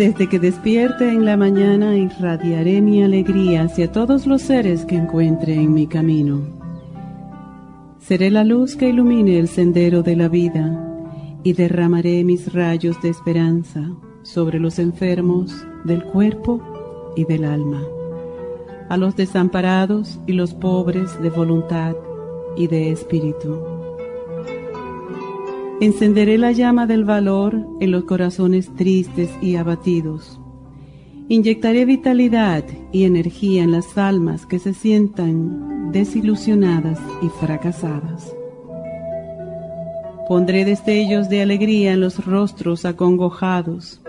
Desde que despierte en la mañana irradiaré mi alegría hacia todos los seres que encuentre en mi camino. Seré la luz que ilumine el sendero de la vida y derramaré mis rayos de esperanza sobre los enfermos del cuerpo y del alma, a los desamparados y los pobres de voluntad y de espíritu Encenderé la llama del valor en los corazones tristes y abatidos. Inyectaré vitalidad y energía en las almas que se sientan desilusionadas y fracasadas. Pondré destellos de alegría en los rostros acongojados.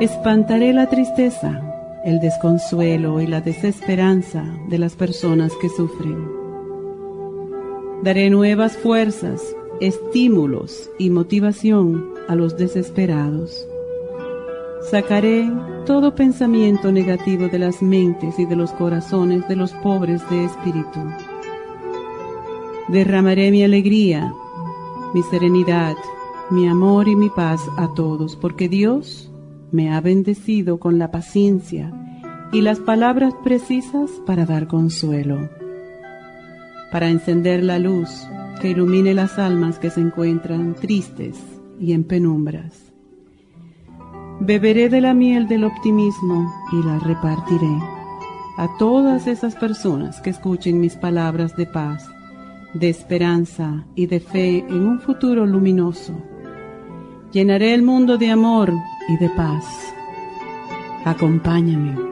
Espantaré la tristeza, el desconsuelo y la desesperanza de las personas que sufren. Daré nuevas fuerzas estímulos y motivación a los desesperados. Sacaré todo pensamiento negativo de las mentes y de los corazones de los pobres de espíritu. Derramaré mi alegría, mi serenidad, mi amor y mi paz a todos, porque Dios me ha bendecido con la paciencia y las palabras precisas para dar consuelo, para encender la luz que ilumine las almas que se encuentran tristes y en penumbras. Beberé de la miel del optimismo y la repartiré a todas esas personas que escuchen mis palabras de paz, de esperanza y de fe en un futuro luminoso. Llenaré el mundo de amor y de paz. Acompáñame.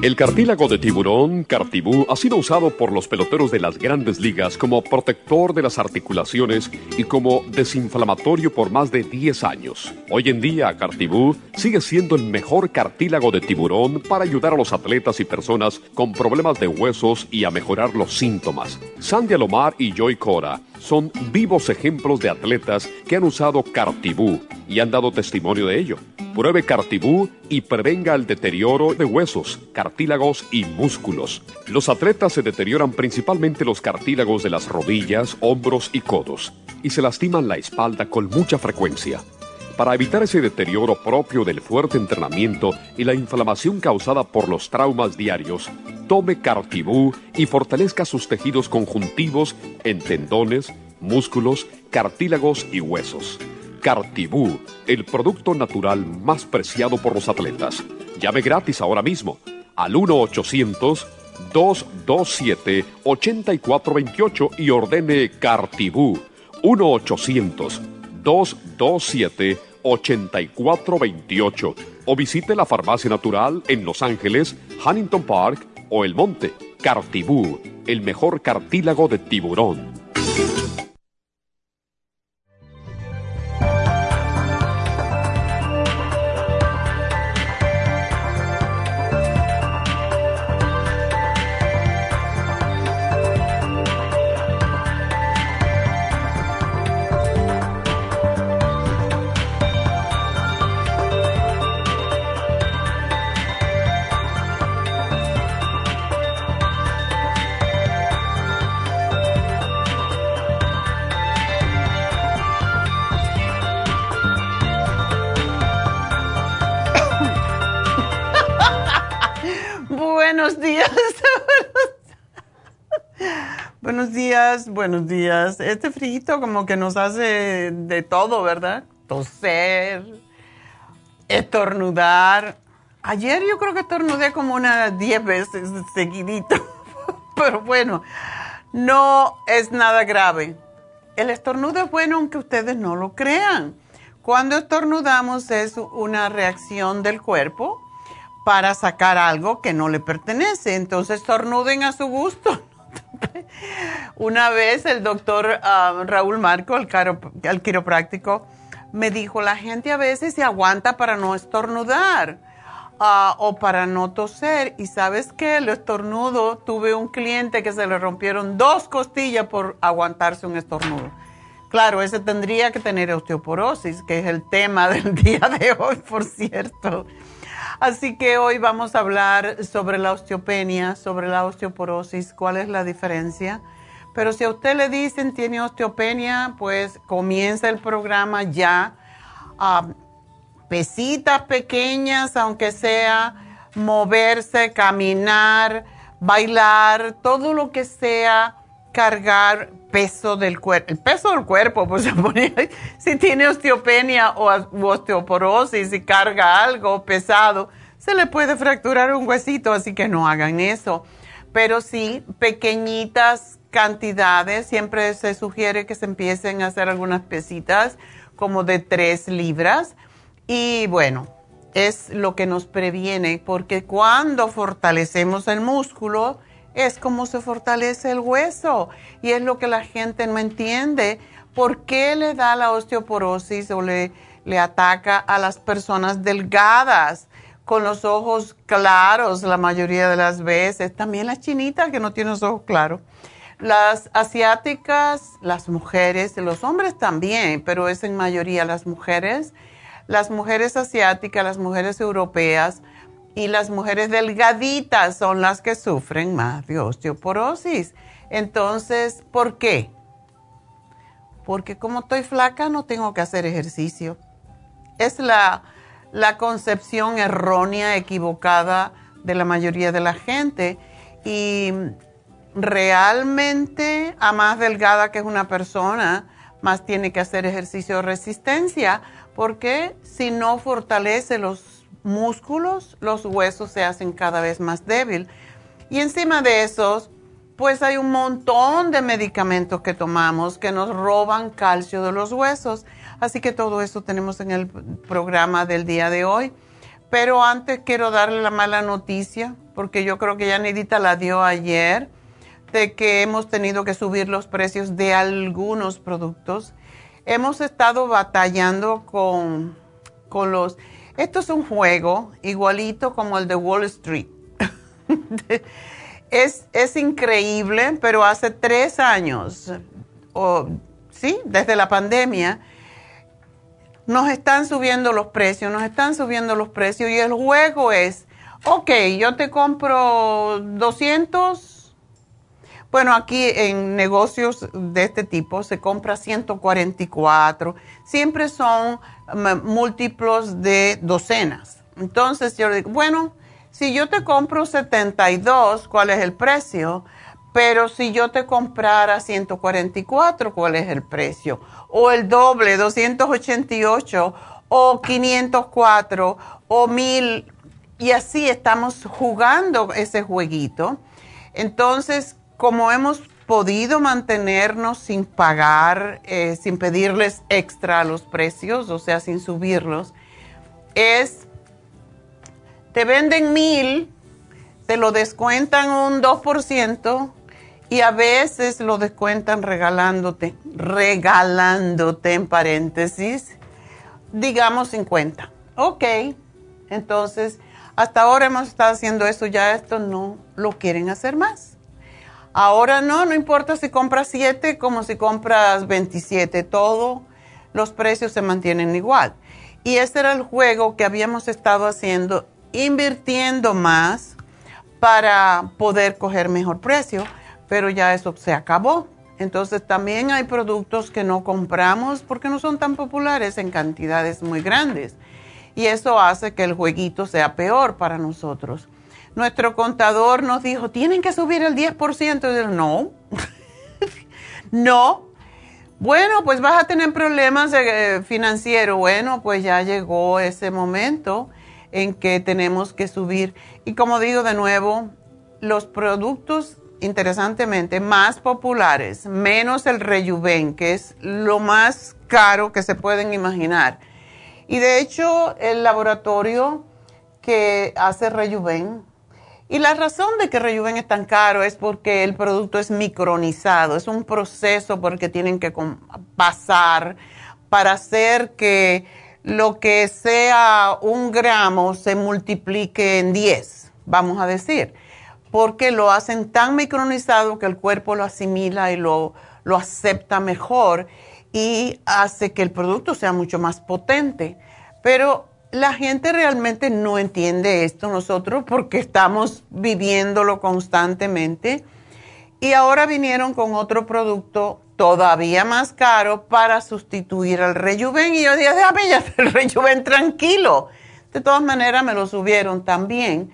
El cartílago de tiburón, Cartibú, ha sido usado por los peloteros de las grandes ligas como protector de las articulaciones y como desinflamatorio por más de 10 años. Hoy en día, Cartibú sigue siendo el mejor cartílago de tiburón para ayudar a los atletas y personas con problemas de huesos y a mejorar los síntomas. Sandy Alomar y Joy Cora son vivos ejemplos de atletas que han usado Cartibú y han dado testimonio de ello. Pruebe Cartibú y prevenga el deterioro de huesos, cartílagos y músculos. Los atletas se deterioran principalmente los cartílagos de las rodillas, hombros y codos y se lastiman la espalda con mucha frecuencia. Para evitar ese deterioro propio del fuerte entrenamiento y la inflamación causada por los traumas diarios, tome Cartibú y fortalezca sus tejidos conjuntivos en tendones, músculos, cartílagos y huesos. Cartibú, el producto natural más preciado por los atletas. Llame gratis ahora mismo al 1-800-227-8428 y ordene Cartibú. 1-800-227-8428 o visite la farmacia natural en Los Ángeles, Huntington Park o El Monte. Cartibú, el mejor cartílago de tiburón. buenos días. Este frito como que nos hace de todo, ¿verdad? Toser, estornudar. Ayer yo creo que estornudé como unas 10 veces seguidito, pero bueno, no es nada grave. El estornudo es bueno aunque ustedes no lo crean. Cuando estornudamos es una reacción del cuerpo para sacar algo que no le pertenece. Entonces estornuden a su gusto. Una vez el doctor ah, Raúl Marco, el, el quiropráctico, me dijo, la gente a veces se aguanta para no estornudar ah, o para no toser. Y sabes qué, el estornudo, tuve un cliente que se le rompieron dos costillas por aguantarse un estornudo. Claro, ese tendría que tener osteoporosis, que es el tema del día de hoy, por cierto. Así que hoy vamos a hablar sobre la osteopenia, sobre la osteoporosis, cuál es la diferencia. Pero si a usted le dicen tiene osteopenia, pues comienza el programa ya. Uh, pesitas pequeñas, aunque sea moverse, caminar, bailar, todo lo que sea cargar peso del cuerpo. El peso del cuerpo, pues si tiene osteopenia o osteoporosis y carga algo pesado, se le puede fracturar un huesito, así que no hagan eso. Pero sí, pequeñitas cantidades, siempre se sugiere que se empiecen a hacer algunas pesitas como de 3 libras. Y bueno, es lo que nos previene, porque cuando fortalecemos el músculo, es como se fortalece el hueso y es lo que la gente no entiende. ¿Por qué le da la osteoporosis o le, le ataca a las personas delgadas con los ojos claros la mayoría de las veces? También las chinitas que no tienen los ojos claros. Las asiáticas, las mujeres, los hombres también, pero es en mayoría las mujeres. Las mujeres asiáticas, las mujeres europeas, y las mujeres delgaditas son las que sufren más de osteoporosis. Entonces, ¿por qué? Porque como estoy flaca no tengo que hacer ejercicio. Es la, la concepción errónea, equivocada de la mayoría de la gente. Y realmente, a más delgada que es una persona, más tiene que hacer ejercicio de resistencia, porque si no fortalece los músculos, los huesos se hacen cada vez más débil. Y encima de esos, pues hay un montón de medicamentos que tomamos que nos roban calcio de los huesos. Así que todo eso tenemos en el programa del día de hoy. Pero antes quiero darle la mala noticia, porque yo creo que ya Nidita la dio ayer, de que hemos tenido que subir los precios de algunos productos. Hemos estado batallando con, con los esto es un juego igualito como el de Wall Street. es, es, increíble, pero hace tres años, o, sí, desde la pandemia, nos están subiendo los precios, nos están subiendo los precios y el juego es, ok, yo te compro 200. Bueno, aquí en negocios de este tipo se compra 144. Siempre son múltiplos de docenas. Entonces yo le digo, bueno, si yo te compro 72, ¿cuál es el precio? Pero si yo te comprara 144, ¿cuál es el precio? O el doble, 288, o 504, o 1000. Y así estamos jugando ese jueguito. Entonces, como hemos podido mantenernos sin pagar, eh, sin pedirles extra los precios, o sea, sin subirlos, es, te venden mil, te lo descuentan un 2% y a veces lo descuentan regalándote, regalándote en paréntesis, digamos 50. Ok, entonces, hasta ahora hemos estado haciendo eso, ya esto no lo quieren hacer más. Ahora no, no importa si compras 7 como si compras 27, todo los precios se mantienen igual. Y este era el juego que habíamos estado haciendo, invirtiendo más para poder coger mejor precio, pero ya eso se acabó. Entonces también hay productos que no compramos porque no son tan populares en cantidades muy grandes. Y eso hace que el jueguito sea peor para nosotros nuestro contador nos dijo, tienen que subir el 10%. Y no, no, Bueno, pues vas a tener problemas eh, financieros. Bueno, pues ya llegó ese momento en que tenemos que subir. Y como digo de nuevo, los productos, interesantemente, más populares, menos el Rejuven, que es lo más caro que se pueden imaginar. Y de hecho, el laboratorio que hace Rejuven, y la razón de que Rejuven es tan caro es porque el producto es micronizado, es un proceso porque tienen que pasar para hacer que lo que sea un gramo se multiplique en 10, vamos a decir, porque lo hacen tan micronizado que el cuerpo lo asimila y lo, lo acepta mejor y hace que el producto sea mucho más potente. Pero la gente realmente no entiende esto nosotros porque estamos viviéndolo constantemente. Y ahora vinieron con otro producto todavía más caro para sustituir al Rejuven. Y yo dije, déjame ya el Rejuven tranquilo. De todas maneras me lo subieron también.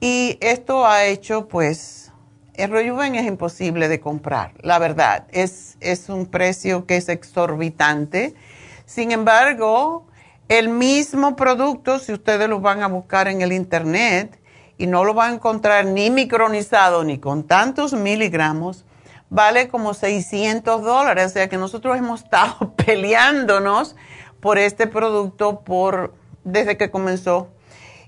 Y esto ha hecho, pues, el Rejuven es imposible de comprar, la verdad. Es, es un precio que es exorbitante. Sin embargo, el mismo producto, si ustedes lo van a buscar en el internet y no lo van a encontrar ni micronizado ni con tantos miligramos, vale como 600 dólares. O sea que nosotros hemos estado peleándonos por este producto por, desde que comenzó.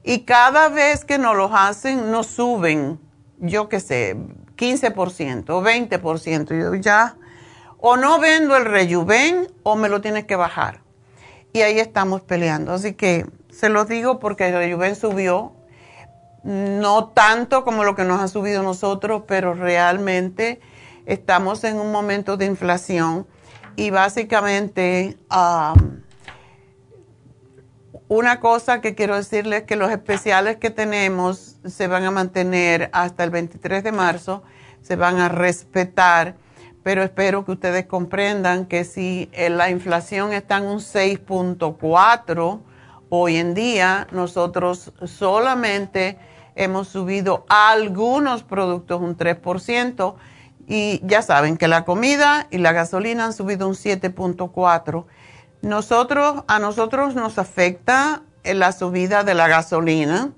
Y cada vez que nos lo hacen, nos suben, yo qué sé, 15% o 20%. Yo ya, o no vendo el rejuven o me lo tienes que bajar y ahí estamos peleando. Así que se los digo porque el Juven subió, no tanto como lo que nos ha subido nosotros, pero realmente estamos en un momento de inflación y básicamente una cosa que quiero decirles es que los especiales que tenemos se van a mantener hasta el 23 de marzo, se van a respetar pero espero que ustedes comprendan que si eh, la inflación está en un 6.4 hoy en día, nosotros solamente hemos subido algunos productos un 3% y ya saben que la comida y la gasolina han subido un 7.4. Nosotros a nosotros nos afecta eh, la subida de la gasolina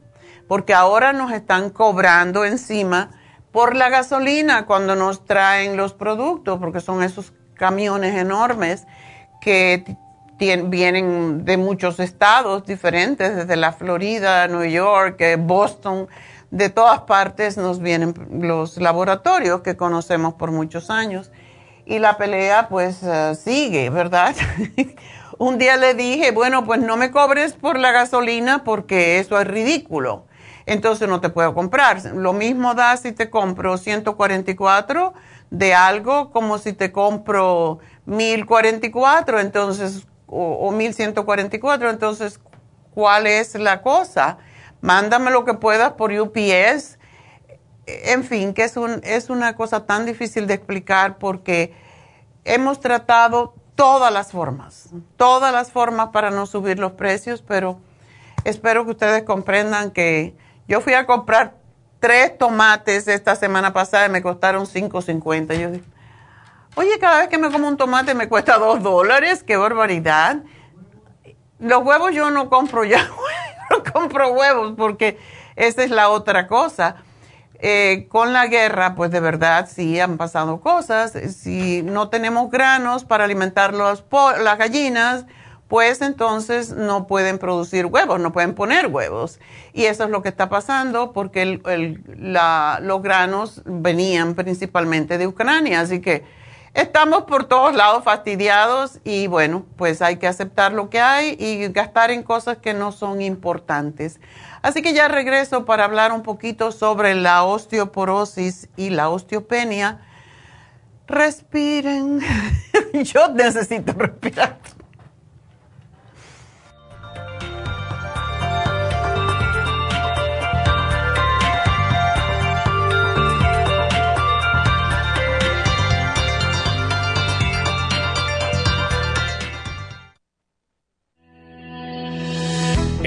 porque ahora nos están cobrando encima por la gasolina cuando nos traen los productos, porque son esos camiones enormes que vienen de muchos estados diferentes, desde la Florida, New York, eh, Boston, de todas partes nos vienen los laboratorios que conocemos por muchos años. Y la pelea pues eh, sigue, ¿verdad? Un día le dije, bueno, pues no me cobres por la gasolina porque eso es ridículo entonces no te puedo comprar. Lo mismo da si te compro 144 de algo como si te compro 1044, entonces, o, o 1144, entonces, ¿cuál es la cosa? Mándame lo que puedas por UPS. En fin, que es, un, es una cosa tan difícil de explicar porque hemos tratado todas las formas, todas las formas para no subir los precios, pero espero que ustedes comprendan que yo fui a comprar tres tomates esta semana pasada y me costaron 5.50. Yo dije, oye, cada vez que me como un tomate me cuesta dos dólares, qué barbaridad. Los huevos yo no compro ya, no compro huevos porque esa es la otra cosa. Eh, con la guerra, pues de verdad sí han pasado cosas. Si no tenemos granos para alimentar los, las gallinas, pues entonces no pueden producir huevos, no pueden poner huevos. Y eso es lo que está pasando porque los granos venían principalmente de Ucrania. Así que estamos por todos lados fastidiados y bueno, pues hay que aceptar lo que hay y gastar en cosas que no son importantes. Así que ya regreso para hablar un poquito sobre la osteoporosis y la osteopenia. Respiren. Yo necesito respirar.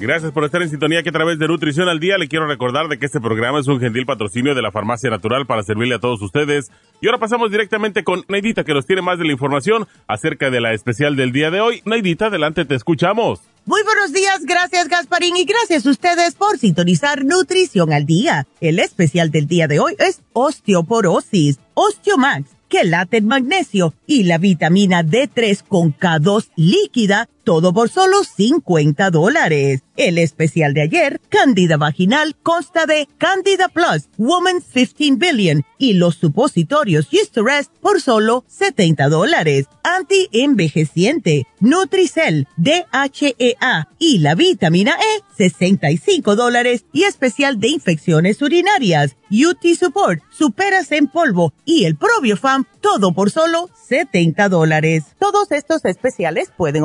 Gracias por estar en sintonía que a través de Nutrición al Día le quiero recordar de que este programa es un gentil patrocinio de la Farmacia Natural para servirle a todos ustedes. Y ahora pasamos directamente con Neidita que nos tiene más de la información acerca de la especial del día de hoy. Neidita, adelante, te escuchamos. Muy buenos días, gracias Gasparín y gracias a ustedes por sintonizar Nutrición al Día. El especial del día de hoy es osteoporosis, Osteomax, quelate magnesio y la vitamina D3 con K2 líquida todo por solo 50 dólares. El especial de ayer, Candida Vaginal, consta de Candida Plus, Woman 15 Billion y los supositorios Eusterest por solo 70 dólares. Anti-envejeciente, Nutricel, DHEA y la vitamina E, 65 dólares y especial de infecciones urinarias. UT Support, Superas en polvo y el Probiofam, todo por solo 70 dólares. Todos estos especiales pueden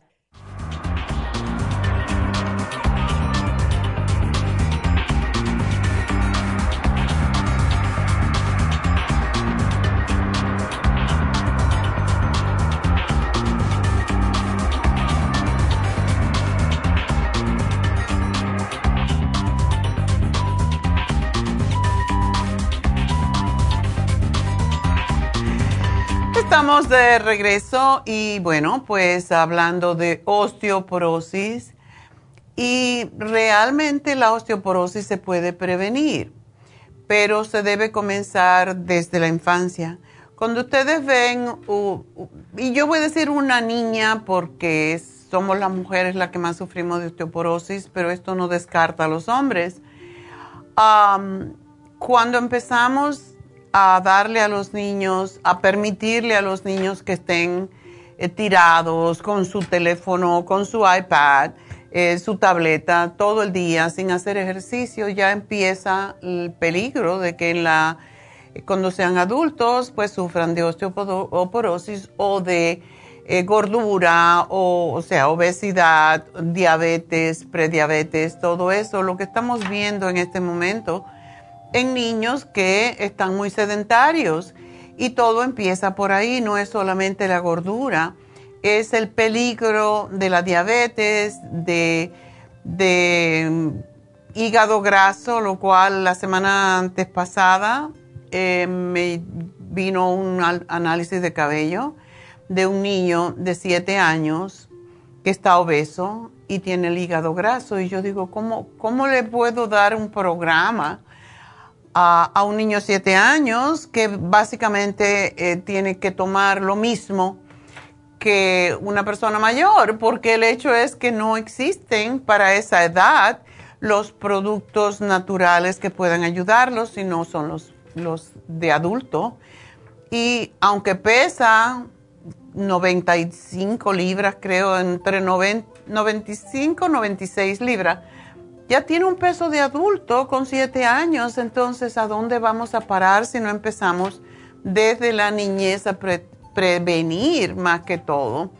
Estamos de regreso y bueno, pues hablando de osteoporosis y realmente la osteoporosis se puede prevenir, pero se debe comenzar desde la infancia. Cuando ustedes ven, y yo voy a decir una niña porque somos las mujeres las que más sufrimos de osteoporosis, pero esto no descarta a los hombres. cuando empezamos a darle a los niños, a permitirle a los niños que estén eh, tirados con su teléfono, con su iPad, eh, su tableta todo el día sin hacer ejercicio, ya empieza el peligro de que la, cuando sean adultos pues sufran de osteoporosis o de eh, gordura o, o sea, obesidad, diabetes, prediabetes, todo eso, lo que estamos viendo en este momento en niños que están muy sedentarios. Y todo empieza por ahí, no es solamente la gordura, es el peligro de la diabetes, de, mm, hígado graso, lo cual la semana antes pasada eh, me vino un análisis de cabello de un niño de 7 años que está obeso y tiene el hígado graso. Y yo digo, ¿cómo, cómo le puedo dar un programa? A, un niño de 7 años que básicamente eh, tiene que tomar lo mismo que una persona mayor, porque el hecho es que no existen para esa edad los productos naturales que puedan ayudarlos, si no son los, los de adulto. Y aunque pesa 95 libras, creo, entre 95 y 96 libras, ya tiene un peso de adulto con 7 años, entonces ¿a dónde vamos a parar si no empezamos desde la niñez a prevenir más que todo?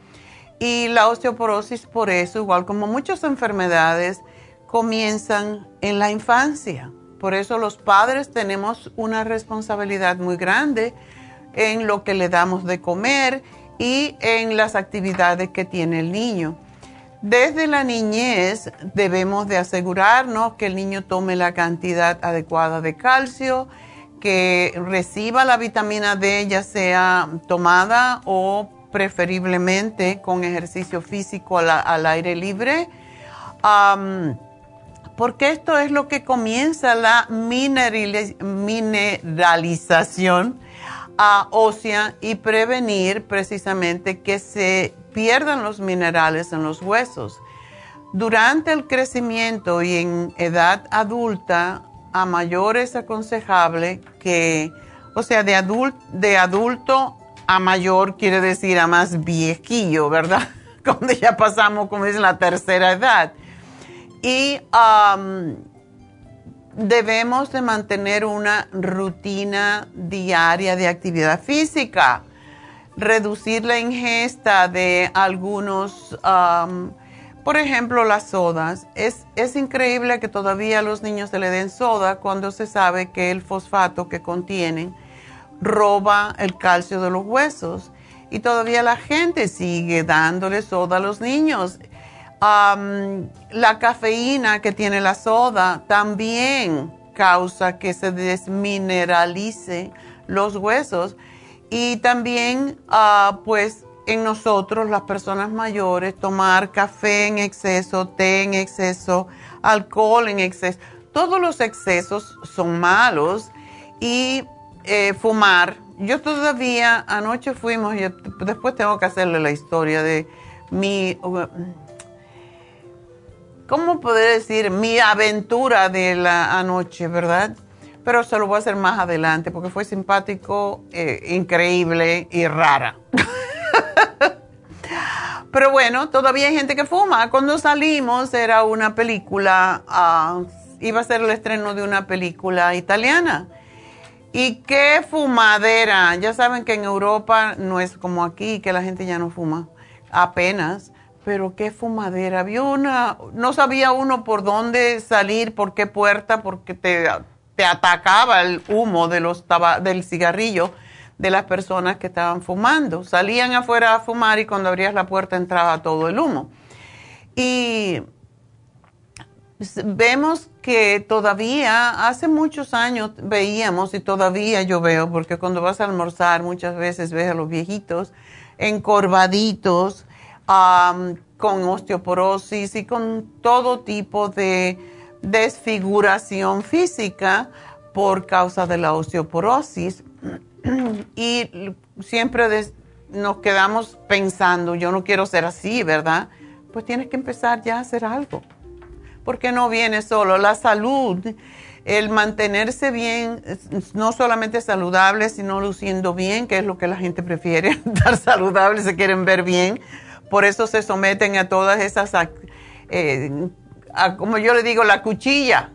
Y la osteoporosis por eso, igual como muchas enfermedades, comienzan en la infancia. Por eso los padres tenemos una responsabilidad muy grande en lo que le damos de comer y en las actividades que tiene el niño. Desde la niñez debemos de asegurarnos que el niño tome la cantidad adecuada de calcio, que reciba la vitamina D ya sea tomada o preferiblemente con ejercicio físico al, aire libre, porque esto es lo que comienza la mineralización ósea y prevenir precisamente que se pierdan los minerales en los huesos. Durante el crecimiento y en edad adulta, a mayor es aconsejable que, o sea, de, de adulto a mayor quiere decir a más viejillo, ¿verdad? Cuando ya pasamos, como es la tercera edad. Y debemos de mantener una rutina diaria de actividad física, reducir la ingesta de algunos, por ejemplo, las sodas. Es, es increíble que todavía los niños se le den soda cuando se sabe que el fosfato que contienen roba el calcio de los huesos. Y todavía la gente sigue dándole soda a los niños la cafeína que tiene la soda también causa que se desmineralice los huesos y también ah, pues en nosotros las personas mayores tomar café en exceso, té en exceso, alcohol en exceso, todos los excesos son malos y eh, fumar. Yo todavía anoche fuimos, y después tengo que hacerle la historia de mi ¿cómo poder decir? Mi aventura de la anoche, ¿verdad? Pero se lo voy a hacer más adelante porque fue simpático, eh, increíble y rara. Pero bueno, todavía hay gente que fuma. Cuando salimos era una película, ah, iba a ser el estreno de una película italiana. Y qué fumadera. Ya saben que en Europa no es como aquí, que la gente ya no fuma apenas pero qué fumadera. Había una, no sabía uno por dónde salir, por qué puerta, porque te, te atacaba el humo de los del cigarrillo de las personas que estaban fumando. Salían afuera a fumar y cuando abrías la puerta entraba todo el humo. Y vemos que todavía, hace muchos años veíamos y todavía yo veo, porque cuando vas a almorzar muchas veces ves a los viejitos encorvaditos, con osteoporosis y con todo tipo de desfiguración física por causa de la osteoporosis. y siempre nos quedamos pensando, yo no quiero ser así, ¿verdad? Pues tienes que empezar ya a hacer algo. Porque no viene solo la salud, el mantenerse bien, no solamente saludable, sino luciendo bien, que es lo que la gente prefiere, estar saludable, se quieren ver bien por eso se someten a todas esas, eh, como yo le digo, la cuchilla,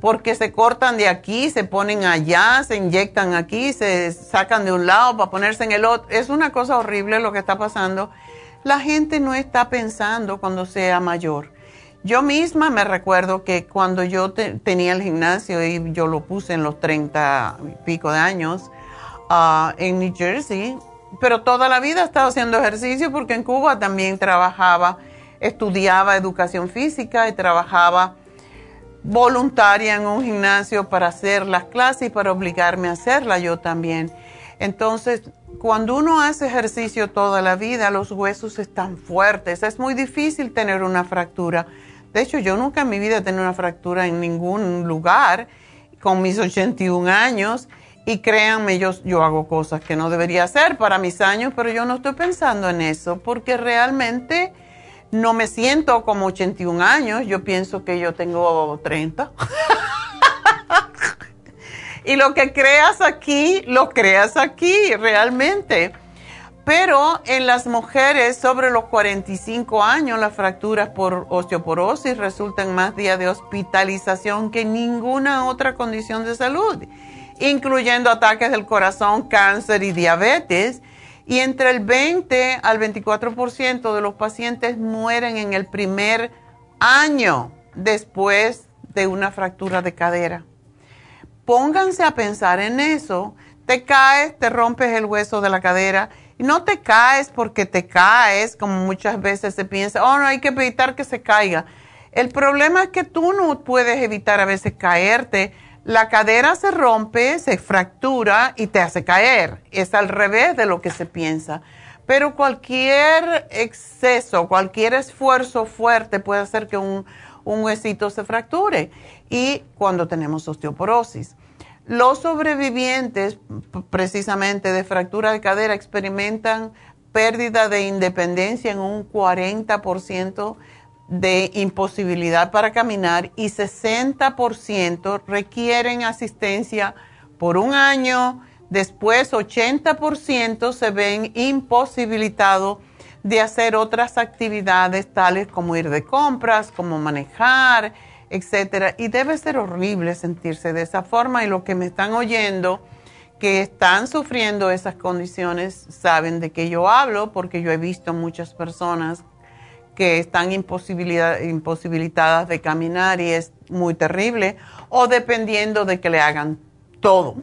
porque se cortan de aquí, se ponen allá, se inyectan aquí, se sacan de un lado para ponerse en el otro. Es una cosa horrible lo que está pasando. La gente no está pensando cuando sea mayor. Yo misma me recuerdo que cuando yo tenía el gimnasio y yo lo puse en los 30 y pico de años ah, en New Jersey, pero toda la vida he estado haciendo ejercicio porque en Cuba también trabajaba, estudiaba educación física y trabajaba voluntaria en un gimnasio para hacer las clases y para obligarme a hacerla yo también. Entonces, cuando uno hace ejercicio toda la vida, los huesos están fuertes. Es muy difícil tener una fractura. De hecho, yo nunca en mi vida he tenido una fractura en ningún lugar con mis 81 años y créanme, yo, hago cosas que no debería hacer para mis años, pero yo no estoy pensando en eso porque realmente no me siento como 81 años, yo pienso que yo tengo 30. y lo que creas aquí, lo creas aquí realmente. Pero en las mujeres sobre los 45 años, las fracturas por osteoporosis resultan más días de hospitalización que ninguna otra condición de salud, incluyendo ataques del corazón, cáncer y diabetes y entre el 20 al 24% de los pacientes mueren en el primer año después de una fractura de cadera. Pónganse a pensar en eso. Te caes, te rompes el hueso de la cadera y no te caes porque te caes, como muchas veces se piensa, oh, no hay que evitar que se caiga. El problema es que tú no puedes evitar a veces caerte la cadera se rompe, se fractura y te hace caer. Es al revés de lo que se piensa. Pero cualquier exceso, cualquier esfuerzo fuerte puede hacer que un, huesito se fracture. Y cuando tenemos osteoporosis. Los sobrevivientes precisamente de fractura de cadera experimentan pérdida de independencia en un 40% de imposibilidad para caminar y 60% requieren asistencia por un año. Después 80% se ven imposibilitados de hacer otras actividades tales como ir de compras, como manejar, etc. Y debe ser horrible sentirse de esa forma y los que me están oyendo que están sufriendo esas condiciones saben de qué yo hablo porque yo he visto muchas personas que están imposibilitadas de caminar y es muy terrible, o dependiendo de que le hagan todo.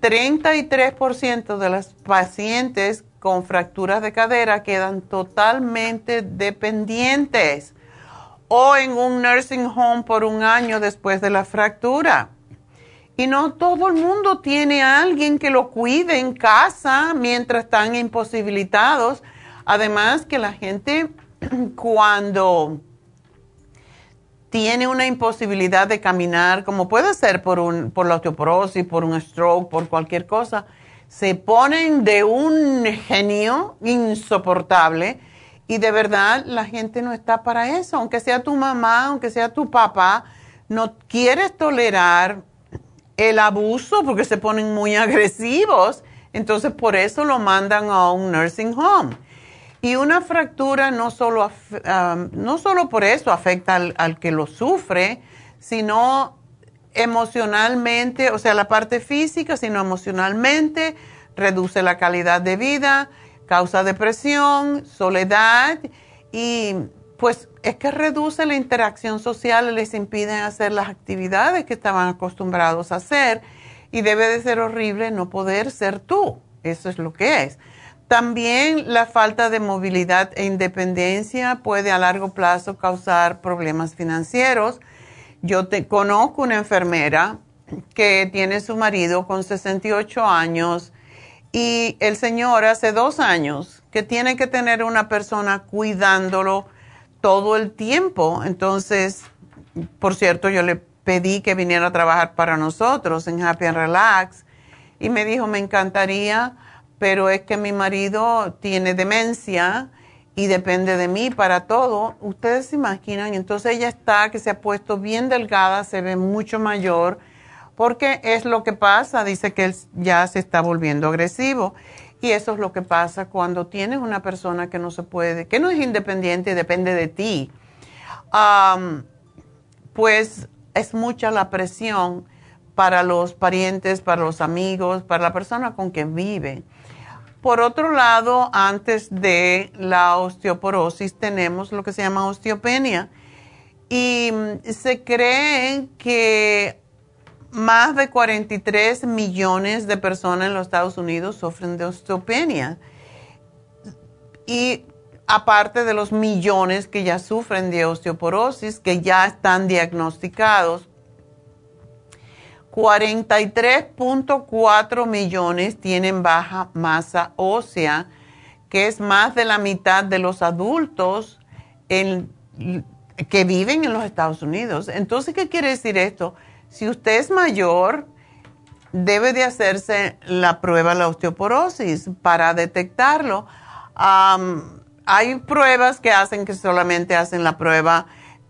33% de las pacientes con fracturas de cadera quedan totalmente dependientes o en un nursing home por un año después de la fractura. Y no todo el mundo tiene a alguien que lo cuide en casa mientras están imposibilitados. Además que la gente cuando tiene una imposibilidad de caminar, como puede ser por, un, por la osteoporosis, por un stroke, por cualquier cosa, se ponen de un genio insoportable y de verdad la gente no está para eso, aunque sea tu mamá, aunque sea tu papá, no quieres tolerar el abuso porque se ponen muy agresivos, entonces por eso lo mandan a un nursing home. Y una fractura no solo, no solo por eso afecta al, que lo sufre, sino emocionalmente, o sea, la parte física, sino emocionalmente, reduce la calidad de vida, causa depresión, soledad y pues es que reduce la interacción social les impide hacer las actividades que estaban acostumbrados a hacer y debe de ser horrible no poder ser tú. Eso es lo que es. También la falta de movilidad e independencia puede a largo plazo causar problemas financieros. Yo te, conozco una enfermera que tiene su marido con 68 años y el señor hace dos años que tiene que tener una persona cuidándolo todo el tiempo. Entonces, por cierto, yo le pedí que viniera a trabajar para nosotros en Happy and Relax y me dijo, me encantaría pero es que mi marido tiene demencia y depende de mí para todo. Ustedes se imaginan, entonces ella está, que se ha puesto bien delgada, se ve mucho mayor, porque es lo que pasa, dice que él ya se está volviendo agresivo. Y eso es lo que pasa cuando tienes una persona que no se puede, que no es independiente y depende de ti. pues es mucha la presión para los parientes, para los amigos, para la persona con quien vive. Por otro lado, antes de la osteoporosis tenemos lo que se llama osteopenia. Y mm, se cree que más de 43 millones de personas en los Estados Unidos sufren de osteopenia. Y aparte de los millones que ya sufren de osteoporosis, que ya están diagnosticados, 43.4 millones tienen baja masa ósea, que es más de la mitad de los adultos que viven en los Estados Unidos. Entonces, ¿qué quiere decir esto? Si usted es mayor, debe de hacerse la prueba de la osteoporosis para detectarlo. hay pruebas que hacen que solamente hacen la prueba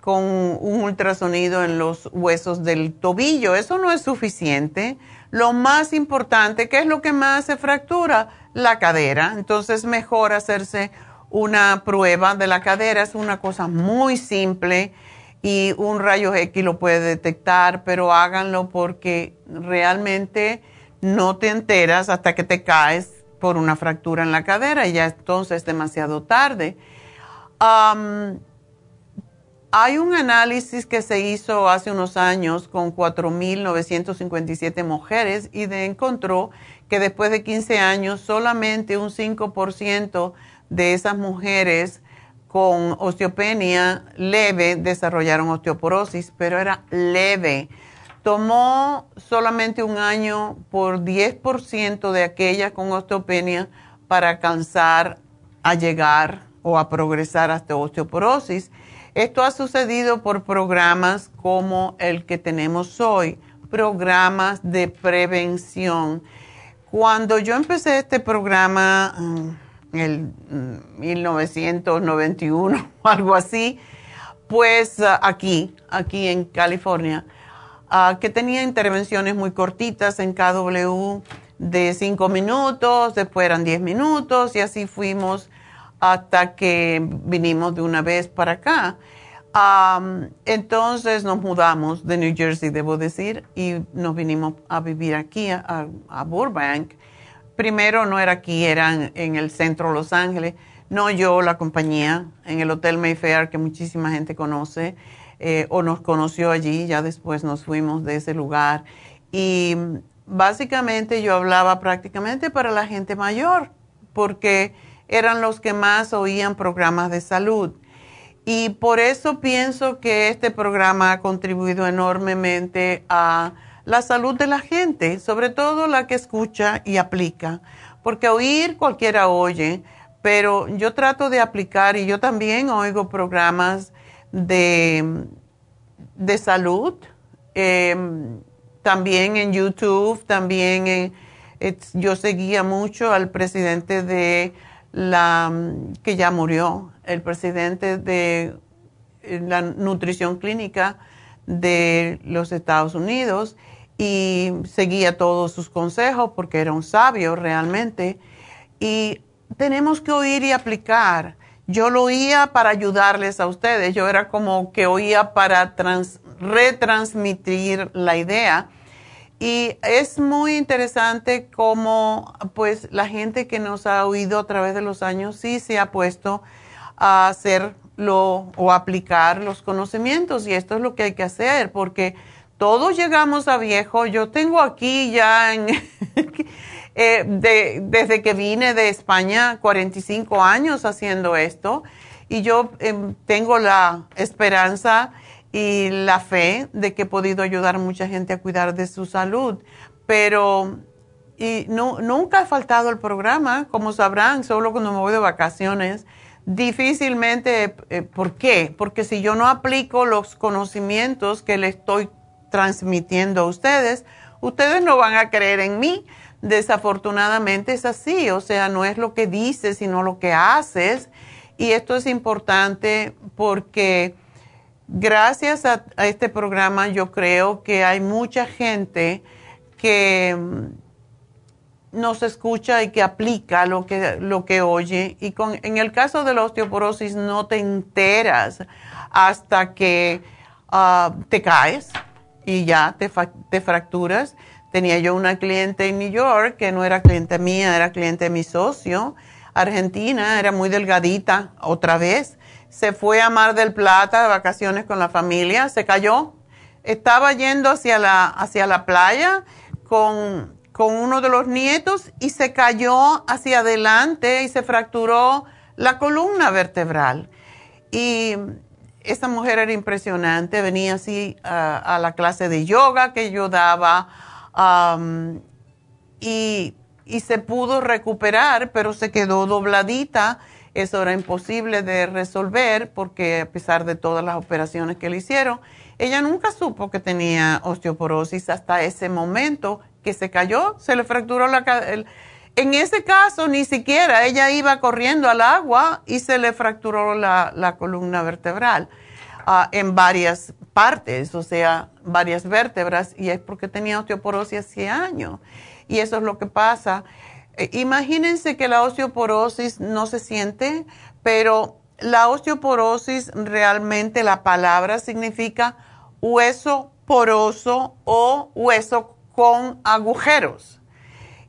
con un ultrasonido en los huesos del tobillo. Eso no es suficiente. Lo más importante, ¿qué es lo que más se fractura? La cadera. Entonces, mejor hacerse una prueba de la cadera. Es una cosa muy simple y un rayo X lo puede detectar, pero háganlo porque realmente no te enteras hasta que te caes por una fractura en la cadera y ya entonces es demasiado tarde. Hay un análisis que se hizo hace unos años con 4.957 mujeres y encontró que después de 15 años solamente un 5% de esas mujeres con osteopenia leve desarrollaron osteoporosis, pero era leve. Tomó solamente un año por 10% de aquellas con osteopenia para alcanzar a llegar o a progresar hasta osteoporosis. Esto ha sucedido por programas como el que tenemos hoy, programas de prevención. Cuando yo empecé este programa, el 1991 mm, o algo así, pues ah, aquí, aquí en California, ah, que tenía intervenciones muy cortitas en KW de 5 minutos, después eran 10 minutos y así fuimos hasta que vinimos de una vez para acá. entonces nos mudamos de New Jersey, debo decir, y nos vinimos a vivir aquí, a Burbank primero no era aquí, era en, el centro de Los Ángeles. No yo, la compañía, en el Hotel Mayfair, que muchísima gente conoce, eh, o nos conoció allí, ya después nos fuimos de ese lugar. Y básicamente yo hablaba prácticamente para la gente mayor, porque eran los que más oían programas de salud. Y por eso pienso que este programa ha contribuido enormemente a la salud de la gente, sobre todo la que escucha y aplica, porque oír cualquiera oye, pero yo trato de aplicar y yo también oigo programas de, de salud, em, también en YouTube, también yo seguía mucho al presidente de la, que ya murió, el presidente de la nutrición clínica de los Estados Unidos y seguía todos sus consejos porque era un sabio realmente. Y tenemos que oír y aplicar. Yo lo oía para ayudarles a ustedes, yo era como que oía para retransmitir la idea. Y es muy interesante cómo pues la gente que nos ha oído a través de los años sí se ha puesto a hacerlo o aplicar los conocimientos y esto es lo que hay que hacer porque todos llegamos a viejo. Yo tengo aquí ya, eh, desde que vine de España, 45 años haciendo esto. Y yo em, tengo la esperanza y la fe de que he podido ayudar a mucha gente a cuidar de su salud. Pero y nunca ha faltado el programa, como sabrán, solo cuando me voy de vacaciones. Difícilmente, eh, ¿por qué? Porque si yo no aplico los conocimientos que le estoy transmitiendo a ustedes, ustedes no van a creer en mí. Desafortunadamente es así, o sea, no es lo que dices, sino lo que haces. Y esto es importante porque gracias a, este programa yo creo que hay mucha gente que mm, nos escucha y que aplica lo que, lo que oye. Y con, en el caso de la osteoporosis no te enteras hasta que ah, te caes y ya te, te fracturas. Tenía yo una cliente en New York que no era cliente mía, era cliente de mi socio. Argentina, era muy delgadita otra vez. Se fue a Mar del Plata de vacaciones con la familia, se cayó. Estaba yendo hacia la, hacia la playa con, con uno de los nietos y se cayó hacia adelante y se fracturó la columna vertebral. Y esta mujer era impresionante, venía así a la clase de yoga que yo daba y, y, se pudo recuperar, pero se quedó dobladita. Eso era imposible de resolver porque a pesar de todas las operaciones que le hicieron, ella nunca supo que tenía osteoporosis hasta ese momento que se cayó, se le fracturó la, en ese caso, ni siquiera ella iba corriendo al agua y se le fracturó la, columna vertebral ah, en varias partes, o sea, varias vértebras, y es porque tenía osteoporosis hace años. Y eso es lo que pasa. Eh, imagínense que la osteoporosis no se siente, pero la osteoporosis realmente la palabra significa hueso poroso o hueso con agujeros.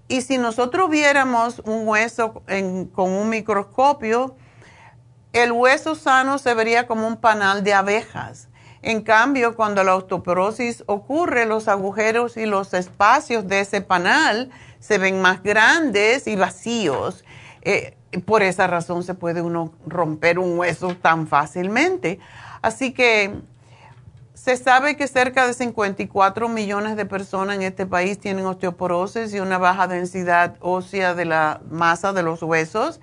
Y si nosotros viéramos un hueso con un microscopio, el hueso sano se vería como un panal de abejas. En cambio, cuando la osteoporosis ocurre, los agujeros y los espacios de ese panal se ven más grandes y vacíos. Eh, por esa razón se puede uno romper un hueso tan fácilmente. Así que se sabe que cerca de 54 millones de personas en este país tienen osteoporosis y una baja densidad ósea de la masa de los huesos.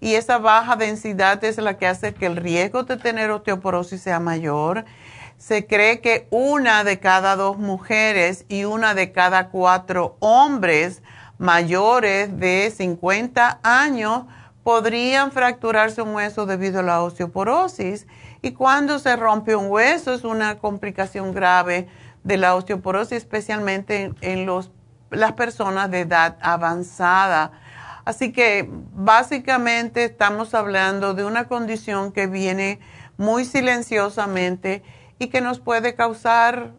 Y esa baja densidad es la que hace que el riesgo de tener osteoporosis sea mayor. Se cree que una de cada dos mujeres y una de cada cuatro hombres mayores de 50 años podrían fracturarse un hueso debido a la osteoporosis. Y cuando se rompe un hueso es una complicación grave de la osteoporosis, especialmente en, los, las personas de edad avanzada. Así que básicamente estamos hablando de una condición que viene muy silenciosamente y que nos puede causar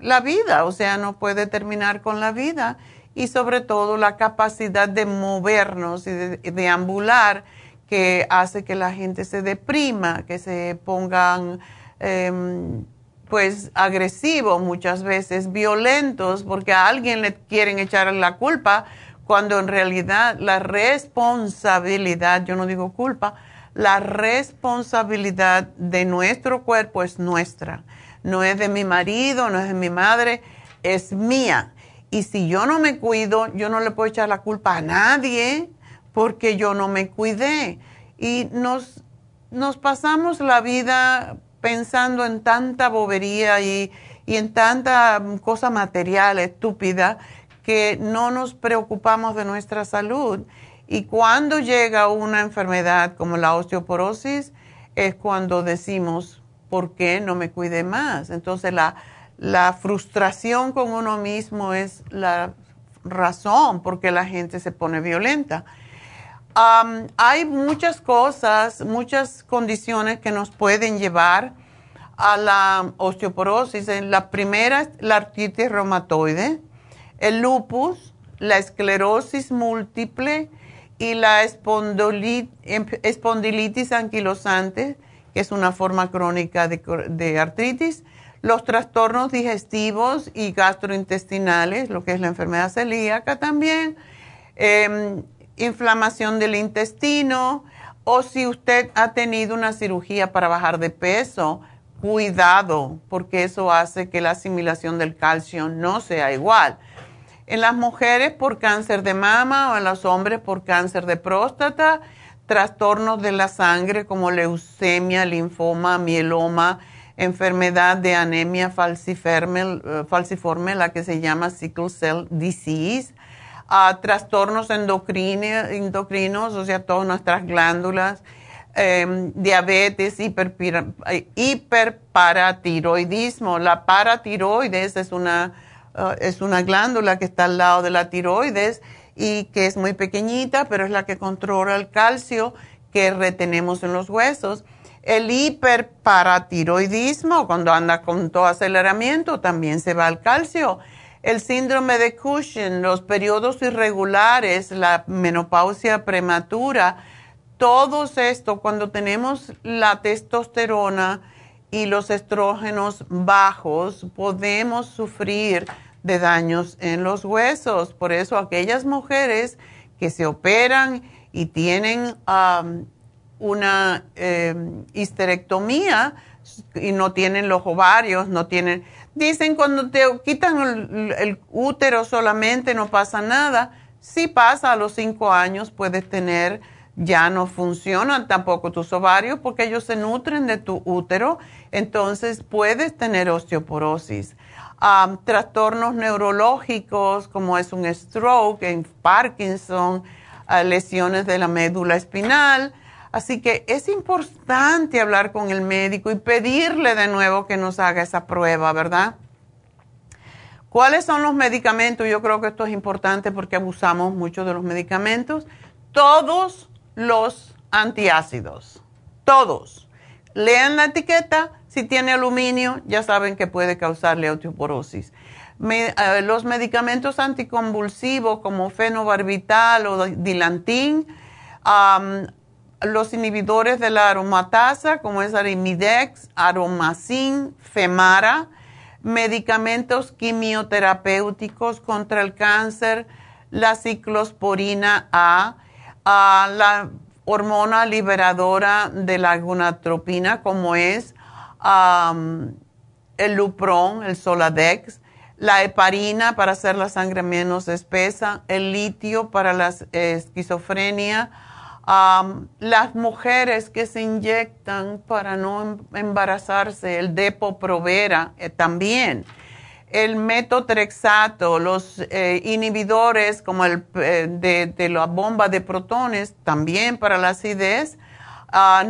la vida, o sea, no puede terminar con la vida y sobre todo la capacidad de movernos y de, ambular que hace que la gente se deprima, que se pongan em, pues agresivos muchas veces, violentos, porque a alguien le quieren echar la culpa, cuando en realidad la responsabilidad, yo no digo culpa, la responsabilidad de nuestro cuerpo es nuestra. No es de mi marido, no es de mi madre, es mía. Y si yo no me cuido, yo no le puedo echar la culpa a nadie porque yo no me cuidé. Y nos, nos pasamos la vida pensando en tanta bobería y, y en tanta cosa material estúpida que no nos preocupamos de nuestra salud. Y cuando llega una enfermedad como la osteoporosis, es cuando decimos, ¿por qué no me cuide más? Entonces la, la frustración con uno mismo es la razón por qué la gente se pone violenta hay muchas cosas, muchas condiciones que nos pueden llevar a la osteoporosis. La primera es la artritis reumatoide, el lupus, la esclerosis múltiple y la em, espondilitis anquilosante, que es una forma crónica de, artritis, los trastornos digestivos y gastrointestinales, lo que es la enfermedad celíaca también, em, inflamación del intestino o si usted ha tenido una cirugía para bajar de peso, cuidado, porque eso hace que la asimilación del calcio no sea igual. En las mujeres por cáncer de mama o en los hombres por cáncer de próstata, trastornos de la sangre como leucemia, linfoma, mieloma, enfermedad de anemia eh, falciforme la que se llama sickle cell disease, a trastornos endocrinos, o sea, todas nuestras glándulas, em, diabetes, hiperparatiroidismo. La paratiroides es una, uh, es una glándula que está al lado de la tiroides y que es muy pequeñita, pero es la que controla el calcio que retenemos en los huesos. El hiperparatiroidismo, cuando anda con todo aceleramiento, también se va al calcio el síndrome de Cushing, los periodos irregulares, la menopausia prematura, todos esto, cuando tenemos la testosterona y los estrógenos bajos, podemos sufrir de daños en los huesos. Por eso aquellas mujeres que se operan y tienen una em, histerectomía y no tienen los ovarios, no tienen Dicen cuando te quitan el, útero solamente no pasa nada. Si pasa a los cinco años puedes tener ya no funcionan tampoco tus ovarios porque ellos se nutren de tu útero, entonces puedes tener osteoporosis. trastornos neurológicos como es un stroke, en Parkinson, lesiones de la médula espinal. Así que es importante hablar con el médico y pedirle de nuevo que nos haga esa prueba, ¿verdad? ¿Cuáles son los medicamentos? Yo creo que esto es importante porque abusamos mucho de los medicamentos. Todos los antiácidos, todos. Lean la etiqueta, si tiene aluminio, ya saben que puede causarle osteoporosis. Eh, los medicamentos anticonvulsivos como fenobarbital o dilantin, los inhibidores de la aromatasa como es arimidex, aromacin, femara, medicamentos quimioterapéuticos contra el cáncer, la ciclosporina A, la hormona liberadora de la gonadotropina como es el Lupron, el Soladex, la heparina para hacer la sangre menos espesa, el litio para la esquizofrenia, las mujeres que se inyectan para no em, embarazarse, el Depo-Provera eh, también, el metotrexato, los eh, inhibidores como el eh, de, la bomba de protones también para la acidez,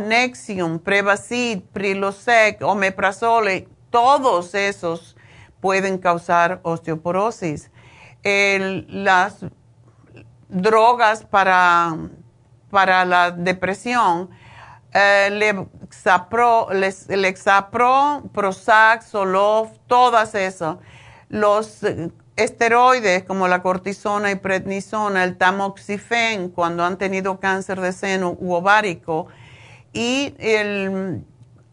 Nexium, Prevacid, Prilosec, Omeprazole, todos esos pueden causar osteoporosis. las drogas para, para la depresión, eh, Lexapro, Lexapro, Prozac, Zoloft, todas esas. Los esteroides como la cortisona y prednisona, el tamoxifen cuando han tenido cáncer de seno u ovárico y el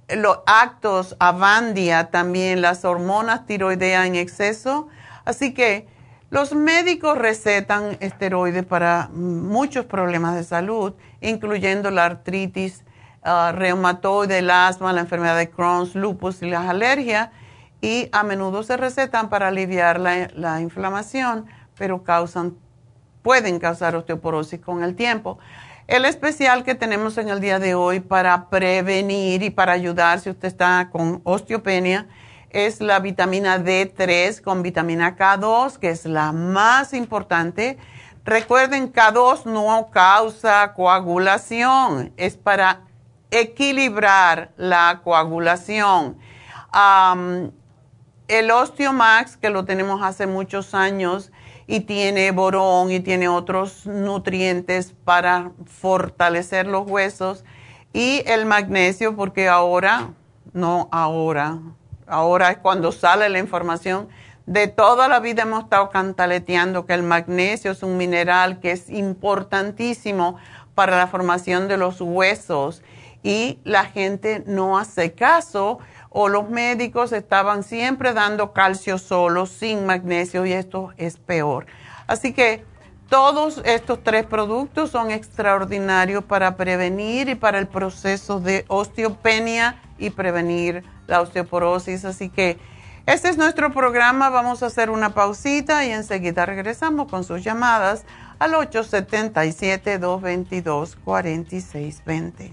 los actos avandia también, las hormonas tiroideas en exceso. Así que los médicos recetan esteroides para muchos problemas de salud, incluyendo la artritis uh, reumatoide, el asma, la enfermedad de Crohn's, lupus y las alergias. Y a menudo se recetan para aliviar la, la inflamación, pero causan, pueden causar osteoporosis con el tiempo. El especial que tenemos en el día de hoy para prevenir y para ayudar si usted está con osteopenia es la vitamina D3 con vitamina K2, que es la más importante. Recuerden, K2 no causa coagulación, es para equilibrar la coagulación. el Osteomax, que lo tenemos hace muchos años, y tiene borón y tiene otros nutrientes para fortalecer los huesos y el magnesio porque ahora, no ahora, ahora es cuando sale la información. De toda la vida hemos estado cantaleteando que el magnesio es un mineral que es importantísimo para la formación de los huesos y la gente no hace caso o los médicos estaban siempre dando calcio solo, sin magnesio, y esto es peor. Así que todos estos tres productos son extraordinarios para prevenir y para el proceso de osteopenia y prevenir la osteoporosis. Así que este es nuestro programa. Vamos a hacer una pausita y enseguida regresamos con sus llamadas al 877-222-4620.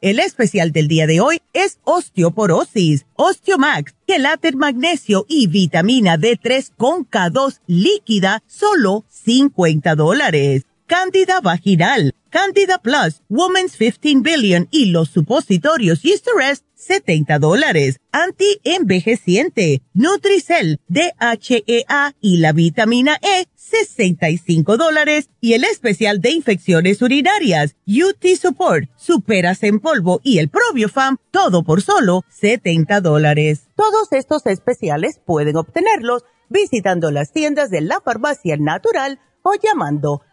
El especial del día de hoy es osteoporosis, Osteomax, quelate magnesio y vitamina D3 con K2 líquida, solo 50 dólares. Cándida vaginal, Candida Plus, Woman's 15 Billion y los supositorios Rest, 70 dólares. Anti-envejeciente, Nutricel, DHEA y la vitamina E, 65 dólares. Y el especial de infecciones urinarias, UT Support, Superas en polvo y el Probiofam, todo por solo 70 dólares. Todos estos especiales pueden obtenerlos visitando las tiendas de la farmacia natural o llamando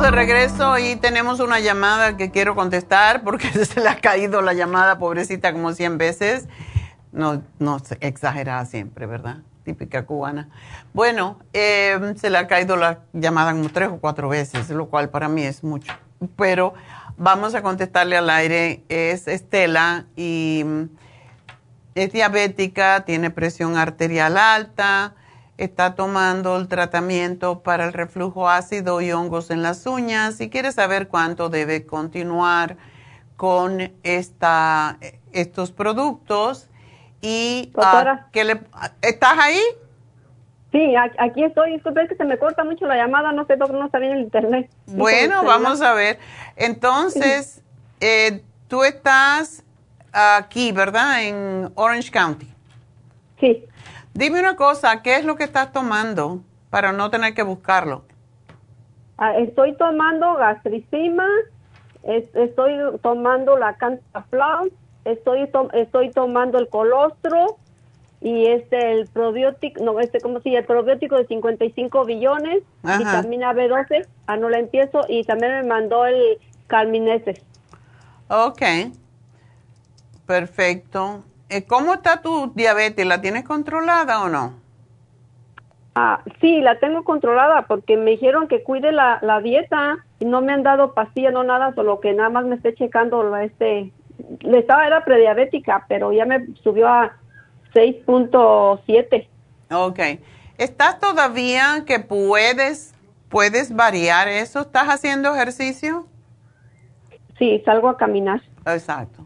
De regreso y tenemos una llamada que quiero contestar porque se le ha caído la llamada, pobrecita, como 100 veces. No, no exagerada siempre, ¿verdad? Típica cubana. Bueno, em, se le ha caído la llamada como tres o cuatro veces, lo cual para mí es mucho. Pero vamos a contestarle al aire. Es Estela y mm, es diabética, tiene presión arterial alta está tomando el tratamiento para el reflujo ácido y hongos en las uñas y quiere saber cuánto debe continuar con esta, estos productos. Y, le, ¿Estás ahí? Sí, aquí estoy. Disculpe que se me corta mucho la llamada, no sé por qué no está bien el internet. Bueno, vamos a ver. Entonces, eh, tú estás aquí, ¿verdad? En Orange County. Sí. Dime una cosa, ¿qué es lo que estás tomando para no tener que buscarlo? Ah, estoy tomando gastricima, estoy tomando la cantaflow, estoy estoy tomando el colostro y este el probiótico, no, este como si el probiótico de 55 billones, vitamina B12, ah no la empiezo y también me mandó el calmineses. Ok. Perfecto. Eh, ¿Cómo está tu diabetes? ¿La tienes controlada o no? Ah, sí, la tengo controlada porque me dijeron que cuide la, dieta y no me han dado pastilla, no nada, solo que nada más me esté checando la, este, le estaba, era prediabética, pero ya me subió a 6.7. Ok. ¿Estás todavía que puedes, puedes variar eso? ¿Estás haciendo ejercicio? Sí, salgo a caminar. Exacto.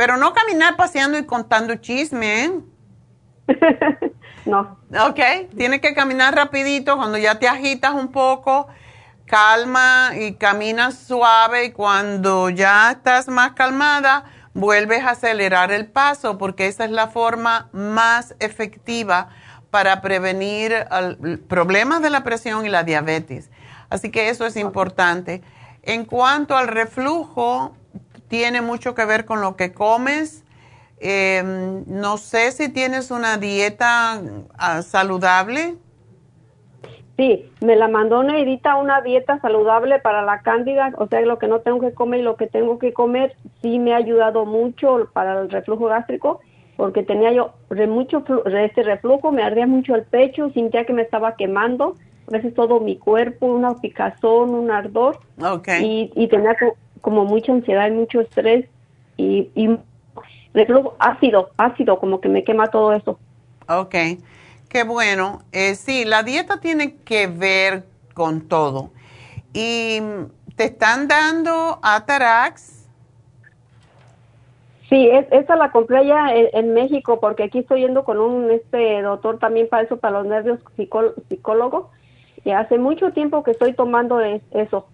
Pero no caminar paseando y contando chisme, ¿eh? no. Ok, tienes que caminar rapidito cuando ya te agitas un poco, calma y caminas suave y cuando ya estás más calmada, vuelves a acelerar el paso porque esa es la forma más efectiva para prevenir problemas de la presión y la diabetes. Así que eso es importante. En cuanto al reflujo, tiene mucho que ver con lo que comes. Em, no sé si tienes una dieta ah, saludable. Sí, me la mandó Neidita una dieta saludable para la cándida, o sea, lo que no tengo que comer y lo que tengo que comer, sí me ha ayudado mucho para el reflujo gástrico, porque tenía yo mucho este reflujo, me ardía mucho el pecho, sentía que me estaba quemando, a veces todo mi cuerpo, una picazón, un ardor, okay. y, y tenía como mucha ansiedad y mucho estrés y, y reflujo ácido, ácido, como que me quema todo eso. Ok, qué bueno. Eh, sí, la dieta tiene que ver con todo. ¿Y te están dando Atarax? Sí, es, esa la compré ya en, México porque aquí estoy yendo con un este doctor también para eso, para los nervios psicólogo. Y hace mucho tiempo que estoy tomando eso.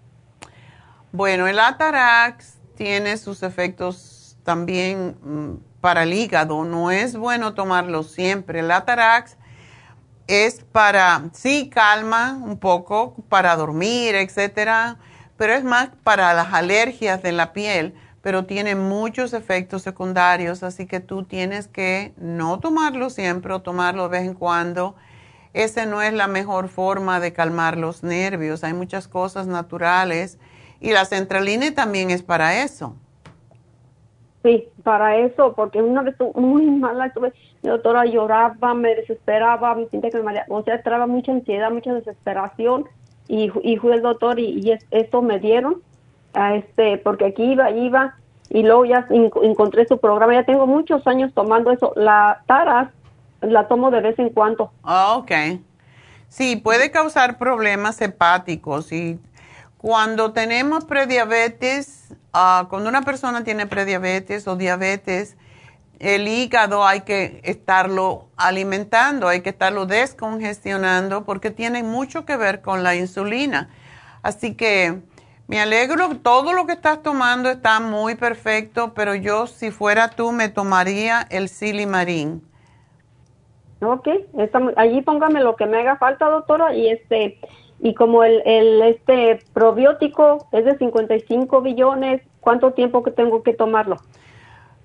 Bueno, el Atarax tiene sus efectos también mm, para el hígado. No es bueno tomarlo siempre. El Atarax es para, sí, calma un poco, para dormir, etcétera, pero es más para las alergias de la piel, pero tiene muchos efectos secundarios, así que tú tienes que no tomarlo siempre o tomarlo de vez en cuando esa no es la mejor forma de calmar los nervios. Hay muchas cosas naturales y la centralina también es para eso. Sí, para eso, porque una vez muy mala, tuve, mi doctora lloraba, me desesperaba, me sentía que me o sea, traba mucha ansiedad, mucha desesperación y, y fui al doctor y, y esto me dieron, a este, porque aquí iba, iba y luego ya encontré su programa, ya tengo muchos años tomando eso, la taras la tomo de vez en cuando. Ah, ok. Sí, puede causar problemas hepáticos y cuando tenemos prediabetes, uh, cuando una persona tiene prediabetes o diabetes, el hígado hay que estarlo alimentando, hay que estarlo descongestionando porque tiene mucho que ver con la insulina. Así que me alegro, todo lo que estás tomando está muy perfecto, pero yo si fuera tú me tomaría el silimarín. Ok, allí póngame lo que me haga falta, doctora, y este y como el, el este probiótico es de 55 billones, ¿cuánto tiempo que tengo que tomarlo?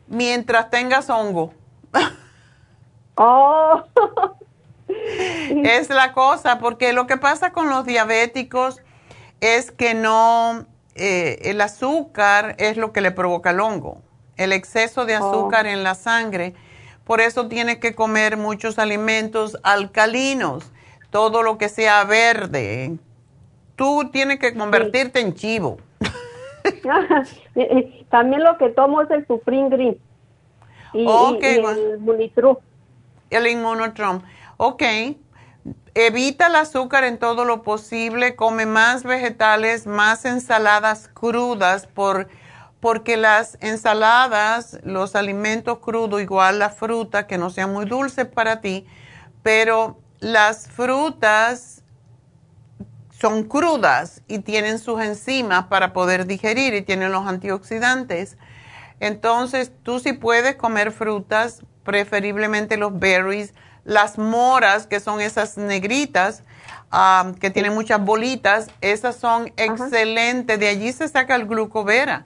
Mientras tengas hongo. oh. es la cosa, porque lo que pasa con los diabéticos es que no, eh, el azúcar es lo que le provoca el hongo, el exceso de oh. azúcar en la sangre por eso tienes que comer muchos alimentos alcalinos, todo lo que sea verde. Tú tienes que convertirte en chivo. También lo que tomo es el Supreme Green. Y, el Munitru. El Inmunotrom. Ok. Evita el azúcar en todo lo posible. Come más vegetales, más ensaladas crudas por porque las ensaladas, los alimentos crudos, igual la fruta, que no sea muy dulce para ti, pero las frutas son crudas y tienen sus enzimas para poder digerir y tienen los antioxidantes. Entonces, tú sí puedes comer frutas, preferiblemente los berries, las moras, que son esas negritas, ah, que tienen muchas bolitas, esas son excelentes. De allí se saca el glucovera.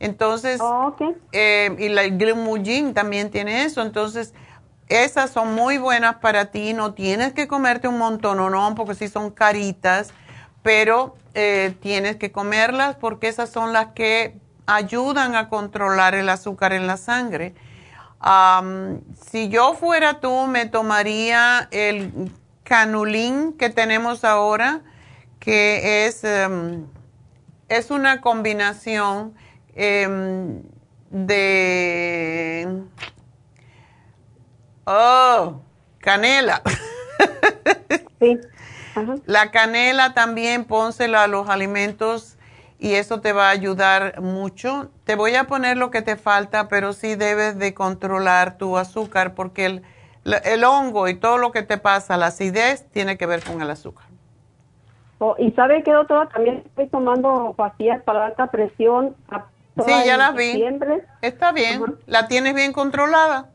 Entonces, oh, eh, y la Glimugin también tiene eso. Entonces, esas son muy buenas para ti. No tienes que comerte un montón o no, porque sí son caritas, pero eh, tienes que comerlas porque esas son las que ayudan a controlar el azúcar en la sangre. si yo fuera tú, me tomaría el canulín que tenemos ahora, que es, em, es una combinación Em, de... Oh, canela. sí. La canela también pónsela a los alimentos y eso te va a ayudar mucho. Te voy a poner lo que te falta, pero sí debes de controlar tu azúcar porque el, el hongo y todo lo que te pasa, la acidez, tiene que ver con el azúcar. Oh, y sabe que doctora, también estoy tomando pastillas para alta presión Sí, ya las vi. Está bien. ¿La tienes bien controlada?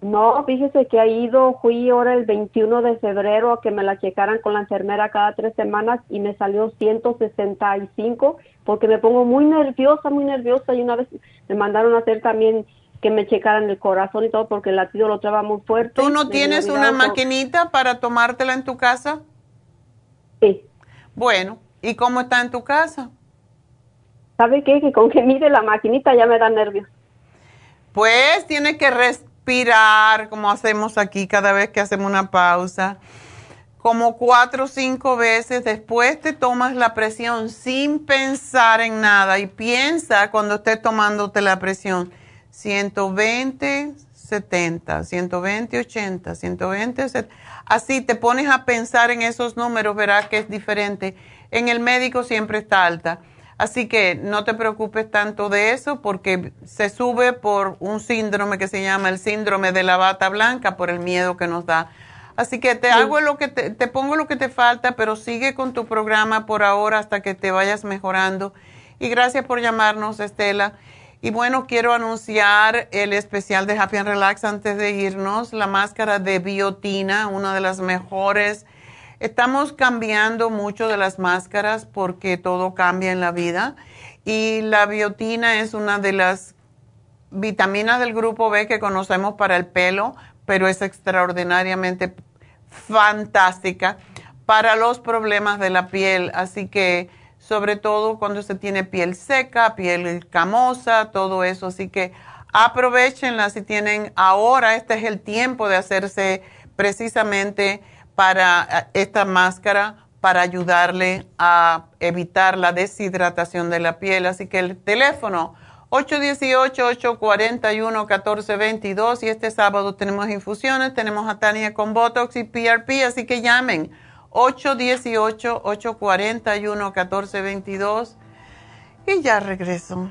No, fíjese que ha ido, fui ahora el 21 de febrero a que me la checaran con la enfermera cada tres semanas y me salió 165 porque me pongo muy nerviosa, muy nerviosa y una vez me mandaron a hacer también que me checaran el corazón y todo porque el latido lo traba muy fuerte. ¿Tú no tienes una maquinita para tomártela en tu casa? Sí. Bueno, ¿y cómo está en tu casa? ¿Sabe qué? Que con que mire la maquinita ya me da nervios. Pues tiene que respirar como hacemos aquí cada vez que hacemos una pausa. Como cuatro o cinco veces. Después te tomas la presión sin pensar en nada. Y piensa cuando estés tomándote la presión. 120, 70, 120, 80, 120, 70. Así te pones a pensar en esos números, verás que es diferente. En el médico siempre está alta. Así que no te preocupes tanto de eso porque se sube por un síndrome que se llama el síndrome de la bata blanca por el miedo que nos da. Así que te hago lo que te, te, pongo lo que te falta, pero sigue con tu programa por ahora hasta que te vayas mejorando. Y gracias por llamarnos, Estela. Y bueno, quiero anunciar el especial de Happy and Relax antes de irnos, la máscara de biotina, una de las mejores Estamos cambiando mucho de las máscaras porque todo cambia en la vida y la biotina es una de las vitaminas del grupo B que conocemos para el pelo, pero es extraordinariamente fantástica para los problemas de la piel. Así que sobre todo cuando se tiene piel seca, piel camosa, todo eso. Así que aprovechenla si tienen ahora, este es el tiempo de hacerse precisamente para eh, esta máscara para ayudarle a evitar la deshidratación de la piel. Así que el teléfono 818-841-1422 y este sábado tenemos infusiones, tenemos a Tania con Botox y PRP, así que llamen 818-841-1422 y ya regreso.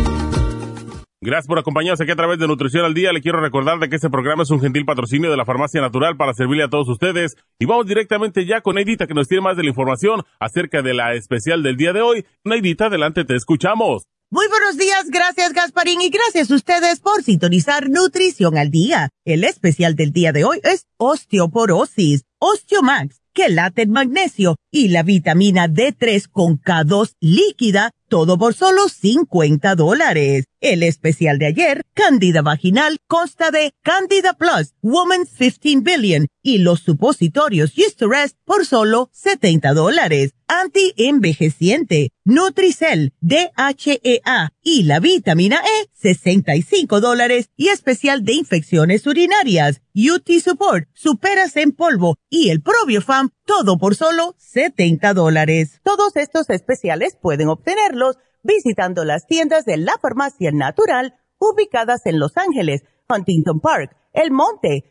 Gracias por acompañarnos aquí a través de Nutrición al Día. Le quiero recordar de que este programa es un gentil patrocinio de la Farmacia Natural para servirle a todos ustedes. Y vamos directamente ya con Neidita que nos tiene más de la información acerca de la especial del día de hoy. Neidita, adelante, te escuchamos. Muy buenos días, gracias Gasparín y gracias a ustedes por sintonizar Nutrición al Día. El especial del día de hoy es osteoporosis, Osteomax, quelate magnesio y la vitamina D3 con K2 líquida todo por solo 50 dólares. El especial de ayer, Candida Vaginal, consta de Candida Plus, Woman 15 Billion y los supositorios Rest por solo 70 dólares. Anti-envejeciente, Nutricel, DHEA y la vitamina E, 65 dólares y especial de infecciones urinarias. UT Support, Superas en polvo y el Probiofam, todo por solo 70 dólares. Todos estos especiales pueden obtenerlos visitando las tiendas de la farmacia natural ubicadas en Los Ángeles, Huntington Park, El Monte,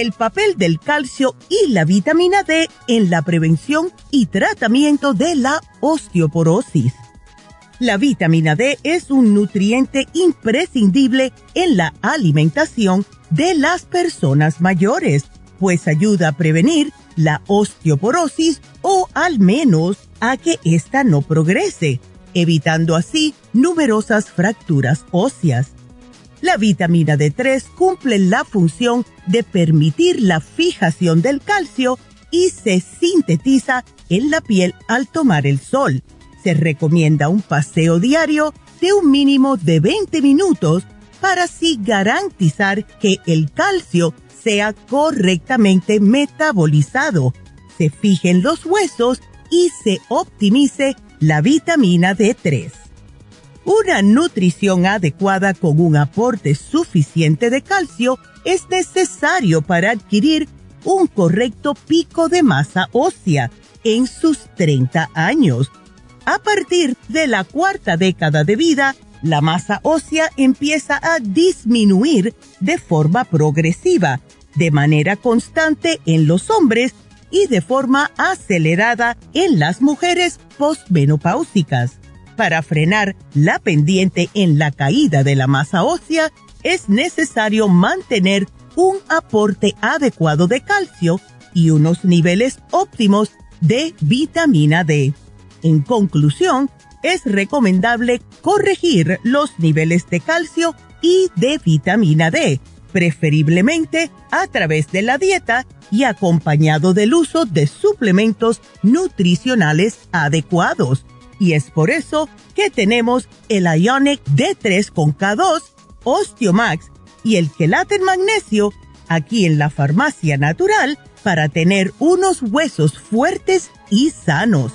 El papel del calcio y la vitamina D en la prevención y tratamiento de la osteoporosis. La vitamina D es un nutriente imprescindible en la alimentación de las personas mayores, pues ayuda a prevenir la osteoporosis o al menos a que ésta no progrese, evitando así numerosas fracturas óseas. La vitamina D3 cumple la función de permitir la fijación del calcio y se sintetiza en la piel al tomar el sol se recomienda un paseo diario de un mínimo de 20 minutos para así garantizar que el calcio sea correctamente metabolizado, se fijen los huesos y se optimice la vitamina D3. Una nutrición adecuada con un aporte suficiente de calcio es necesario para adquirir un correcto pico de masa ósea en sus 30 años a partir de la cuarta década de vida, la masa ósea empieza a disminuir de forma progresiva, de manera constante en los hombres y de forma acelerada en las mujeres postmenopáusicas. Para frenar la pendiente en la caída de la masa ósea, es necesario mantener un aporte adecuado de calcio y unos niveles óptimos de vitamina D. En conclusión, es recomendable corregir los niveles de calcio y de vitamina D, preferiblemente a través de la dieta y acompañado del uso de suplementos nutricionales adecuados. Y es por eso que tenemos el Ionic D3 con K2, Osteomax y el quelate en magnesio aquí en la farmacia natural para tener unos huesos fuertes y sanos.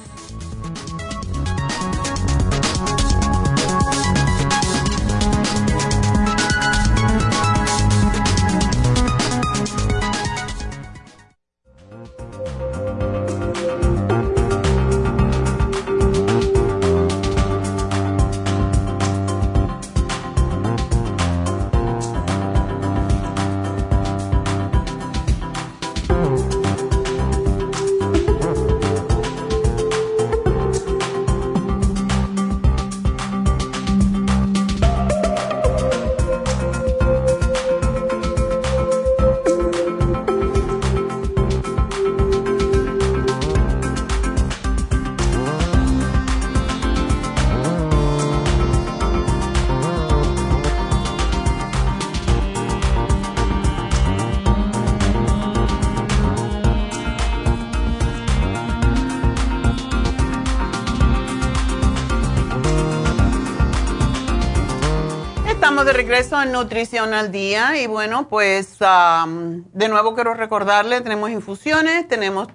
Regreso en Nutrición al Día y bueno, pues de nuevo quiero recordarle, tenemos infusiones, tenemos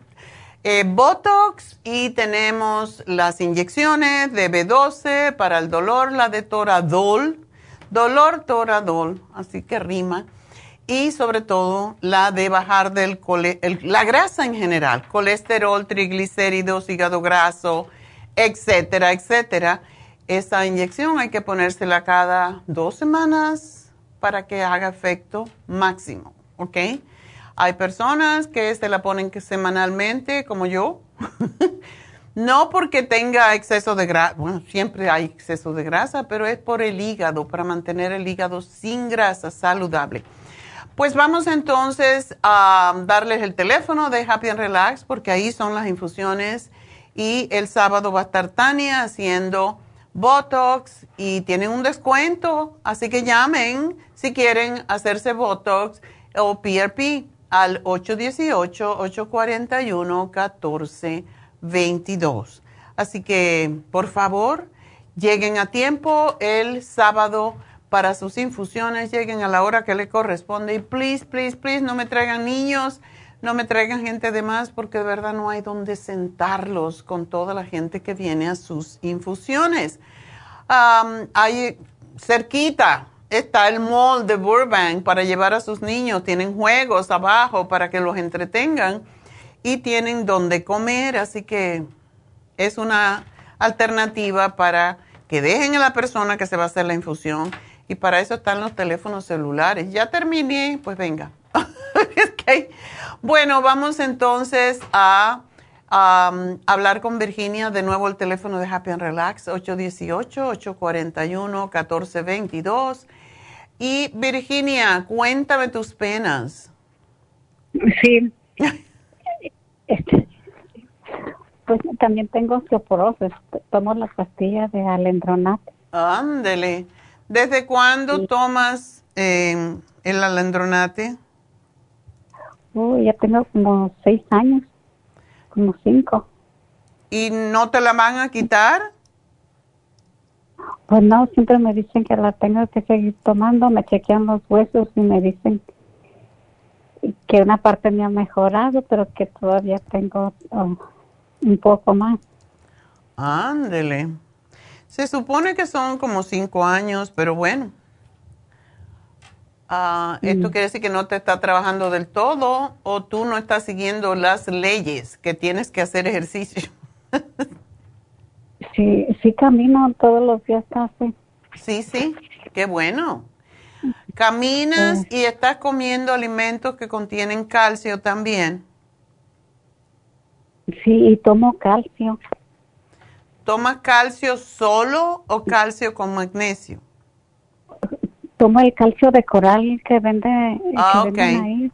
eh, Botox y tenemos las inyecciones de B12 para el dolor, la de Toradol, dolor Toradol, así que rima, y sobre todo la de bajar del la grasa en general, colesterol, triglicéridos, hígado graso, etcétera, etcétera esta inyección hay que ponérsela cada dos semanas para que haga efecto máximo, ¿ok? Hay personas que se la ponen semanalmente, como yo. no porque tenga exceso de grasa, bueno, siempre hay exceso de grasa, pero es por el hígado, para mantener el hígado sin grasa, saludable. Pues vamos entonces a darles el teléfono de Happy and Relax, porque ahí son las infusiones. Y el sábado va a estar Tania haciendo Botox y tienen un descuento, así que llamen si quieren hacerse Botox o PRP al 818-841-1422. Así que, por favor, lleguen a tiempo el sábado para sus infusiones, lleguen a la hora que les corresponde y please, please, please, no me traigan niños no me traigan gente de más porque de verdad no hay donde sentarlos con toda la gente que viene a sus infusiones. hay cerquita está el mall de Burbank para llevar a sus niños. Tienen juegos abajo para que los entretengan y tienen donde comer, así que es una alternativa para que dejen a la persona que se va a hacer la infusión y para eso están los teléfonos celulares. Ya terminé, pues venga. okay. Bueno, vamos entonces a hablar con Virginia. De nuevo el teléfono de Happy and Relax, 818-841-1422. Y Virginia, cuéntame tus penas. Sí. Este, pues también tengo osteoporosis. Tomo las pastillas de alendronate. Ándele. ¿Desde cuándo tomas eh, el alendronate? Ya tengo como seis años, como cinco. ¿Y no te la van a quitar? Pues no, siempre me dicen que la tengo que seguir tomando, me chequean los huesos y me dicen que una parte me ha mejorado, pero que todavía tengo oh, un poco más. Ándele. Se supone que son como cinco años, pero bueno, Ah, ¿Esto mm. quiere decir que no te está trabajando del todo o tú no estás siguiendo las leyes que tienes que hacer ejercicio? Sí, sí camino todos los días casi. Sí, sí, qué bueno. Caminas y estás comiendo alimentos que contienen calcio también. Sí, y tomo calcio. ¿Tomas calcio solo o calcio con magnesio? Tomo el calcio de coral que vende Ah, que ok. venden ahí.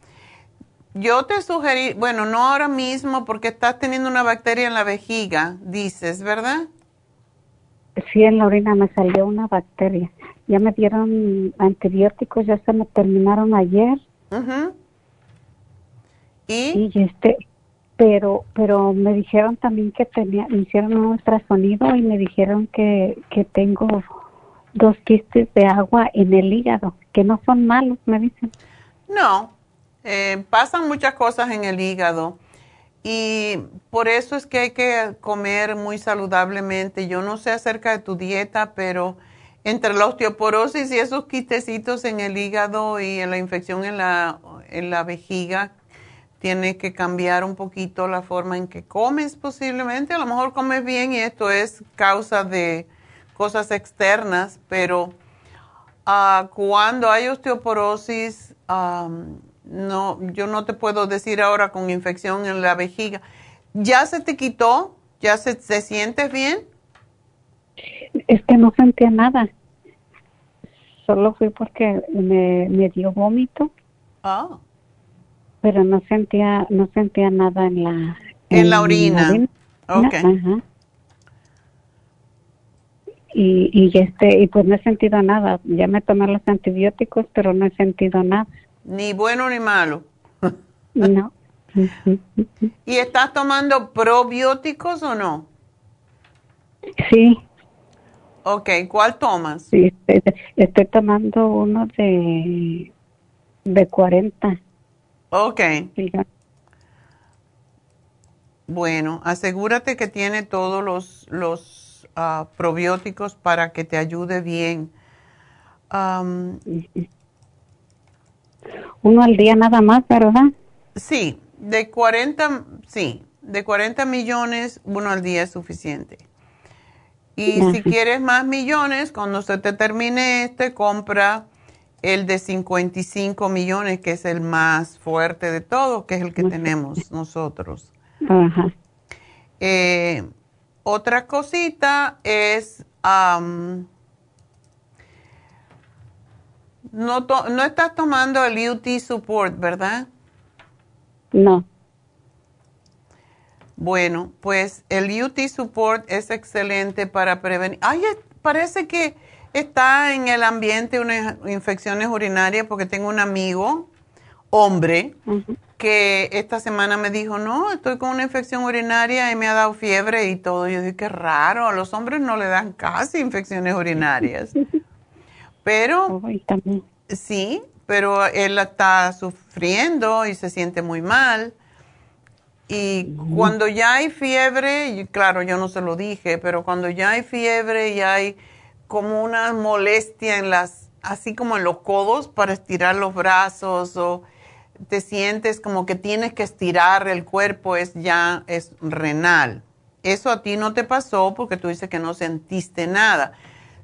Yo te sugerí, bueno, no ahora mismo porque estás teniendo una bacteria en la vejiga, dices, ¿verdad? Sí, en la orina me salió una bacteria. Ya me dieron antibióticos, ya se me terminaron ayer. Ujú. ¿Y? Y este, pero, pero me dijeron también que tenía, me hicieron un ultrasonido y me dijeron que, que tengo dos quistes de agua en el hígado, que no son malos, me dicen. No, eh, pasan muchas cosas en el hígado y por eso es que hay que comer muy saludablemente. Yo no sé acerca de tu dieta, pero entre la osteoporosis y esos quistecitos en el hígado y la infección en la, en la vejiga, tienes que cambiar un poquito la forma en que comes posiblemente. A lo mejor comes bien y esto es causa de cosas externas, pero ah, cuando hay osteoporosis, am, no, yo no te puedo decir ahora con infección en la vejiga. ¿Ya se te quitó? ¿Ya se, se sientes bien? Es que no sentía nada. Solo fui porque me, me dio vómito, Ah, pero no sentía, no sentía nada en la En la orina. Ok. Ajá. Y, y este, y pues no he sentido nada. Ya me tomé los antibióticos, pero no he sentido nada. ni bueno ni malo. No. ¿Y estás tomando probióticos o no? Sí, Ok, ¿cuál tomas? sí, estoy, estoy tomando uno de, de 40. Ok, bueno, asegúrate que tiene todos los, los probióticos para que te ayude bien. Uno al día nada más, ¿verdad? sí, de 40, sí, de 40 millones, uno al día es suficiente. Y si quieres más millones, cuando se te termine este, compra el de 55 millones, que es el más fuerte de todos, que es el que tenemos nosotros. Ajá. Eh, otra cosita es, am, no, no estás tomando el UT Support, ¿verdad? No. Bueno, pues el UT Support es excelente para prevenir. Ay, parece que está en el ambiente unas infecciones urinarias porque tengo un amigo, hombre, que esta semana me dijo, no, estoy con una infección urinaria y me ha dado fiebre y todo. Yo dije, qué raro, a los hombres no le dan casi infecciones urinarias. Pero sí, pero él está sufriendo y se siente muy mal. Y cuando ya hay fiebre, y claro, yo no se lo dije, pero cuando ya hay fiebre y hay como una molestia en las, así como en los codos para estirar los brazos o te sientes como que tienes que estirar el cuerpo, es ya, es renal. Eso a ti no te pasó porque tú dices que no sentiste nada.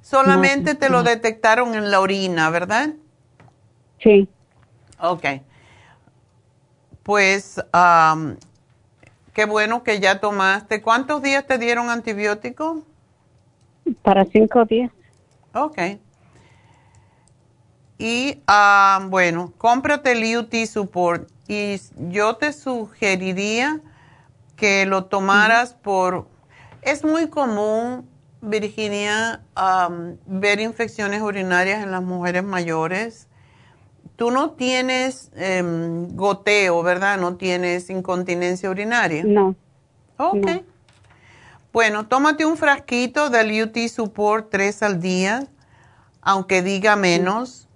Solamente te lo detectaron en la orina, ¿verdad? Sí. Ok. Pues, am, qué bueno que ya tomaste. ¿Cuántos días te dieron antibiótico? Para cinco días. Ok. Y, ah, bueno, cómprate el UT Support. Y yo te sugeriría que lo tomaras por... Es muy común, Virginia, am, ver infecciones urinarias en las mujeres mayores. Tú no tienes em, goteo, ¿verdad? No tienes incontinencia urinaria. No. Ok. Bueno, tómate un frasquito del UT Support tres al día, aunque diga menos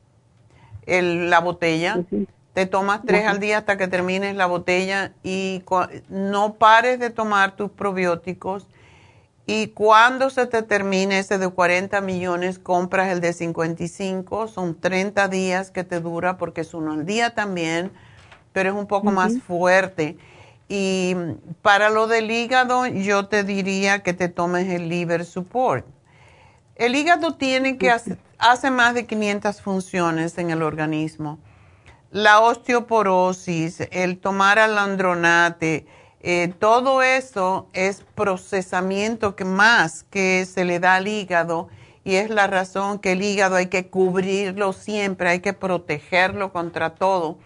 el- la botella. Te tomas tres al día hasta que termines la botella y no pares de tomar tus probióticos. Y cuando se te termine ese de 40 millones, compras el de 55. Son 30 días que te dura porque es uno al día también, pero es un poco más fuerte. y para lo del hígado, yo te diría que te tomes el liver support. El hígado tiene que hace más de 500 funciones en el organismo. La osteoporosis, el tomar alandronate, eh, todo eso es procesamiento que más que se le da al hígado y es la razón que el hígado hay que cubrirlo siempre, hay que protegerlo contra todo,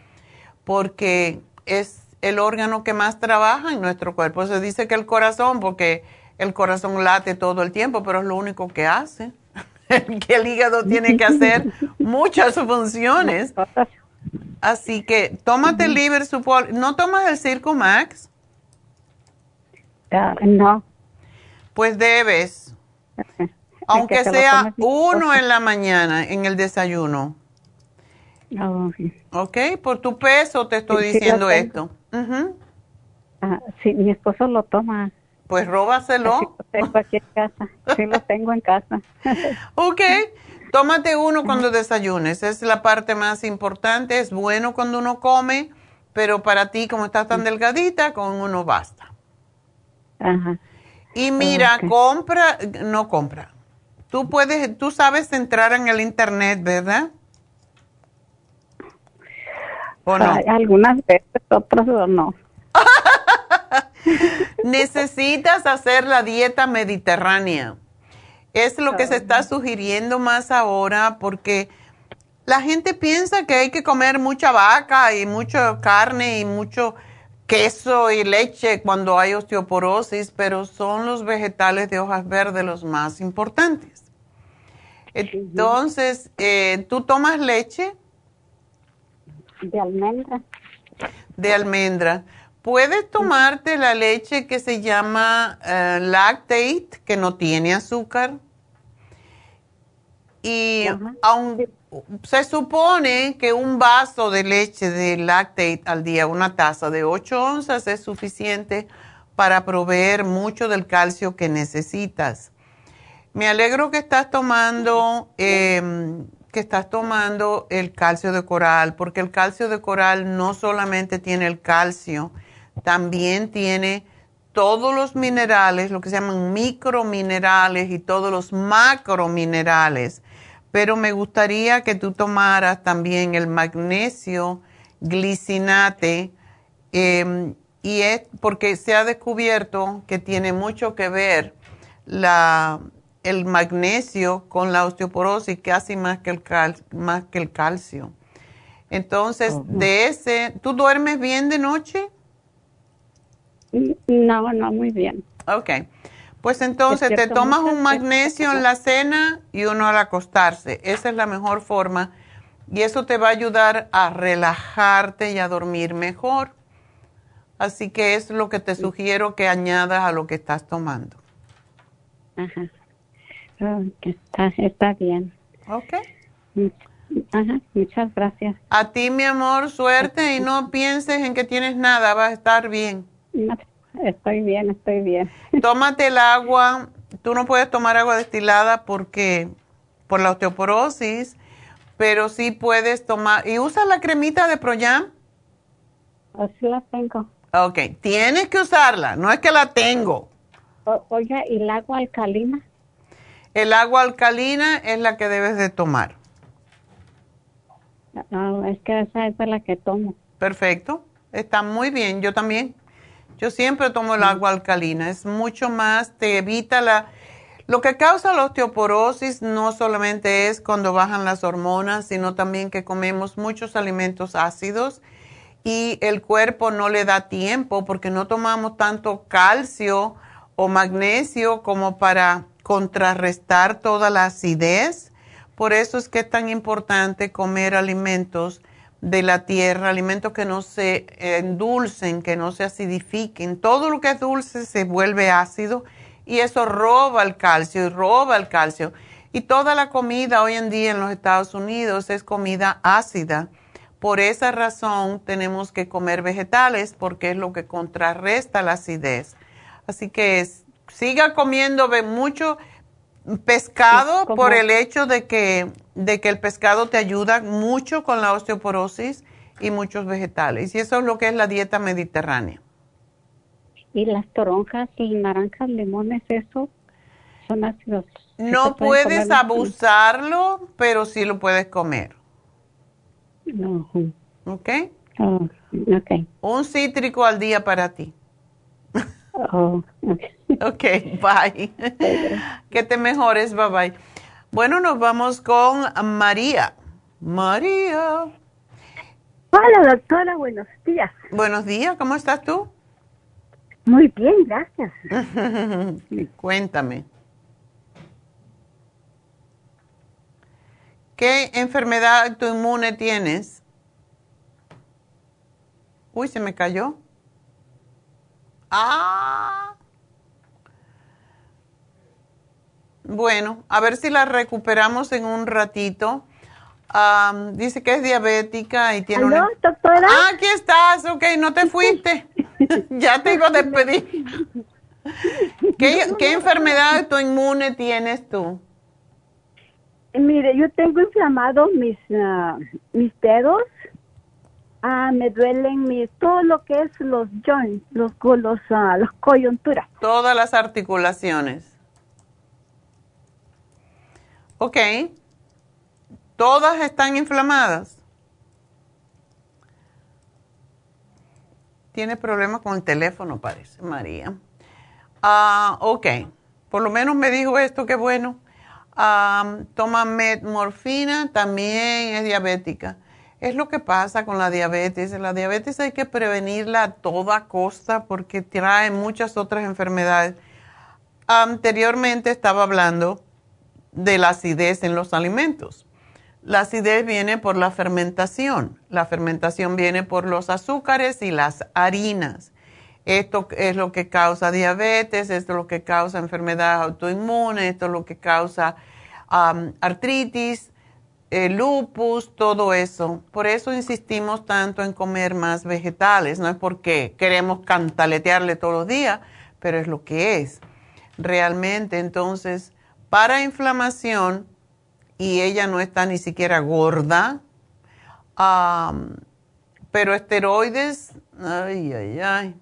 porque es el órgano que más trabaja en nuestro cuerpo. Se dice que el corazón, porque el corazón late todo el tiempo, pero es lo único que hace. que el hígado tiene que hacer muchas funciones. Así que tómate el liver support. ¿No tomas el Circo Max? no. Pues debes. Aunque sea uno en la mañana en el desayuno. Oh, ok, por tu peso te estoy diciendo esto. Ah, sí, mi esposo lo toma. Pues róbaselo. lo tengo aquí en casa. Sí, lo tengo en casa. ok, tómate uno cuando desayunes. Es la parte más importante. Es bueno cuando uno come, pero para ti, como estás tan delgadita, con uno basta. Ajá. Y mira, compra, no compra. Tú puedes, tú sabes entrar en el internet, ¿verdad? ¿O no? algunas veces, otras no. Necesitas hacer la dieta mediterránea. Es lo que se está sugiriendo más ahora porque la gente piensa que hay que comer mucha vaca y mucha carne y mucho queso y leche cuando hay osteoporosis, pero son los vegetales de hojas verdes los más importantes. Entonces, eh, ¿tú tomas leche? De almendra. De almendra. Puedes tomarte la leche que se llama uh, lactate, que no tiene azúcar. Y aún, se supone que un vaso de leche de lactate al día, una taza de 8 onzas, es suficiente para proveer mucho del calcio que necesitas. Me alegro que estás tomando, em, que estás tomando el calcio de coral, porque el calcio de coral no solamente tiene el calcio, también tiene todos los minerales, lo que se llaman microminerales y todos los macrominerales. Pero me gustaría que tú tomaras también el magnesio glicinate, em, y es porque se ha descubierto que tiene mucho que ver la, el magnesio con la osteoporosis, casi más que el, más que el calcio. Entonces, oh, de ese, ¿tú duermes bien de noche? No, no, muy bien. Ok. Pues entonces te tomas un magnesio en la cena y uno al acostarse. Esa es la mejor forma y eso te va a ayudar a relajarte y a dormir mejor. Así que es lo que te sugiero que añadas a lo que estás tomando. Ajá. está, está bien. Ok. Ajá, muchas gracias. A ti, mi amor, suerte y no pienses en que tienes nada, vas a estar bien. Estoy bien, estoy bien. Tómate el agua. Tú no puedes tomar agua destilada porque por la osteoporosis, pero sí puedes tomar. ¿Y usas la cremita de Proyam? Así la tengo. Ok, tienes que usarla, no es que la tengo. oiga, ¿y el agua alcalina? El agua alcalina es la que debes de tomar. No, es que esa es la que tomo. Perfecto, está muy bien, yo también. Yo siempre tomo el agua alcalina, es mucho más, te evita la... Lo que causa la osteoporosis no solamente es cuando bajan las hormonas, sino también que comemos muchos alimentos ácidos y el cuerpo no le da tiempo porque no tomamos tanto calcio o magnesio como para contrarrestar toda la acidez. Por eso es que es tan importante comer alimentos de la tierra, alimentos que no se endulcen, que no se acidifiquen. Todo lo que es dulce se vuelve ácido y eso roba el calcio y roba el calcio. Y toda la comida hoy en día en los Estados Unidos es comida ácida. Por esa razón tenemos que comer vegetales porque es lo que contrarresta la acidez. Así que siga comiendo mucho pescado por el hecho de que, de que el pescado te ayuda mucho con la osteoporosis y muchos vegetales. Y eso es lo que es la dieta mediterránea. Y las toronjas, y naranjas, limones, eso son ácidos. No puedes abusarlo, pero sí lo puedes comer. No. ¿Ok? Oh, ok. Un cítrico al día para ti. Oh, ok, bye. que te mejores, bye bye. Bueno, nos vamos con María. María. Hola, doctora, buenos días. Buenos días, ¿cómo estás tú? Muy bien, gracias. Cuéntame. ¿Qué enfermedad autoinmune tienes? Uy, se me cayó. Ah. Bueno, a ver si la recuperamos en un ratito. dice que es diabética y tiene ¿Aló, doctora? Ah, aquí estás. Ok, no te fuiste. ya te a despedir. ¿Qué, ¿Qué enfermedad autoinmune tienes tú? Mire, yo tengo inflamados mis, ah, mis dedos. Ah, me duelen mis, todo lo que es los joints, los, los, uh, los coyunturas. Todas las articulaciones. Ok. Todas están inflamadas. Tiene problemas con el teléfono, parece, María. Ah, ok. Por lo menos me dijo esto, qué bueno toma metmorfina, también es diabética. Es lo que pasa con la diabetes. La diabetes hay que prevenirla a toda costa porque trae muchas otras enfermedades. Anteriormente estaba hablando de la acidez en los alimentos. La acidez viene por la fermentación. La fermentación viene por los azúcares y las harinas. Esto es lo que causa diabetes, esto es lo que causa enfermedades autoinmunes, esto es lo que causa artritis, eh, lupus, todo eso. Por eso insistimos tanto en comer más vegetales. No es porque queremos cantaletearle todos los días, pero es lo que es realmente. Entonces, para inflamación, y ella no está ni siquiera gorda, pero esteroides, ay, ay, ay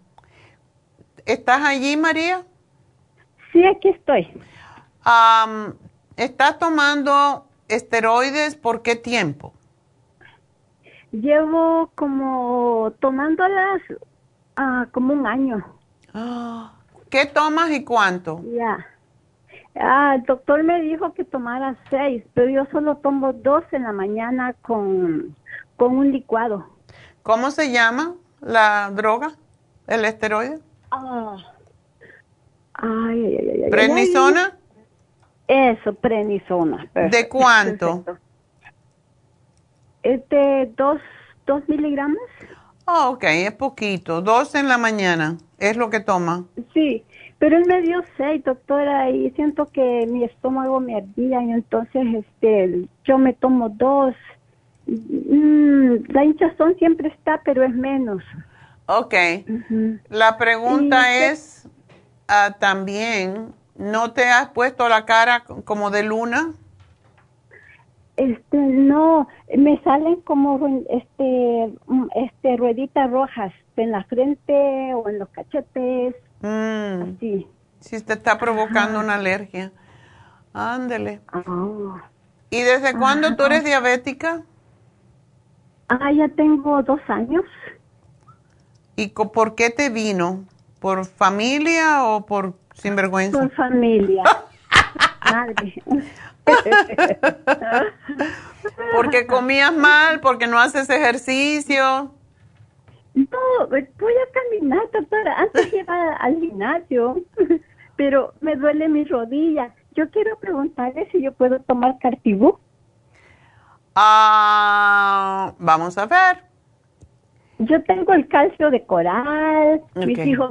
¿Estás allí, María? Sí, aquí estoy. ¿Estás tomando esteroides por qué tiempo? Llevo como tomándolas uh, como un año. ¿Qué tomas y cuánto? Ya. Ah, el doctor me dijo que tomara seis, pero yo solo tomo dos en la mañana con, con un licuado. ¿Cómo se llama la droga, el esteroide? Ah. Ay, ay, ay, ¿Prednisona? Eso, prednisona. ¿De cuánto? Es de dos, dos miligramos. Oh, ok, es poquito. Dos en la mañana, es lo que toma. Sí, pero él me dio seis, doctora, y siento que mi estómago me ardía, y entonces este, yo me tomo dos. Mm, la hinchazón siempre está, pero es menos. Ok. La pregunta es ah, también, ¿no te has puesto la cara como de luna? Este, no, me salen como este, este, rueditas rojas en la frente o en los cachetes. Mm. Sí. Si te está provocando una alergia. Ándele. Ah. ¿Y desde cuándo tú eres diabética? Ah, ya tengo dos años. ¿Y por qué te vino? ¿Por familia o por sinvergüenza? Por familia. Madre. porque comías mal, porque no haces ejercicio. No, voy a caminar, doctora. Antes iba al gimnasio, pero me duele mi rodilla. Yo quiero preguntarle si yo puedo tomar cartibú. Ah, vamos a ver. Yo tengo el calcio de coral, mis hijos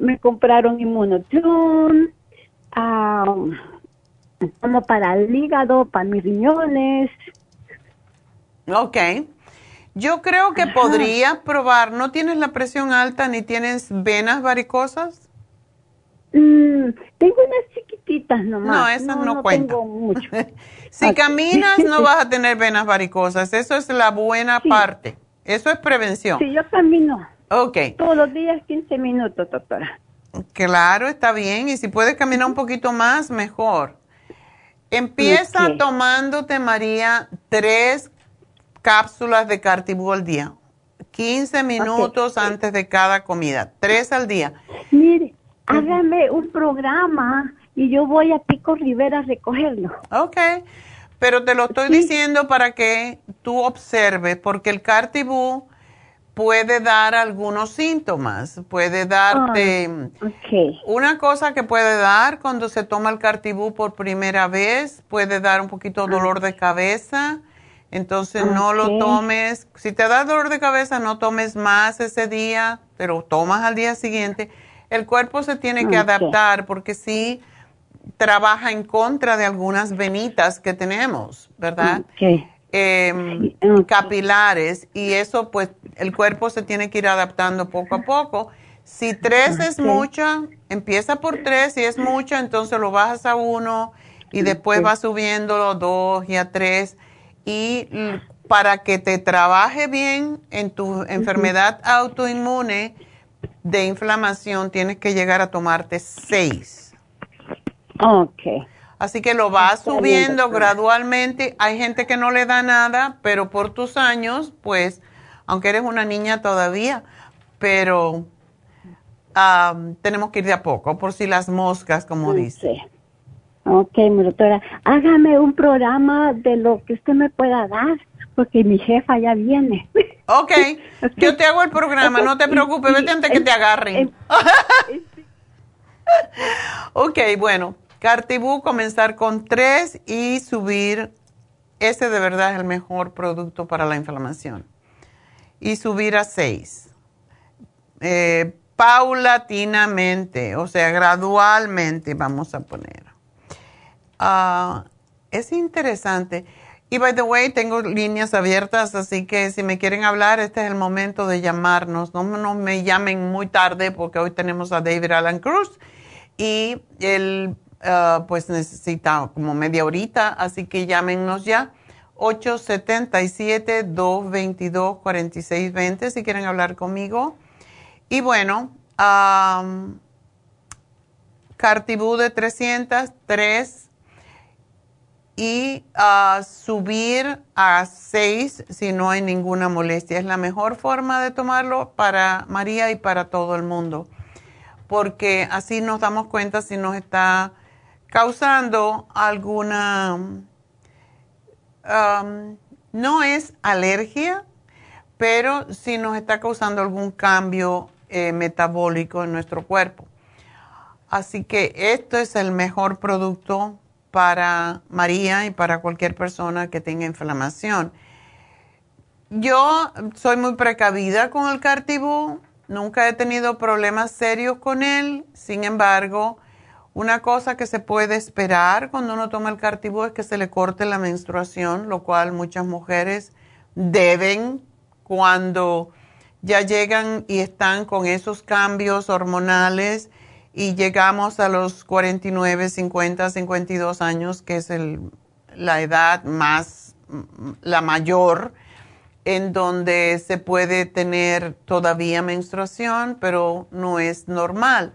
me, compraron inmunotune, como para el hígado, para mis riñones. Ok. Yo creo que podrías probar, ¿no tienes la presión alta ni tienes venas varicosas? Mm, tengo unas chiquititas nomás. No, esas no, cuentan. mucho. si caminas no vas a tener venas varicosas, eso es la buena parte. Eso es prevención. Sí, yo camino. Ok. Todos los días 15 minutos, doctora. Claro, está bien. Y si puedes caminar un poquito más, mejor. Empieza tomándote, María, tres cápsulas de Cartibú al día. 15 minutos antes de cada comida. Tres al día. Mire, hágame un programa y yo voy a Pico Rivera a recogerlo. Ok, pero te lo estoy diciendo para que tú observes, porque el Cartibú puede dar algunos síntomas. Puede darte... Ok. Una cosa que puede dar cuando se toma el Cartibú por primera vez, puede dar un poquito de dolor de cabeza. Entonces no lo tomes. Si te da dolor de cabeza, no tomes más ese día, pero tomas al día siguiente. El cuerpo se tiene que adaptar porque sí trabaja en contra de algunas venitas que tenemos, ¿verdad? Em, capilares y eso pues el cuerpo se tiene que ir adaptando poco a poco. Si tres es mucha, empieza por tres, si es mucha, entonces lo bajas a uno y después vas subiendo a dos y a tres. Y para que te trabaje bien en tu enfermedad autoinmune de inflamación, tienes que llegar a tomarte seis. Ok. Así que lo vas Está subiendo gradualmente. Hay gente que no le da nada, pero por tus años, pues, aunque eres una niña todavía, pero am, tenemos que ir de a poco, por si las moscas, como dice. Ok, mi doctora, hágame un programa de lo que usted me pueda dar, porque mi jefa ya viene. Ok, yo te hago el programa, no te preocupes, vete antes que te agarren. ok, bueno, Cartibú comenzar con tres y subir, ese de verdad es el mejor producto para la inflamación. Y subir a seis. Eh, paulatinamente, o sea, gradualmente vamos a poner. Ah, es interesante. Y by the way, tengo líneas abiertas, así que si me quieren hablar, este es el momento de llamarnos. No, no me llamen muy tarde porque hoy tenemos a David Alan Cruz y él ah, pues necesita como media horita, así que llámenos ya. 877-222-4620 si quieren hablar conmigo. Y bueno, um, Cartibú de 303 y ah, subir a 6 si no hay ninguna molestia. Es la mejor forma de tomarlo para María y para todo el mundo, porque así nos damos cuenta si nos está causando alguna... um, no es alergia, pero si nos está causando algún cambio eh, metabólico en nuestro cuerpo. Así que esto es el mejor producto para María y para cualquier persona que tenga inflamación. Yo soy muy precavida con el Cartibú, nunca he tenido problemas serios con él, sin embargo, una cosa que se puede esperar cuando uno toma el Cartibú es que se le corte la menstruación, lo cual muchas mujeres deben cuando ya llegan y están con esos cambios hormonales y llegamos a los 49, 50, 52 años, que es la edad más, la mayor, en donde se puede tener todavía menstruación, pero no es normal.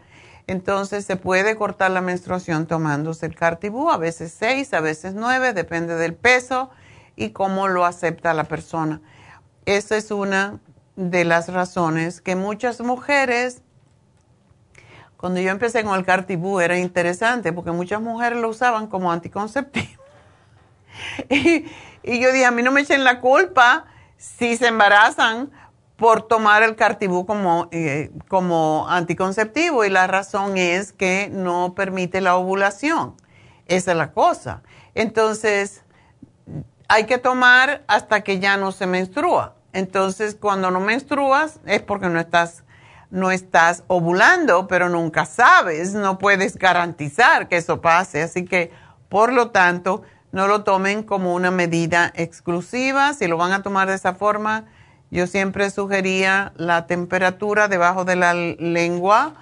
Entonces se puede cortar la menstruación tomándose el cartibú, a veces seis, a veces nueve, depende del peso y cómo lo acepta la persona. Esa es una de las razones que muchas mujeres cuando yo empecé con el Cartibú era interesante porque muchas mujeres lo usaban como anticonceptivo. y, y yo dije, a mí no me echen la culpa si se embarazan por tomar el Cartibú como, eh, como anticonceptivo y la razón es que no permite la ovulación. Esa es la cosa. Entonces, hay que tomar hasta que ya no se menstrua. Entonces, cuando no menstruas es porque no estás no estás ovulando, pero nunca sabes, no puedes garantizar que eso pase. Así que, por lo tanto, no lo tomen como una medida exclusiva. Si lo van a tomar de esa forma, yo siempre sugería la temperatura debajo de la lengua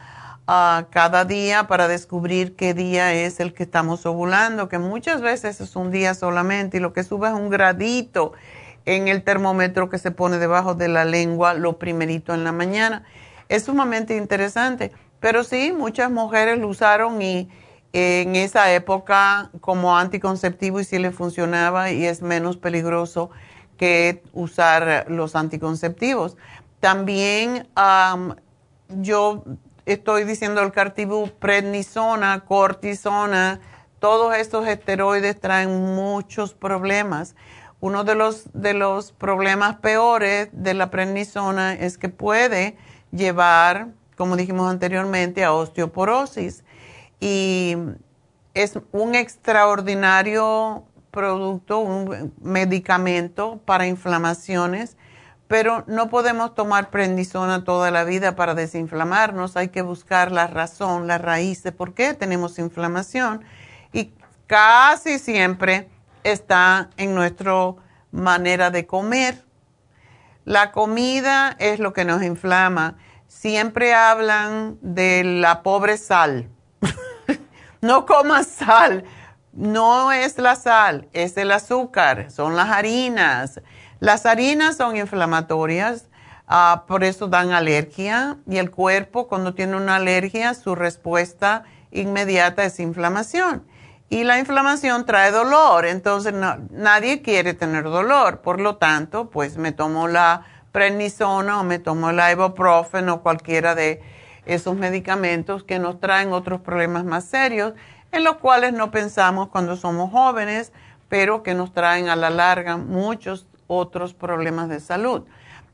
uh, cada día para descubrir qué día es el que estamos ovulando, que muchas veces es un día solamente y lo que sube es un gradito en el termómetro que se pone debajo de la lengua lo primerito en la mañana. Es sumamente interesante. Pero sí, muchas mujeres lo usaron y en esa época como anticonceptivo y sí le funcionaba y es menos peligroso que usar los anticonceptivos. También yo estoy diciendo el cartibú, prednisona, cortisona, todos estos esteroides traen muchos problemas. Uno de los, de los problemas peores de la prednisona es que puede llevar, como dijimos anteriormente, a osteoporosis. Y es un extraordinario producto, un medicamento para inflamaciones, pero no podemos tomar prednisona toda la vida para desinflamarnos. Hay que buscar la razón, la raíz de por qué tenemos inflamación. Y casi siempre está en nuestra manera de comer. La comida es lo que nos inflama. Siempre hablan de la pobre sal. no comas sal. No es la sal, es el azúcar, son las harinas. Las harinas son inflamatorias, ah, por eso dan alergia y el cuerpo cuando tiene una alergia, su respuesta inmediata es inflamación y la inflamación trae dolor, entonces nadie quiere tener dolor, por lo tanto, pues me tomo la prednisona o me tomo la ibuprofen o cualquiera de esos medicamentos que nos traen otros problemas más serios, en los cuales no pensamos cuando somos jóvenes, pero que nos traen a la larga muchos otros problemas de salud.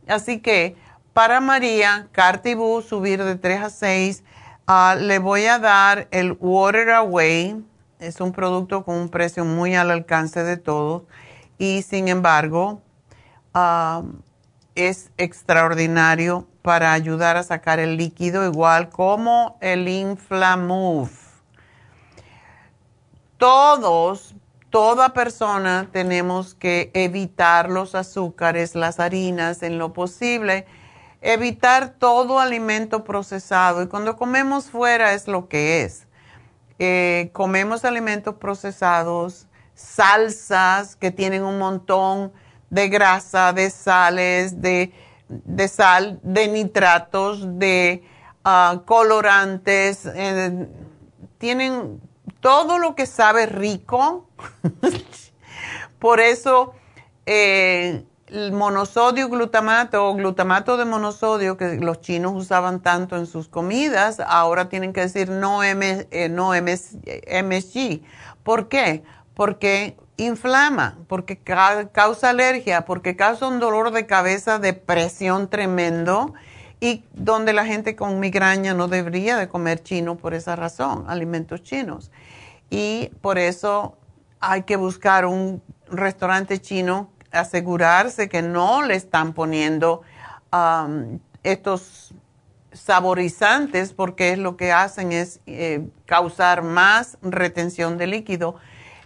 Así que para María, Cartibú, subir de 3 a 6, ah, le voy a dar el Water Away es un producto con un precio muy al alcance de todos y sin embargo es extraordinario para ayudar a sacar el líquido igual como el Inflamove. Todos, toda persona tenemos que evitar los azúcares, las harinas en lo posible, evitar todo alimento procesado. Y cuando comemos fuera es lo que es. Eh, comemos alimentos procesados, salsas que tienen un montón de grasa, de sales, de, sal, de nitratos, de ah, colorantes, eh, tienen todo lo que sabe rico. Por eso eh, el monosodio glutamato o glutamato de monosodio que los chinos usaban tanto en sus comidas, ahora tienen que decir no, M, eh, no MSG. ¿Por qué? Porque inflama, porque causa alergia, porque causa un dolor de cabeza, depresión tremendo y donde la gente con migraña no debería de comer chino por esa razón, alimentos chinos. Y por eso hay que buscar un restaurante chino asegurarse que no le están poniendo um, estos saborizantes porque es lo que hacen es eh, causar más retención de líquido.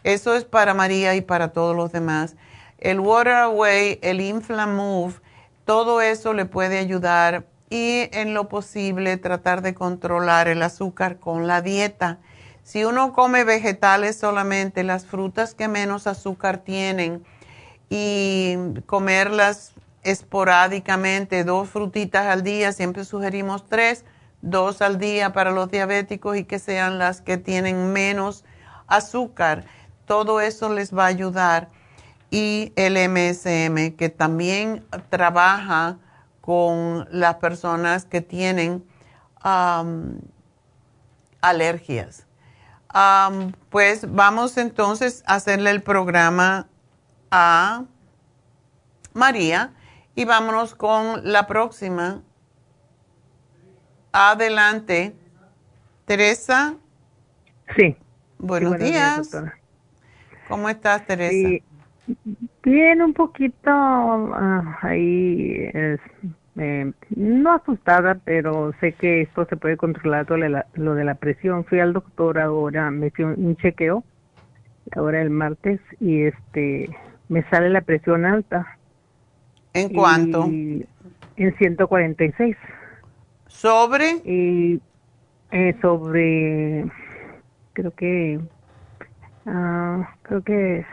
Eso es para María y para todos los demás. El Water Away, el Inflamove, todo eso le puede ayudar y en lo posible tratar de controlar el azúcar con la dieta. Si uno come vegetales solamente, las frutas que menos azúcar tienen, y comerlas esporádicamente, dos frutitas al día, siempre sugerimos tres, dos al día para los diabéticos y que sean las que tienen menos azúcar. Todo eso les va a ayudar. Y el MSM, que también trabaja con las personas que tienen alergias. Pues vamos entonces a hacerle el programa a María y vámonos con la próxima. Adelante. Teresa. Sí. Buenos, días. ¿Cómo estás, Teresa? bien, un poquito ah, ahí, no asustada, pero sé que esto se puede controlar todo lo de la presión. Fui al doctor ahora, me hice un chequeo, ahora el martes, y este me sale la presión alta. ¿En cuánto? En 146. ¿Sobre? Y eh, sobre, creo que, uh, creo que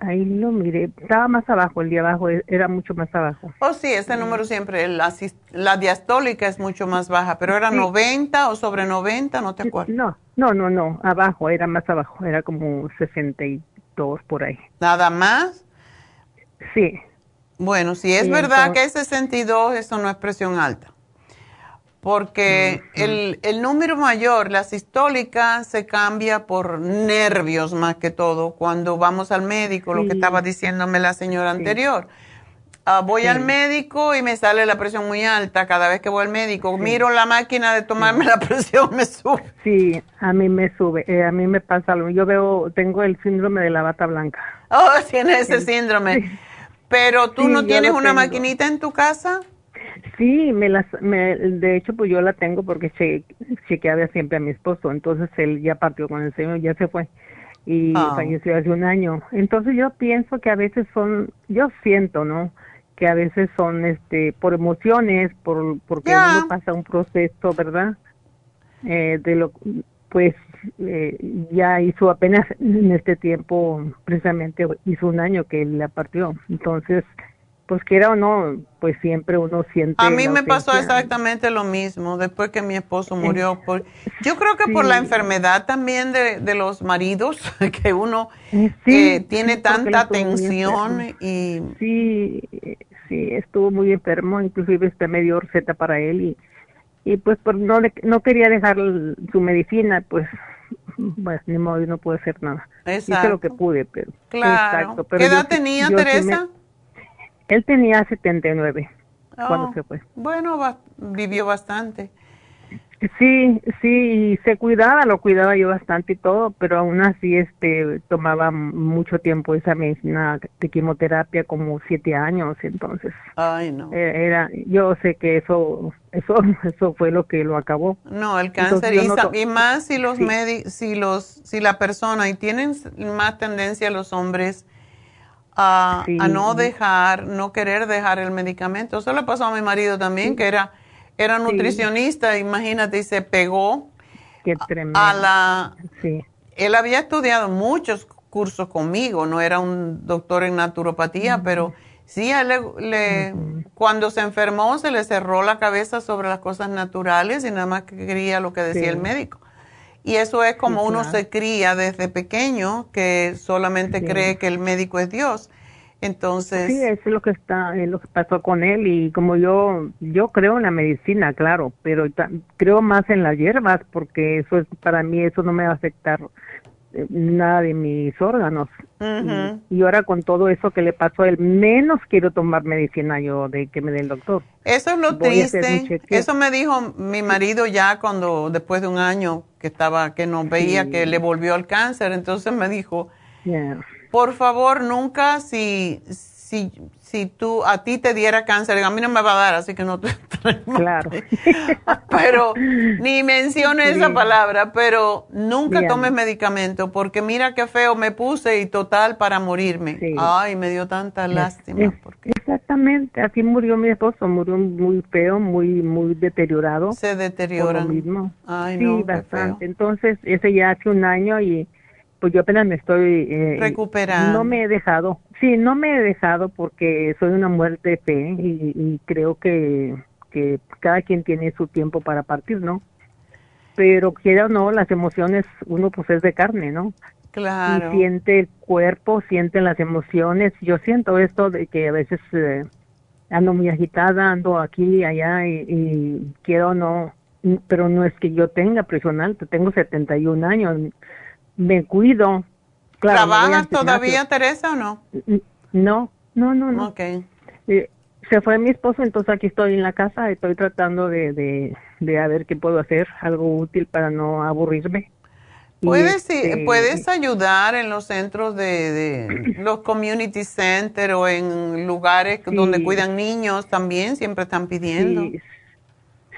Ahí lo miré. Estaba más abajo, el de abajo e- era mucho más abajo. Oh, sí, ese número siempre, la, diastólica es mucho más baja, pero era Sí. 90 o sobre 90, no te acuerdas. No, no, no, no, abajo, era más abajo, era como 62 por ahí. Nada más. Sí. Bueno, si es verdad entonces- que es 62, eso no es presión alta. Porque el, el número mayor, la sistólica, se cambia por nervios más que todo cuando vamos al médico, lo que estaba diciéndome la señora anterior. Ah, voy al médico y me sale la presión muy alta cada vez que voy al médico. Miro la máquina de tomarme la presión, me sube. Sí, a mí me sube, eh, a mí me pasa algo. Yo veo, tengo el síndrome de la bata blanca. Oh, tiene ese síndrome. Pero tú no tienes una tengo. maquinita en tu casa? Sí, me las, me, de hecho, pues yo la tengo porque che, chequeaba siempre a mi esposo. Entonces él ya partió con el Señor, ya se fue y Ah. falleció hace un año. Entonces yo pienso que a veces son, yo siento, ¿no? Que a veces son, este, por emociones, por porque Ya. uno pasa un proceso, ¿verdad? Eh, de lo, pues eh, ya hizo apenas en este tiempo, precisamente hizo un año que él la partió. Entonces, pues quiera o no, pues siempre uno siente. A mí me pasó exactamente lo mismo después que mi esposo murió. Por, yo creo que por la enfermedad también de, de los maridos, que uno Eh, sí, eh, tiene sí, él tanta tensión y Sí, sí, estuvo muy enfermo, inclusive este me dio receta para él y, y pues por no le- no quería dejar su medicina, pues pues ni modo, no pude hacer nada. Hice Exacto. lo que pude, pero Claro. exacto, pero ¿Qué edad yo tenía, yo Teresa? Él tenía 79 cuando Oh, se fue. Bueno, vivió bastante. Sí, sí, y se cuidaba, lo cuidaba yo bastante y todo, pero aún así este tomaba mucho tiempo esa medicina de quimioterapia, como siete años, entonces Ay, no. eh, era, yo sé que eso, eso, eso fue lo que lo acabó. No, el cáncer Entonces, y, más si los Sí. medi- si los si la persona y tienen más tendencia los hombres a, Sí. a no dejar, no querer dejar el medicamento. Eso le pasó a mi marido también, que era era nutricionista, imagínate, y se pegó Qué tremendo. a la Sí, él había estudiado muchos cursos conmigo, no era un doctor en naturopatía, pero sí, a él le, le- cuando se enfermó se le cerró la cabeza sobre las cosas naturales y nada más que quería lo que decía el médico. Y eso es como uno se cría desde pequeño, que solamente Sí. cree que el médico es Dios. Entonces, sí, eso es lo que está, es lo que pasó con él y como yo, yo creo en la medicina, claro, pero creo más en las hierbas porque eso es, para mí eso no me va a afectar eh, nada de mis órganos. Y ahora con todo eso que le pasó a él, menos quiero tomar medicina yo de que me dé el doctor. Eso es lo Voy triste. Eso me dijo mi marido ya cuando, después de un año que estaba, que no veía Sí. que le volvió el cáncer. Entonces me dijo, Yeah. por favor, nunca si, si, si tú, a ti te diera cáncer, a mí no me va a dar, así que no te Claro. Pero ni mencione esa Sí. palabra, pero nunca Bien. tomes medicamento, porque mira qué feo me puse y total para morirme. Sí. Ay, me dio tanta lástima. Es- Exactamente, así murió mi esposo, murió muy feo, muy muy deteriorado. Se lo mismo. Ay, sí, no, qué bastante. Entonces, ese ya hace un año y pues yo apenas me estoy... eh, Recuperando. No me he dejado. Sí, no me he dejado porque soy una mujer de fe y, y creo que, que cada quien tiene su tiempo para partir, ¿no? Pero quiera o no, las emociones, uno pues es de carne, ¿no? Claro. y siente el cuerpo, siente las emociones. Yo siento esto de que a veces eh, ando muy agitada, ando aquí y allá y, quiero o no, pero no es que yo tenga presión alta, tengo 71 años, me cuido. Claro, ¿Trabajas todavía, Teresa, o no? No, no, no, no. Ok. Eh, se fue mi esposo, entonces aquí estoy en la casa, estoy tratando de, de, de a ver qué puedo hacer, algo útil para no aburrirme. Puedes, este, puedes ayudar en los centros de, de los community center o en lugares Sí. donde cuidan niños también, siempre están pidiendo. Sí,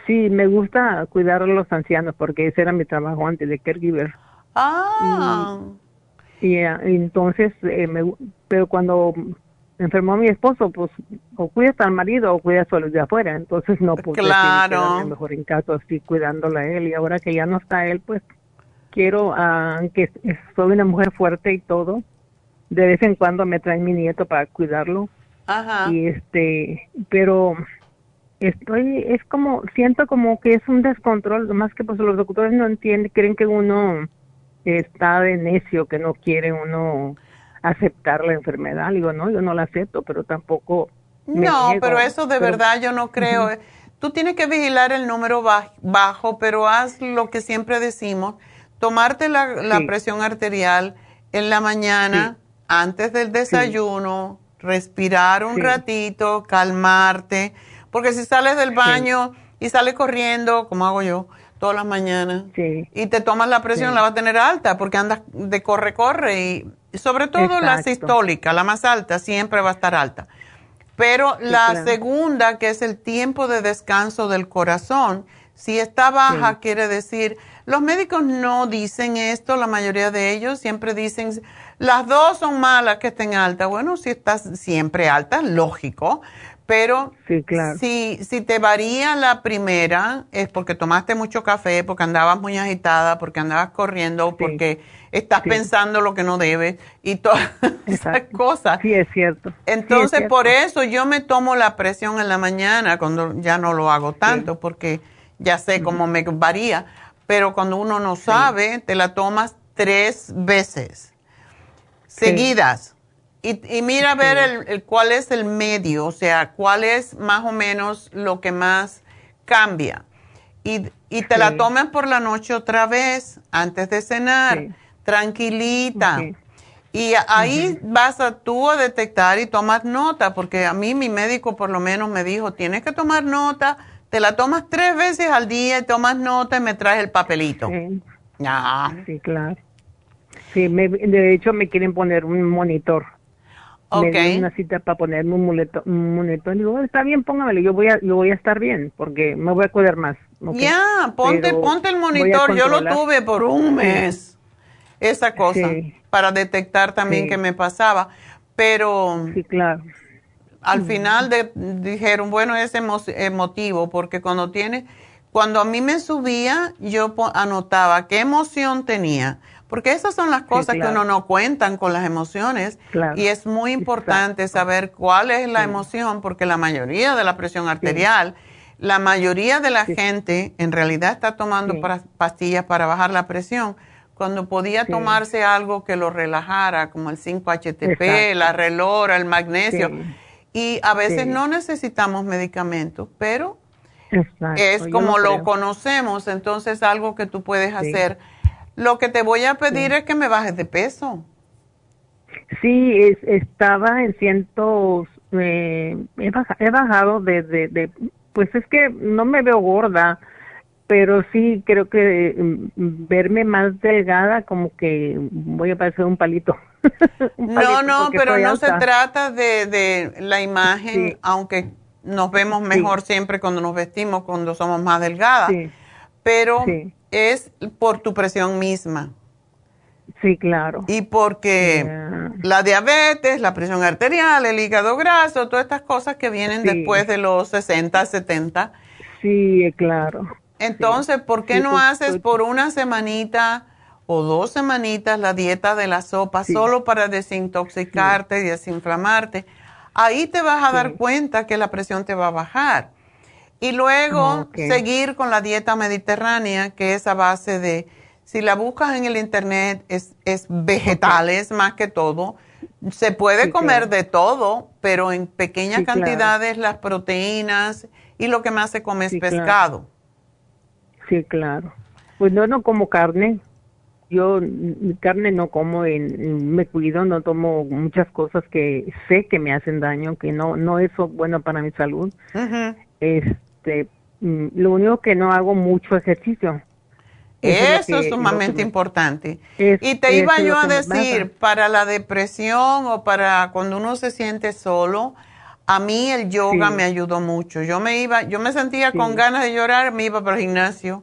sí, me gusta cuidar a los ancianos porque ese era mi trabajo antes de caregiver. Ah, Y eh, entonces, eh, me, pero cuando enfermó mi esposo, pues o cuidas al marido o cuidas a los de afuera. Entonces no pude Claro. quedarme mejor en casa así cuidándolo a él. Y ahora que ya no está él, pues quiero, ah, aunque soy una mujer fuerte y todo, de vez en cuando me traen mi nieto para cuidarlo. Ajá. Y este, pero estoy, es como, siento como que es un descontrol, más que pues los doctores no entienden, creen que uno está de necio, que no quiere uno aceptar la enfermedad. Digo, no, yo no la acepto, pero tampoco. me No, niego. pero eso de Pero- verdad yo no creo. Tú tienes que vigilar el número baj- bajo, pero haz lo que siempre decimos, tomarte la, la presión arterial en la mañana, antes del desayuno, respirar un ratito, calmarte, porque si sales del baño y sales corriendo, como hago yo, todas las mañanas, y te tomas la presión, Sí. la vas a tener alta, porque andas de corre, corre, y sobre todo la sistólica, la más alta, siempre va a estar alta. Pero Sí, la claro. segunda, que es el tiempo de descanso del corazón, si está baja, quiere decir, los médicos no dicen esto, la mayoría de ellos siempre dicen, las dos son malas que estén altas. Bueno, si estás siempre alta, lógico, pero Sí, claro. si, si te varía la primera, es porque tomaste mucho café, porque andabas muy agitada, porque andabas corriendo, porque estás Sí. pensando lo que no debes y todas esas cosas. Sí, es cierto. Entonces, cierto. por eso yo me tomo la presión en la mañana, cuando ya no lo hago tanto, porque ya sé cómo me varía. Pero cuando uno no sabe, te la tomas tres veces seguidas. Y, y mira a ver el, el cuál es el medio, o sea, cuál es más o menos lo que más cambia. Y, y te la tomas por la noche otra vez, antes de cenar, tranquilita. Y ahí vas a tú a detectar y tomas nota, porque a mí mi médico por lo menos me dijo, tienes que tomar nota, te la tomas tres veces al día y tomas nota y me traes el papelito. Sí. Ah. Sí, claro. Sí, me, de hecho me quieren poner un monitor. Me Ok. dieron una cita para ponerme un, muleto, un monitor. Digo, está bien, póngamelo, yo voy a, yo voy a estar bien, porque me voy a cuidar más. ¿ok? Ya, ponte, Pero ponte el monitor. Yo lo tuve por un mes, esa cosa, Sí. para detectar también Sí. que me pasaba. Pero Sí, claro. al final de- dijeron, bueno, es emo- emotivo, porque cuando tiene, cuando a mí me subía, yo anotaba qué emoción tenía. Porque esas son las cosas claro. que uno no cuentan con las emociones. Claro. Y es muy importante saber cuál es la emoción, porque la mayoría de la presión arterial, la mayoría de la gente en realidad está tomando pastillas para bajar la presión, cuando podía tomarse algo que lo relajara, como el 5-HTP, Exacto. la relora, el magnesio. Y a veces no necesitamos medicamentos, pero Exacto, es como lo creo. conocemos, entonces algo que tú puedes hacer. Lo que te voy a pedir es que me bajes de peso. Sí, es, estaba en cientos, eh, he, baja- he bajado de, de, de, pues es que no me veo gorda, pero sí creo que mm, verme más delgada como que voy a parecer un palito. Un No, palito no, pero no se trata de, de la imagen, Sí. aunque nos vemos mejor siempre cuando nos vestimos, cuando somos más delgadas, Sí. pero. Es por tu presión misma. Sí, claro. Y porque la diabetes, la presión arterial, el hígado graso, todas estas cosas que vienen Sí. después de los 60, 70. Sí, claro. Entonces, ¿por qué Sí, no pues, haces pues- por una semanita o dos semanitas la dieta de la sopa solo para desintoxicarte y desinflamarte? Ahí te vas a dar cuenta que la presión te va a bajar. Y luego Ok. seguir con la dieta mediterránea, que es a base de, si la buscas en el internet, es, es vegetales más que todo. Se puede Sí, comer claro. de todo, pero en pequeñas Sí, claro. cantidades las proteínas y lo que más se come es claro. pescado. Sí, claro. Pues no, no como carne. Yo carne no como, en, me cuido, no tomo muchas cosas que sé que me hacen daño, que no no es bueno para mi salud. Ujú. Este, mm, lo único que no hago mucho ejercicio. Eso, es lo es que- sumamente me- importante. Es- y te iba yo a decir, para la depresión o para cuando uno se siente solo, a mí el yoga Sí. me ayudó mucho. Yo me iba, yo me sentía Sí. con ganas de llorar, me iba para el gimnasio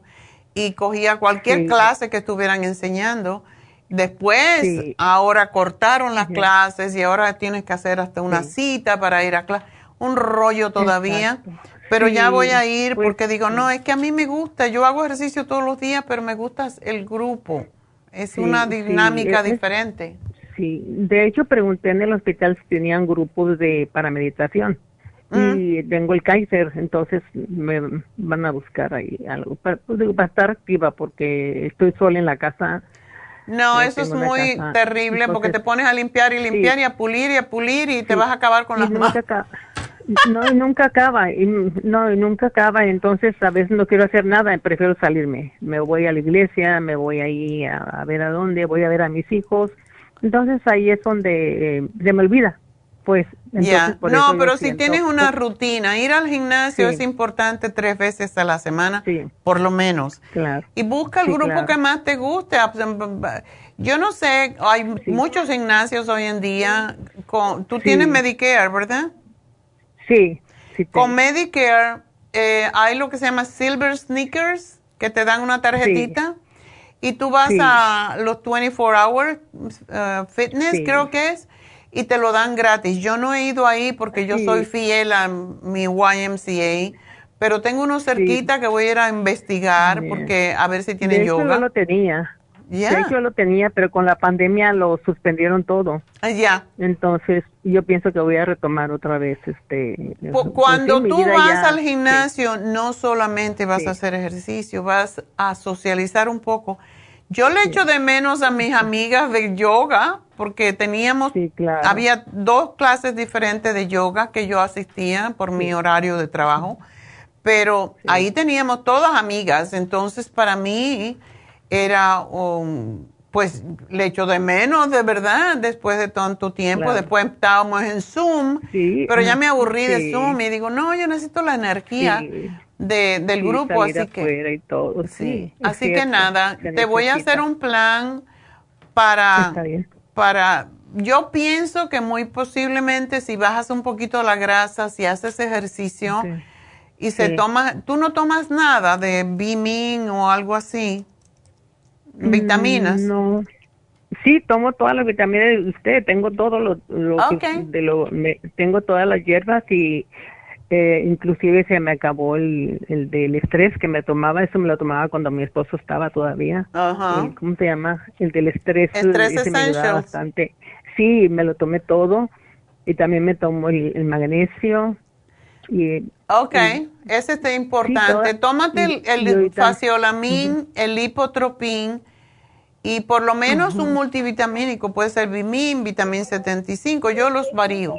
y cogía cualquier Sí. clase que estuvieran enseñando. Después, ahora cortaron las clases y ahora tienes que hacer hasta una cita para ir a clase. Un rollo todavía. Exacto. Pero ya voy a ir pues, porque digo, no, es que a mí me gusta, yo hago ejercicio todos los días, pero me gusta el grupo. Es Sí, una sí, dinámica es- diferente. Sí, de hecho pregunté en el hospital si tenían grupos de para meditación y tengo el Kaiser, entonces me van a buscar ahí algo para, pues, digo, para estar activa porque estoy sola en la casa. No, Eh, eso es muy casa, terrible porque te pones a limpiar y limpiar Sí. y a pulir y a pulir y te vas a acabar con Y las manos. No, y nunca acaba, y, no, y nunca acaba, entonces a veces no quiero hacer nada, prefiero salirme. Me voy a la iglesia, me voy ahí a, a ver a dónde, voy a ver a mis hijos. Entonces ahí es donde eh, se me olvida, pues. Entonces, por No, pero si siento- tienes una rutina, ir al gimnasio Sí. es importante tres veces a la semana, por lo menos. Claro. Y busca el Sí, grupo claro. que más te guste. Ah, pues, Yo no sé, hay muchos gimnasios hoy en día. Con, tú tienes Medicare, ¿verdad? Sí. sí Con Medicare eh, hay lo que se llama Silver Sneakers, que te dan una tarjetita. Y tú vas Sí. a los 24 Hour uh, Fitness, creo que es, y te lo dan gratis. Yo no he ido ahí porque yo soy fiel a mi YMCA, pero tengo uno cerquita que voy a ir a investigar porque a ver si tiene de hecho, yoga. yo lo tenía. De hecho, yo lo tenía, pero con la pandemia lo suspendieron todo. Ah, Ya. Entonces, yo pienso que voy a retomar otra vez este. Pues Cuando sí, mi tú vas ya- al gimnasio, no solamente vas a hacer ejercicio, vas a socializar un poco. Yo le echo de menos a mis amigas de yoga porque teníamos, había dos clases diferentes de yoga que yo asistía por mi horario de trabajo, pero ahí teníamos todas amigas, entonces para mí era, um, pues le echo de menos de verdad después de tanto tiempo, Claro. después estábamos en Zoom, pero ya me aburrí de. Zoom y digo, no, yo necesito la energía Sí. de, del grupo, así que... y todo, sí, así que nada, te voy a hacer un plan para, para, yo pienso que muy posiblemente si bajas un poquito la grasa, si haces ejercicio y se Sí. toma, tú no tomas nada de Bimin o algo así, vitaminas. Mm, No. Sí, tomo todas las vitaminas de usted, tengo todo lo, lo que- de lo, me- tengo todas las hierbas y eh, inclusive se me acabó el, el del estrés que me tomaba, eso me lo tomaba cuando mi esposo estaba todavía. Ajá. El- ¿Cómo se llama? El del estrés. Estrés ese me ayudaba bastante. Sí, me lo tomé todo y también me tomo el, el magnesio y Ok, y- ese es importante. Sí, Tómate el, y- el faciolamin, el lipotropin y por lo menos un multivitamínico. Puede ser Bimin, vitamin 75. Yo los varío.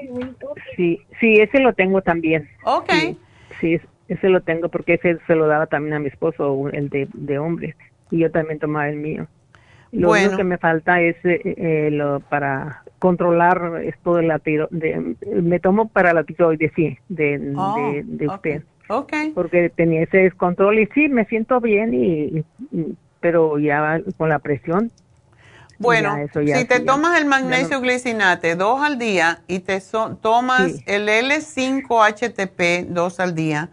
Sí, sí, ese lo tengo también. Ok. Sí, sí, es- ese lo tengo porque ese se lo daba también a mi esposo, el de, de hombre, y yo también tomaba el mío. Lo Bueno. único que me falta es eh, eh, lo para controlar esto de la tiro, de, me tomo para la tiroides, sí, de, Oh, de, de usted. Ok. Porque tenía ese descontrol y sí, me siento bien y, y- pero ya con la presión. Bueno, ya eso ya si te ya- tomas el magnesio no- glicinate dos al día y te so- tomas Sí. el L5-HTP dos al día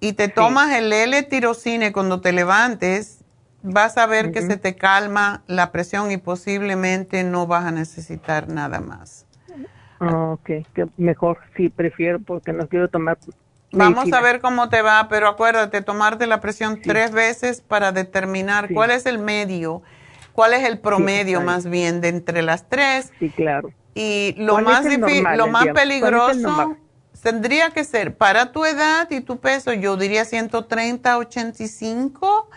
y te tomas el L-tirocine cuando te levantes, vas a ver que se te calma la presión y posiblemente no vas a necesitar nada más. Ah, ok, mejor, sí, prefiero porque no quiero tomar. Vamos a ver cómo te va, pero acuérdate, tomarte la presión tres veces para determinar Sí. cuál es el medio, cuál es el promedio más bien de entre las tres. Sí, claro. Y lo ¿Cuál más normal, lo más peligroso tendría que ser para tu edad y tu peso, yo diría 130, 85,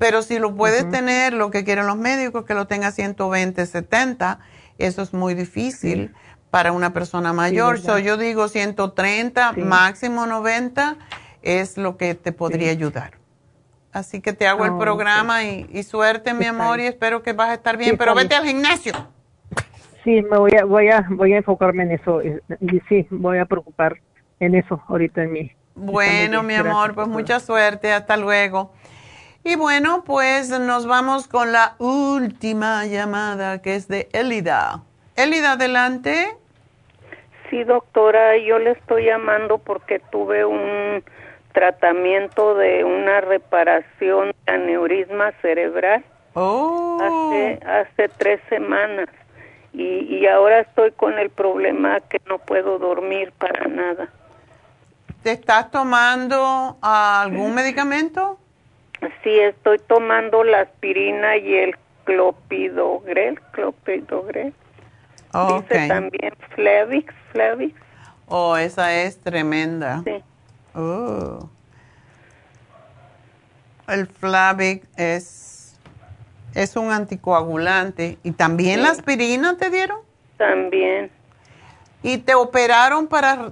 pero si lo puedes tener, lo que quieren los médicos, que lo tenga 120, 70, eso es muy difícil para una persona mayor. So, yo digo 130, Sí. máximo 90 es lo que te podría ayudar. Así que te hago el Ah, programa y, y suerte, mi amor, y espero que vas a estar bien, Sí, pero vete al gimnasio. Sí, me voy a, voy a, voy a enfocarme en eso. eh, Y sí, voy a preocupar en eso ahorita en mí. Bueno, mi amor, pues mucha suerte, hasta luego. Y bueno, pues nos vamos con la última llamada que es de Elida. Elida, adelante. Sí, doctora, yo le estoy llamando porque tuve un tratamiento de una reparación de aneurisma cerebral hace, hace tres semanas y, y ahora estoy con el problema que no puedo dormir para nada. ¿Te estás tomando algún medicamento? Sí, estoy tomando la aspirina y el clopidogrel, clopidogrel. Dice también Flavix, Flavix. Oh, esa es tremenda. Sí. Oh. El Flavix es, es un anticoagulante. ¿Y también la aspirina te dieron? También. ¿Y te operaron para,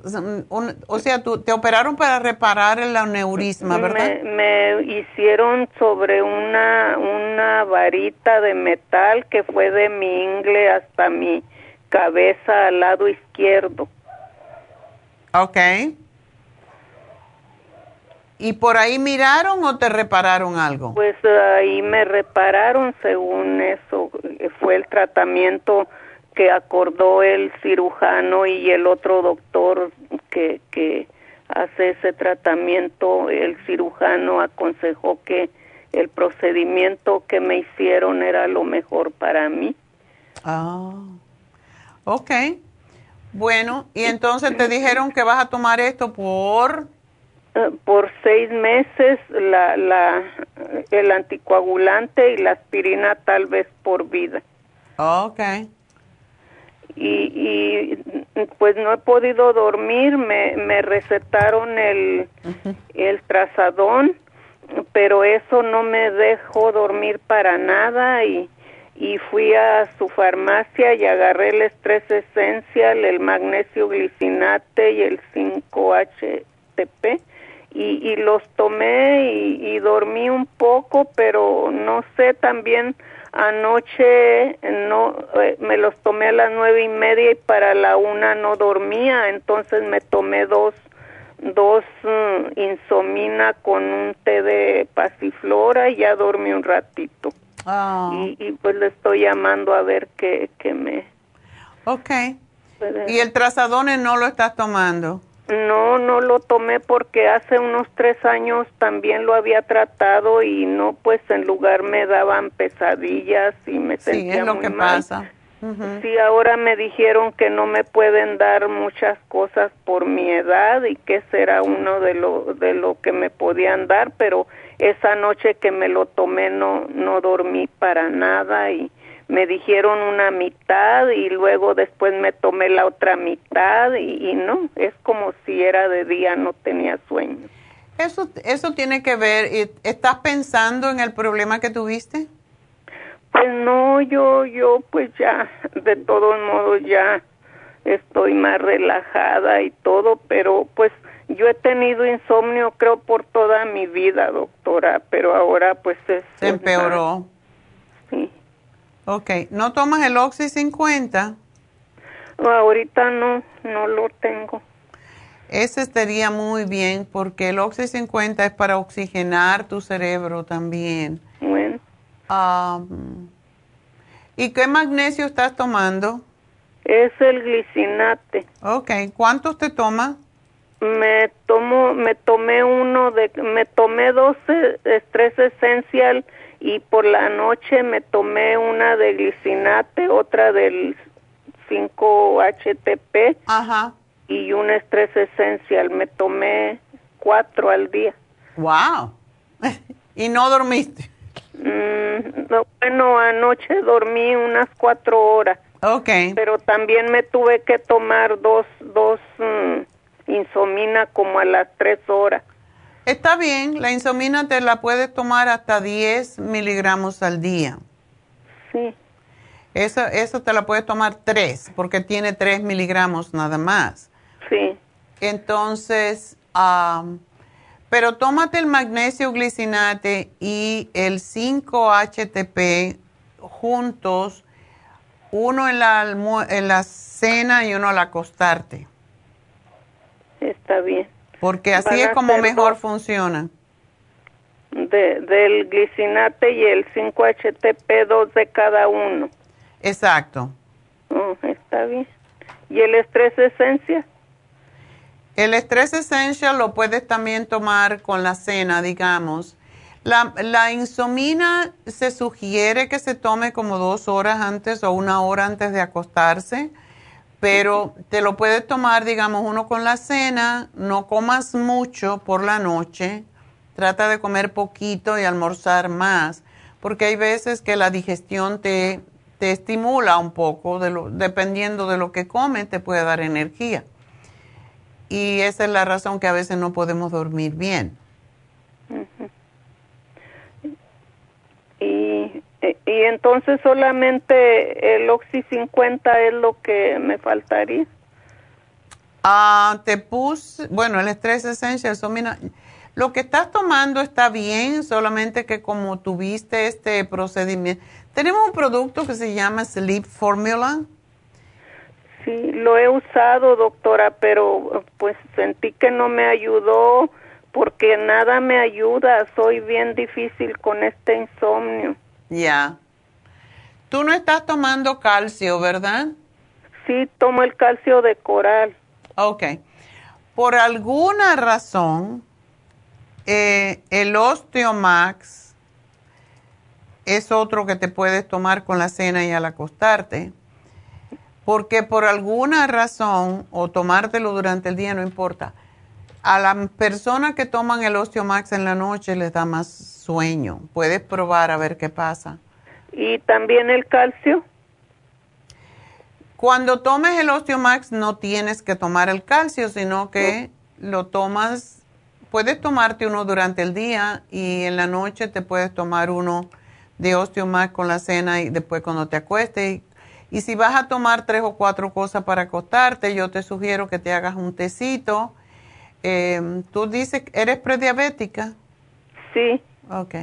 o sea, tú, te operaron para reparar el aneurisma, verdad? Me, hicieron sobre una, una varita de metal que fue de mi ingle hasta mi cabeza al lado izquierdo. Ok. ¿Y por ahí miraron o te repararon algo? Pues ahí me repararon según eso. Fue el tratamiento que acordó el cirujano y el otro doctor que, que hace ese tratamiento, el cirujano aconsejó que el procedimiento que me hicieron era lo mejor para mí. Ah, ok. Bueno, y entonces te dijeron que vas a tomar esto por... Eh, por seis meses la, la, el anticoagulante y la aspirina tal vez por vida. Ok y, y pues no he podido dormir, me, me recetaron el, el trazadón, pero eso no me dejó dormir para nada y, y fui a su farmacia y agarré el estrés esencial, el magnesio glicinate y el 5-HTP y, y los tomé y, y dormí un poco, pero no sé también Anoche no eh, me los tomé a las nueve y media y para la una no dormía, entonces me tomé dos dos mm, insomina con un té de pasiflora y ya dormí un ratito. Ah. Y, pues le estoy llamando a ver qué, qué me... Ok. ¿Y el trazadone no lo estás tomando? No, no lo tomé porque hace unos tres años también lo había tratado y no, pues en lugar me daban pesadillas y me sentía sí, es lo que pasa. Sí, ahora me dijeron que no me pueden dar muchas cosas por mi edad y que será uno de lo de lo que me podían dar, pero esa noche que me lo tomé no no dormí para nada y me dijeron una mitad y luego después me tomé la otra mitad y, no, es como si era de día, no tenía sueño. Eso, eso tiene que ver, ¿estás pensando en el problema que tuviste? Pues no, yo, yo pues ya, de todos modos ya estoy más relajada y todo, pero pues yo he tenido insomnio creo por toda mi vida, doctora, pero ahora pues es... Se empeoró. Ok, ¿no tomas el Oxy 50? No, ahorita no, no lo tengo. Ese estaría muy bien porque el Oxy 50 es para oxigenar tu cerebro también. Bueno. ¿Y qué magnesio estás tomando? Es el glicinate. Ok, ¿cuántos te tomas? Me tomo, me tomé uno de, me tomé 12 estrés esencial y por la noche me tomé una de glicinate, otra del 5-HTP Ajá. y un estrés esencial. Me tomé cuatro al día. ¡Wow! ¿Y no dormiste? Mm, bueno, anoche dormí unas cuatro horas. Ok. Pero también me tuve que tomar dos, dos mm, insomina como a las tres horas. Está bien, la insomina te la puedes tomar hasta 10 miligramos al día. Sí. Eso, eso te la puedes tomar 3, porque tiene 3 miligramos nada más. Sí. Entonces, pero tómate el magnesio glicinate y el 5-HTP juntos, uno en la, en la cena y uno al acostarte. Está bien. Porque así es como mejor funciona. De, del glicinate y el 5-HTP, dos de cada uno. Exacto. Oh, está bien. ¿Y el estrés esencial? El estrés esencial lo puedes también tomar con la cena, digamos. La, la, insomina se sugiere que se tome como dos horas antes o una hora antes de acostarse pero te lo puedes tomar, digamos, uno con la cena, no comas mucho por la noche, trata de comer poquito y almorzar más, porque hay veces que la digestión te, te estimula un poco, dependiendo de lo que comes, te puede dar energía. Y esa es la razón que a veces no podemos dormir bien. Y, entonces solamente el Oxy 50 es lo que me faltaría. Ah, te puse, bueno, el estrés Essential, lo que estás tomando está bien, solamente que como tuviste este procedimiento, tenemos un producto que se llama Sleep Formula. Sí, lo he usado, doctora, pero pues sentí que no me ayudó porque nada me ayuda, soy bien difícil con este insomnio. Ya. Tú no estás tomando calcio, ¿verdad? Sí, tomo el calcio de coral. Ok. Por alguna razón, eh, el Osteomax es otro que te puedes tomar con la cena y al acostarte. Porque por alguna razón, o tomártelo durante el día, no importa. A las personas que toman el Osteomax en la noche les da más sueño. Puedes probar a ver qué pasa. ¿Y también el calcio? Cuando tomes el Osteomax no tienes que tomar el calcio, sino que lo tomas, puedes tomarte uno durante el día y en la noche te puedes tomar uno de Osteomax con la cena y después cuando te acuestes. Y, si vas a tomar tres o cuatro cosas para acostarte, yo te sugiero que te hagas un tecito. Em, Tú dices, ¿eres prediabética? Sí. Ok.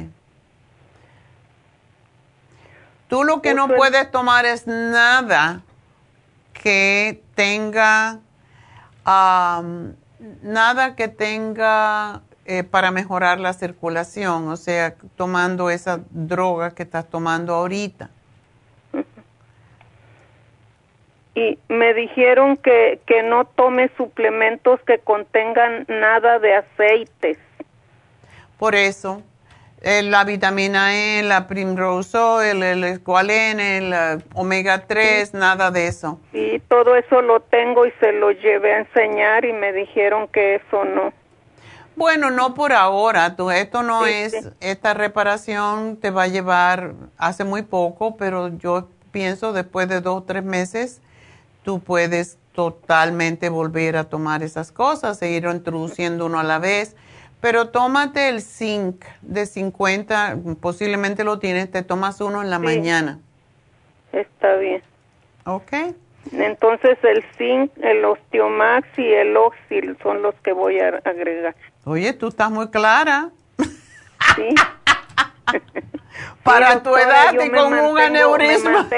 Tú lo que no puedes tomar es nada que tenga, nada que tenga eh, para mejorar la circulación, o sea, tomando esa droga que estás tomando ahorita. Y me dijeron que, que no tome suplementos que contengan nada de aceites. Por eso, eh, la vitamina E, la Primrose Oil, el escualene, el eh, omega 3, nada de eso. Y todo eso lo tengo y se lo llevé a enseñar y me dijeron que eso no. Bueno, no por ahora, tú, esto no es, esta reparación te va a llevar hace muy poco, pero yo pienso después de dos o tres meses, tú puedes totalmente volver a tomar esas cosas, seguir introduciendo uno a la vez pero tómate el zinc de 50, posiblemente lo tienes, te tomas uno en la mañana. Está bien. Ok. Entonces el zinc, el osteomax y el oxil son los que voy a agregar. Oye, tú estás muy clara. Sí. Para tu edad y con un aneurisma.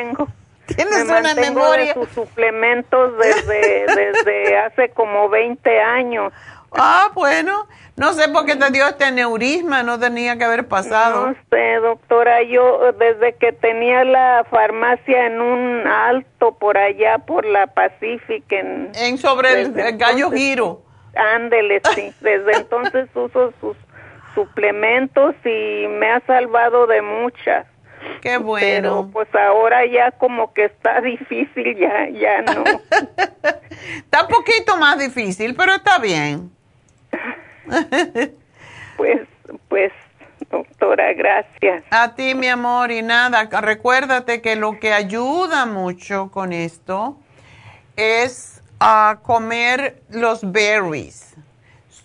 Tienes una memoria. De sus suplementos desde, desde hace como 20 años. Ah, bueno. No sé por qué te dio este aneurisma, no tenía que haber pasado. No sé, doctora, yo desde que tenía la farmacia en un alto por allá, por la Pacific, en... En sobre el, gallo giro. Ándele, sí. Desde entonces uso sus suplementos y me ha salvado de muchas. Qué bueno. Pero pues ahora ya como que está difícil, ya, ya no. está un poquito más difícil, pero está bien. pues, pues, doctora, gracias. A ti, mi amor, y nada, recuérdate que lo que ayuda mucho con esto es a comer los berries.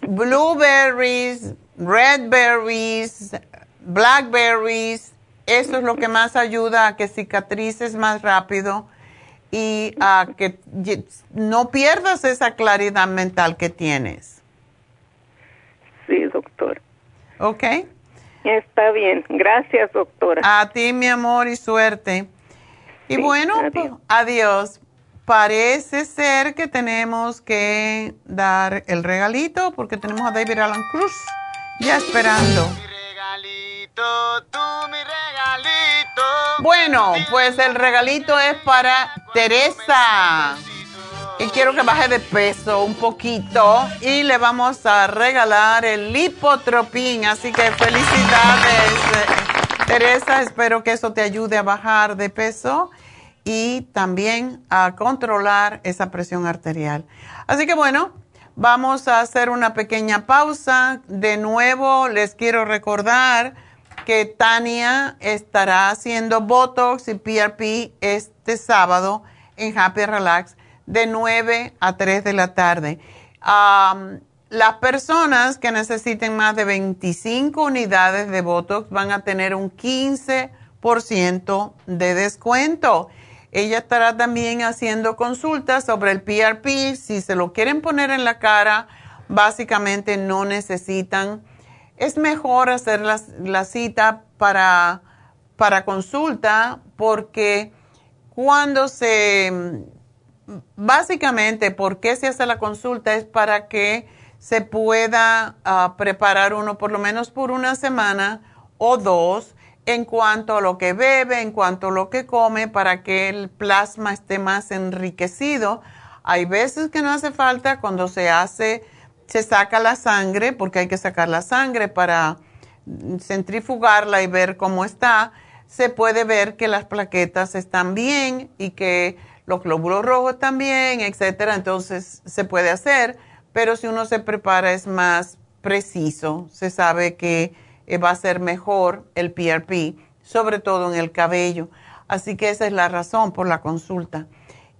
Blueberries, red berries, blackberries, eso es lo que más ayuda a que cicatrices más rápido y a que no pierdas esa claridad mental que tienes. Sí, doctor. Ok. Está bien. Gracias, doctora. A ti, mi amor, y suerte. Y bueno, adiós. Parece ser que tenemos que dar el regalito porque tenemos a David Alan Cruz ya esperando. Mi regalito, tú mi regalito. Bueno, pues el regalito es para Teresa y quiero que baje de peso un poquito y le vamos a regalar el lipotropín. Así que felicidades, eh, Teresa. Espero que eso te ayude a bajar de peso y también a controlar esa presión arterial. Así que bueno, vamos a hacer una pequeña pausa. De nuevo, les quiero recordar que Tania estará haciendo Botox y PRP este sábado en Happy Relax de 9 a 3 de la tarde. las personas que necesiten más de 25 unidades de Botox van a tener un 15% de descuento. Ella estará también haciendo consultas sobre el PRP. Si se lo quieren poner en la cara, básicamente no necesitan. Es mejor hacer la, cita para, para consulta porque cuando se básicamente, ¿por qué se hace la consulta? Es para que se pueda ah, preparar uno por lo menos por una semana o dos en cuanto a lo que bebe, en cuanto a lo que come, para que el plasma esté más enriquecido. Hay veces que no hace falta cuando se hace, se saca la sangre, porque hay que sacar la sangre para centrifugarla y ver cómo está. Se puede ver que las plaquetas están bien y que los glóbulos rojos también, etcétera. Entonces se puede hacer, pero si uno se prepara es más preciso. Se sabe que eh, va a ser mejor el PRP, sobre todo en el cabello. Así que esa es la razón por la consulta.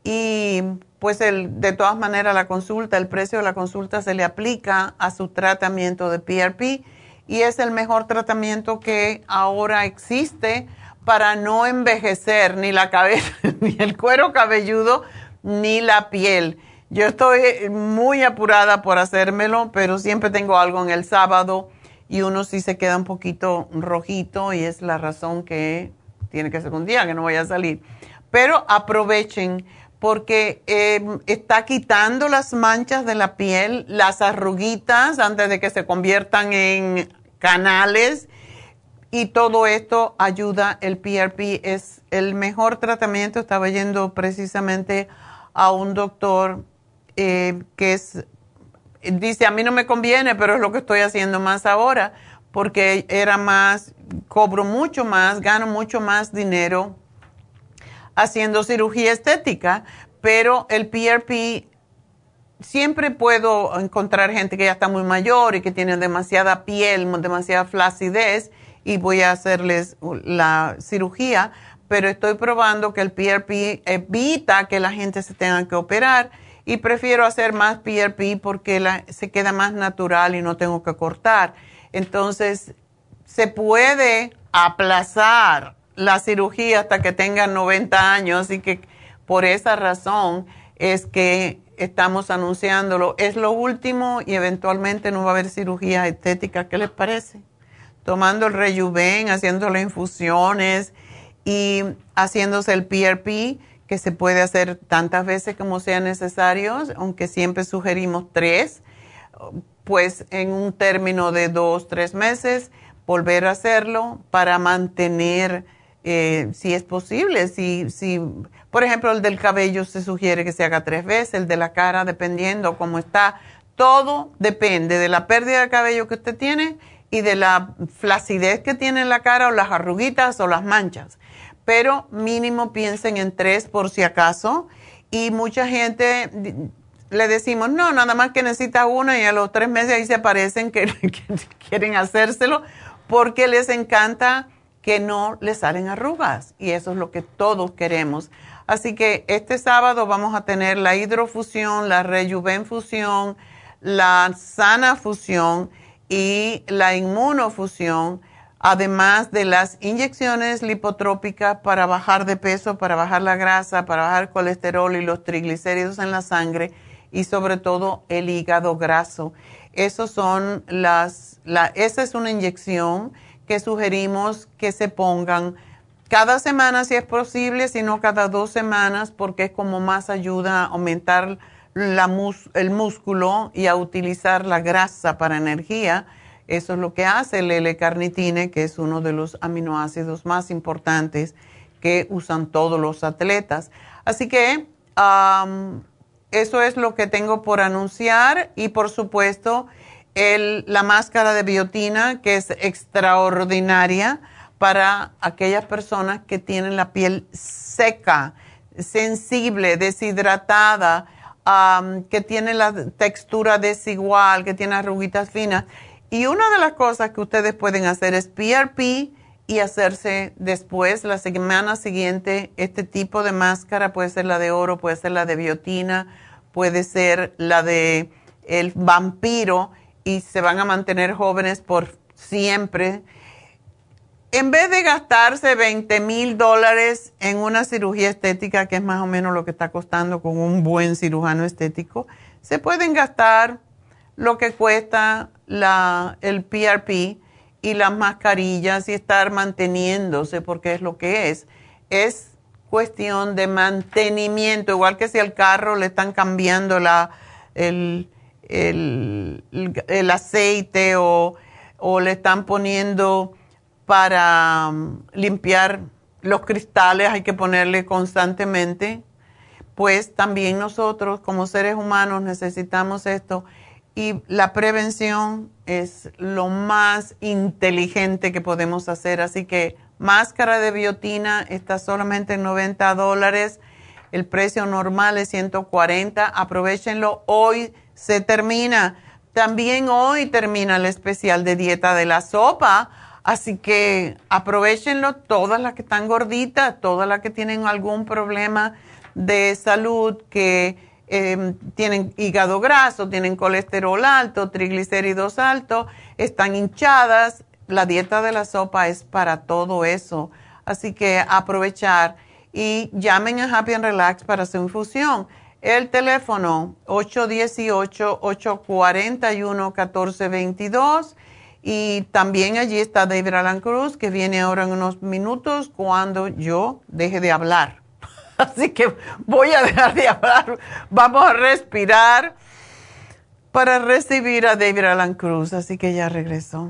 Y pues el, de todas maneras la consulta, el precio de la consulta se le aplica a su tratamiento de PRP y es el mejor tratamiento que ahora existe para no envejecer ni la cabeza, ni el cuero cabelludo, ni la piel. Yo estoy muy apurada por hacérmelo, pero siempre tengo algo en el sábado y uno sí se queda un poquito rojito y es la razón que tiene que ser un día que no vaya a salir. Pero aprovechen porque em, está quitando las manchas de la piel, las arruguitas antes de que se conviertan en canales y todo esto ayuda, el PRP es el mejor tratamiento. Estaba yendo precisamente a un doctor eh, que es, dice, a mí no me conviene, pero es lo que estoy haciendo más ahora, porque era más, cobro mucho más, gano mucho más dinero haciendo cirugía estética, pero el PRP siempre puedo encontrar gente que ya está muy mayor y que tiene demasiada piel, demasiada flacidez y voy a hacerles la cirugía, pero estoy probando que el PRP evita que la gente se tenga que operar y prefiero hacer más PRP porque se queda más natural y no tengo que cortar. Entonces, se puede aplazar la cirugía hasta que tengan 90 años y que por esa razón es que estamos anunciándolo. Es lo último y eventualmente no va a haber cirugía estética. ¿Qué les parece? tomando el rejuven, haciendo las infusiones y haciéndose el PRP, que se puede hacer tantas veces como sea necesario, aunque siempre sugerimos tres, pues en un término de dos, tres meses, volver a hacerlo para mantener, eh, si es posible, si, si, por ejemplo, el del cabello se sugiere que se haga tres veces, el de la cara, dependiendo cómo está, todo depende de la pérdida de cabello que usted tiene y de la flacidez que tiene en la cara o las arruguitas o las manchas. Pero mínimo piensen en tres por si acaso. Y mucha gente le decimos, no, nada más que necesita una y a los tres meses ahí se aparecen que, quieren hacérselo porque les encanta que no les salen arrugas. Y eso es lo que todos queremos. Así que este sábado vamos a tener la hidrofusión, la rejuvenfusión, la sana fusión y la inmunofusión, además de las inyecciones lipotrópicas para bajar de peso, para bajar la grasa, para bajar el colesterol y los triglicéridos en la sangre y sobre todo el hígado graso. Esos son las, la, esa es una inyección que sugerimos que se pongan cada semana si es posible, sino cada dos semanas porque es como más ayuda a aumentar el músculo y a utilizar la grasa para energía. Eso es lo que hace el L-carnitine, que es uno de los aminoácidos más importantes que usan todos los atletas. Así que eso es lo que tengo por anunciar y por supuesto la máscara de biotina, que es extraordinaria para aquellas personas que tienen la piel seca, sensible, deshidratada que tiene la textura desigual, que tiene arruguitas finas. Y una de las cosas que ustedes pueden hacer es PRP y hacerse después, la semana siguiente, este tipo de máscara, puede ser la de oro, puede ser la de biotina, puede ser la de el vampiro y se van a mantener jóvenes por siempre. En vez de gastarse 20 mil dólares en una cirugía estética, que es más o menos lo que está costando con un buen cirujano estético, se pueden gastar lo que cuesta la, el PRP y las mascarillas y estar manteniéndose, porque es lo que es. Es cuestión de mantenimiento, igual que si al carro le están cambiando la, el, el, aceite o, o, le están poniendo para um, limpiar los cristales, hay que ponerle constantemente, pues también nosotros como seres humanos necesitamos esto y la prevención es lo más inteligente que podemos hacer. Así que máscara de biotina está solamente en 90 dólares. El precio normal es 140. Aprovechenlo. Hoy se termina. También hoy termina el especial de dieta de la sopa. Así que aprovechenlo todas las que están gorditas, todas las que tienen algún problema de salud que Em, tienen hígado graso, tienen colesterol alto, triglicéridos altos, están hinchadas. La dieta de la sopa es para todo eso. Así que aprovechar y llamen a Happy and Relax para su infusión. El teléfono 818-841-1422 y también allí está David Alan Cruz que viene ahora en unos minutos cuando yo deje de hablar. Así que voy a dejar de hablar. Vamos a respirar para recibir a David Alan Cruz. Así que ya regresó.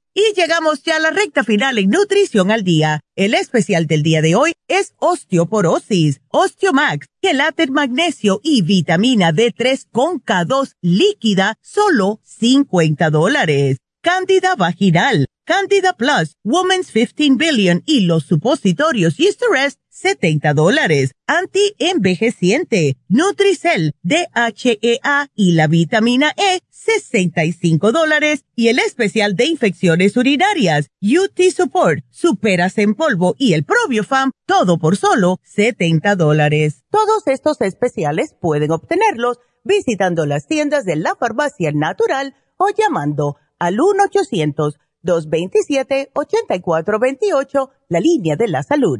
Y llegamos ya a la recta final en Nutrición al Día. El especial del día de hoy es osteoporosis, Osteomax, quelate magnesio y vitamina D3 con K2 líquida, solo 50 dólares. Cándida vaginal Candida Plus, Women's 15 Billion y los supositorios Rest, 70 dólares. Anti-envejeciente, Nutricel, DHEA y la vitamina E, 65 dólares. Y el especial de infecciones urinarias, UT Support, Superas en polvo y el Probiofam, todo por solo 70 dólares. Todos estos especiales pueden obtenerlos visitando las tiendas de la farmacia natural o llamando al 1-800-227-8428, la línea de la salud.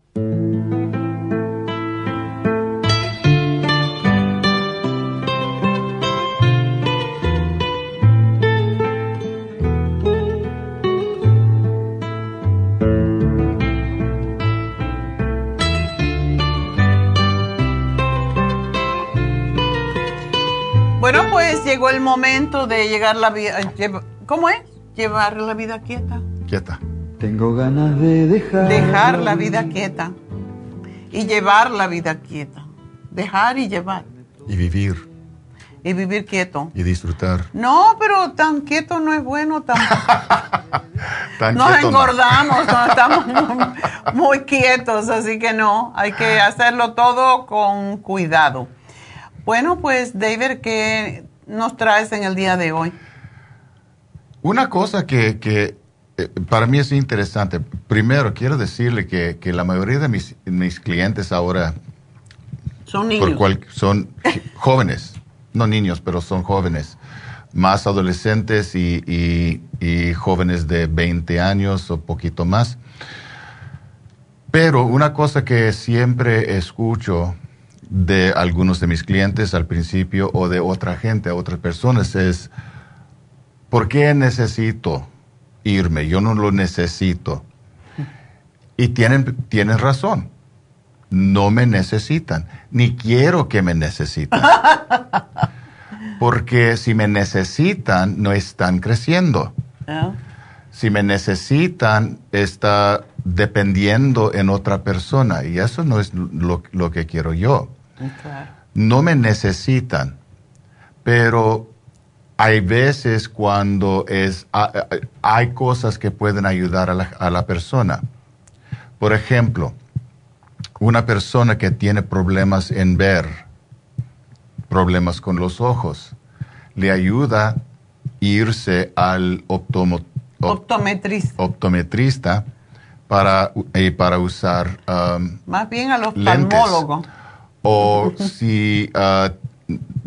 Llegó el momento de llegar la vida. ¿Cómo es? Llevar la vida quieta. Quieta. Tengo ganas de dejar. Dejar la vida quieta. Y llevar la vida quieta. Dejar y llevar. Y vivir. Y vivir quieto. Y disfrutar. No, pero tan quieto no es bueno. Tan, tan Nos engordamos estamos muy, muy quietos, así que no. Hay que hacerlo todo con cuidado. Bueno, pues David, ¿qué nos traes en el día de hoy? Una cosa que, que eh, para mí es interesante. Primero, quiero decirle que, que la mayoría de mis, mis, clientes ahora son niños. son jóvenes, no niños, pero son jóvenes, más adolescentes y, y, y jóvenes de 20 años o poquito más. Pero una cosa que siempre escucho de algunos de mis clientes al principio o de otra gente, a otras personas, es, ¿por qué necesito irme? Yo no lo necesito. Y tienen, tienen razón. No me necesitan, ni quiero que me necesiten. Porque si me necesitan, no están creciendo. Si me necesitan, está dependiendo en otra persona. Y eso no es lo, lo que quiero yo. No me necesitan, pero hay veces cuando es, hay cosas que pueden ayudar a la, a la persona. Por ejemplo, una persona que tiene problemas en ver, problemas con los ojos, le ayuda irse al optomo, optometrista. optometrista para, eh, para usar... Um, Más bien al oftalmólogo. O si, uh,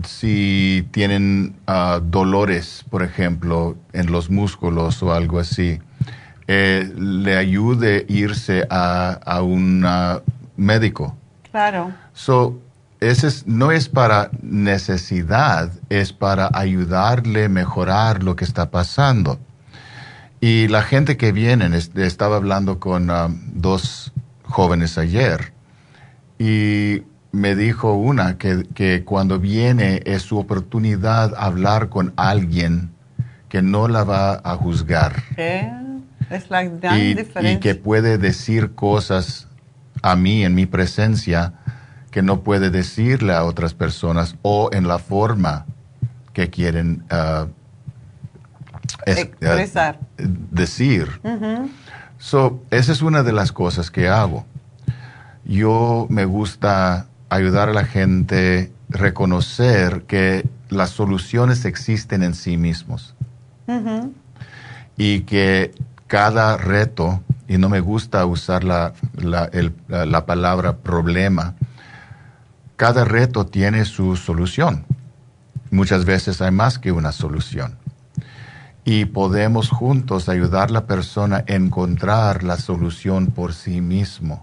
si tienen uh, dolores, por ejemplo, en los músculos o algo así, eh, le ayude irse a, a un uh, médico. Claro. So, ese es, no es para necesidad, es para ayudarle a mejorar lo que está pasando. Y la gente que viene, estaba hablando con dos jóvenes ayer, y me dijo una que, que, cuando viene es su oportunidad hablar con alguien que no la va a juzgar. Eh, es la gran y, diferencia. y que puede decir cosas a mí en mi presencia que no puede decirle a otras personas o en la forma que quieren uh, es, expresar. Uh, decir. Uh -huh. So, esa es una de las cosas que hago. Yo me gusta ayudar a la gente a reconocer que las soluciones existen en sí mismos. Uh -huh. Y que cada reto, y no me gusta usar la, la, el, la palabra problema, cada reto tiene su solución. Muchas veces hay más que una solución. Y podemos juntos ayudar a la persona a encontrar la solución por sí mismo.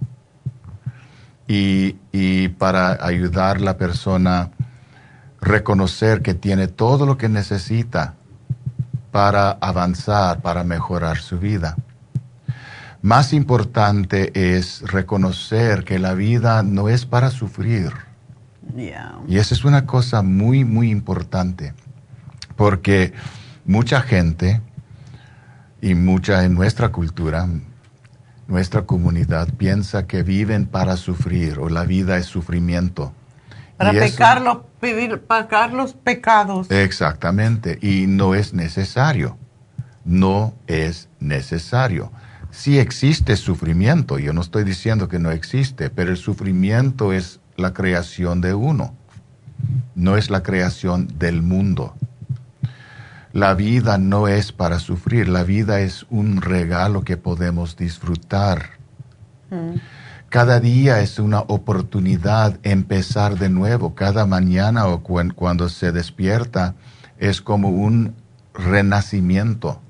Y, y para ayudar a la persona a reconocer que tiene todo lo que necesita para avanzar, para mejorar su vida. Más importante es reconocer que la vida no es para sufrir. Yeah. Y esa es una cosa muy, muy importante, porque mucha gente y mucha en nuestra cultura, nuestra comunidad piensa que viven para sufrir o la vida es sufrimiento. Para eso- pecar, los, pedir, pagar los pecados. Exactamente, y no es necesario. No es necesario. Sí existe sufrimiento, yo no estoy diciendo que no existe, pero el sufrimiento es la creación de uno, no es la creación del mundo. La vida no es para sufrir, la vida es un regalo que podemos disfrutar. Mm. Cada día es una oportunidad empezar de nuevo. Cada mañana o cuando se despierta es como un renacimiento.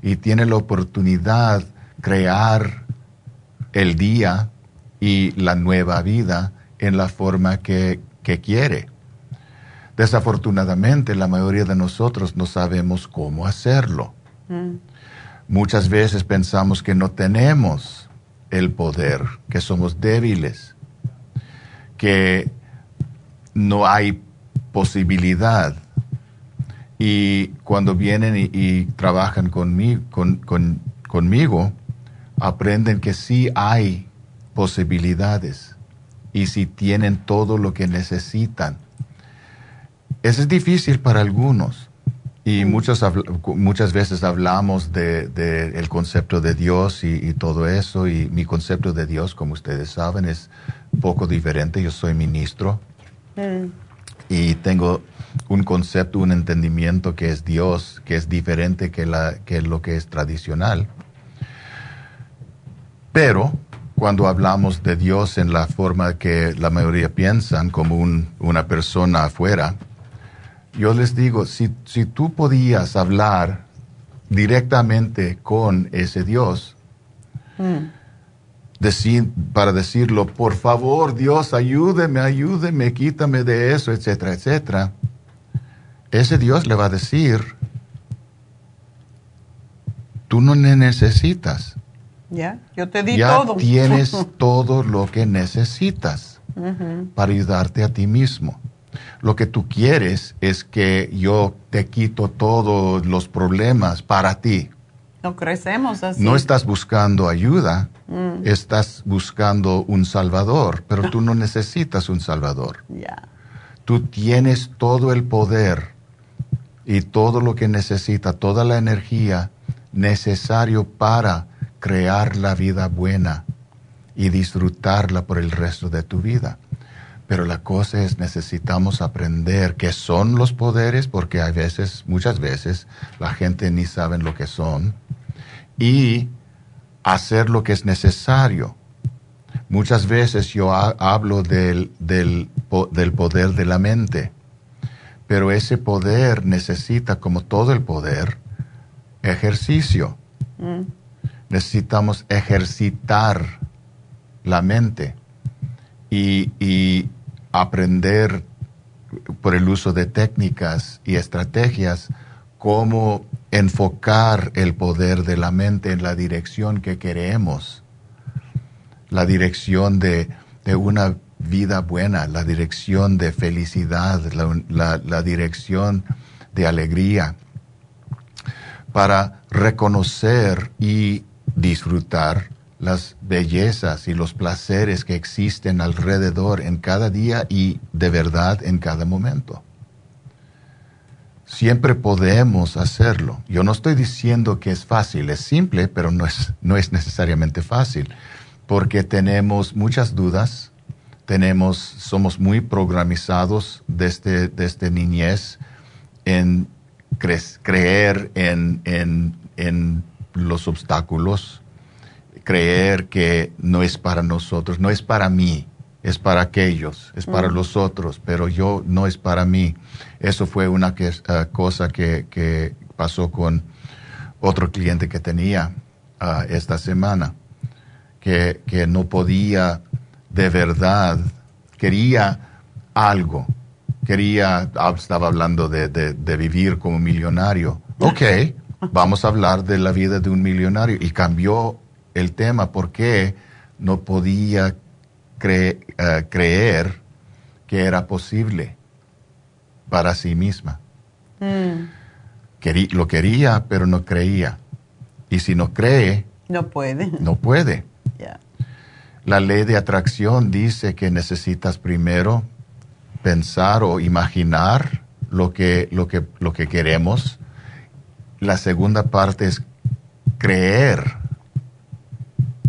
Y tiene la oportunidad crear el día y la nueva vida en la forma que, que quiere. Desafortunadamente, la mayoría de nosotros no sabemos cómo hacerlo. Mm. Muchas veces pensamos que no tenemos el poder, que somos débiles, que no hay posibilidad. Y cuando vienen y, trabajan conmigo, conmigo, aprenden que sí hay posibilidades y si tienen todo lo que necesitan eso es difícil para algunos. Y muchas, muchas veces hablamos del de, el concepto de Dios y, todo eso. Y mi concepto de Dios, como ustedes saben, es poco diferente. Yo soy ministro mm. y tengo un concepto, un entendimiento que es Dios, que es diferente que, la, que lo que es tradicional. Pero cuando hablamos de Dios en la forma que la mayoría piensan, como una persona afuera, yo les digo, si, si tú podías hablar directamente con ese Dios, mm. decir, para decirlo, por favor, Dios, ayúdeme, ayúdeme, quítame de eso, etcétera, etcétera, ese Dios le va a decir, tú no necesitas. Ya, yo te di ya Tienes todo lo que necesitas para ayudarte a ti mismo. Lo que tú quieres es que yo te quito todos los problemas para ti. No crecemos así. No estás buscando ayuda, mm. estás buscando un salvador, pero tú no necesitas un salvador. Tú tienes todo el poder y todo lo que necesita, toda la energía necesario para crear la vida buena y disfrutarla por el resto de tu vida. Pero la cosa es, necesitamos aprender qué son los poderes, porque hay veces, muchas veces, la gente ni sabe lo que son, y hacer lo que es necesario. Muchas veces yo hablo del, del, poder de la mente, pero ese poder necesita, como todo el poder, ejercicio. Mm. Necesitamos ejercitar la mente. Y, y, aprender por el uso de técnicas y estrategias cómo enfocar el poder de la mente en la dirección que queremos, la dirección de, una vida buena, la dirección de felicidad, la dirección de alegría, para reconocer y disfrutar las bellezas y los placeres que existen alrededor en cada día y de verdad en cada momento. Siempre podemos hacerlo. Yo no estoy diciendo que es fácil, es simple, pero no es, no es necesariamente fácil, porque tenemos muchas dudas, tenemos, somos muy programizados desde, desde niñez en creer en, en, en los obstáculos, creer que no es para nosotros, no es para mí, es para aquellos, es para mm. los otros, pero yo no es para mí. Eso fue una eh, cosa que, pasó con otro cliente que tenía ah, esta semana, que, no podía de verdad, quería algo, quería, ah, estaba hablando de, de vivir como millonario. Ok, vamos a hablar de la vida de un millonario y cambió el tema porque no podía eh, creer que era posible para sí misma. Mm. lo quería, pero no creía. Y si no cree... No puede. No puede. La ley de atracción dice que necesitas primero pensar o imaginar lo que, lo que, lo que queremos. La segunda parte es creer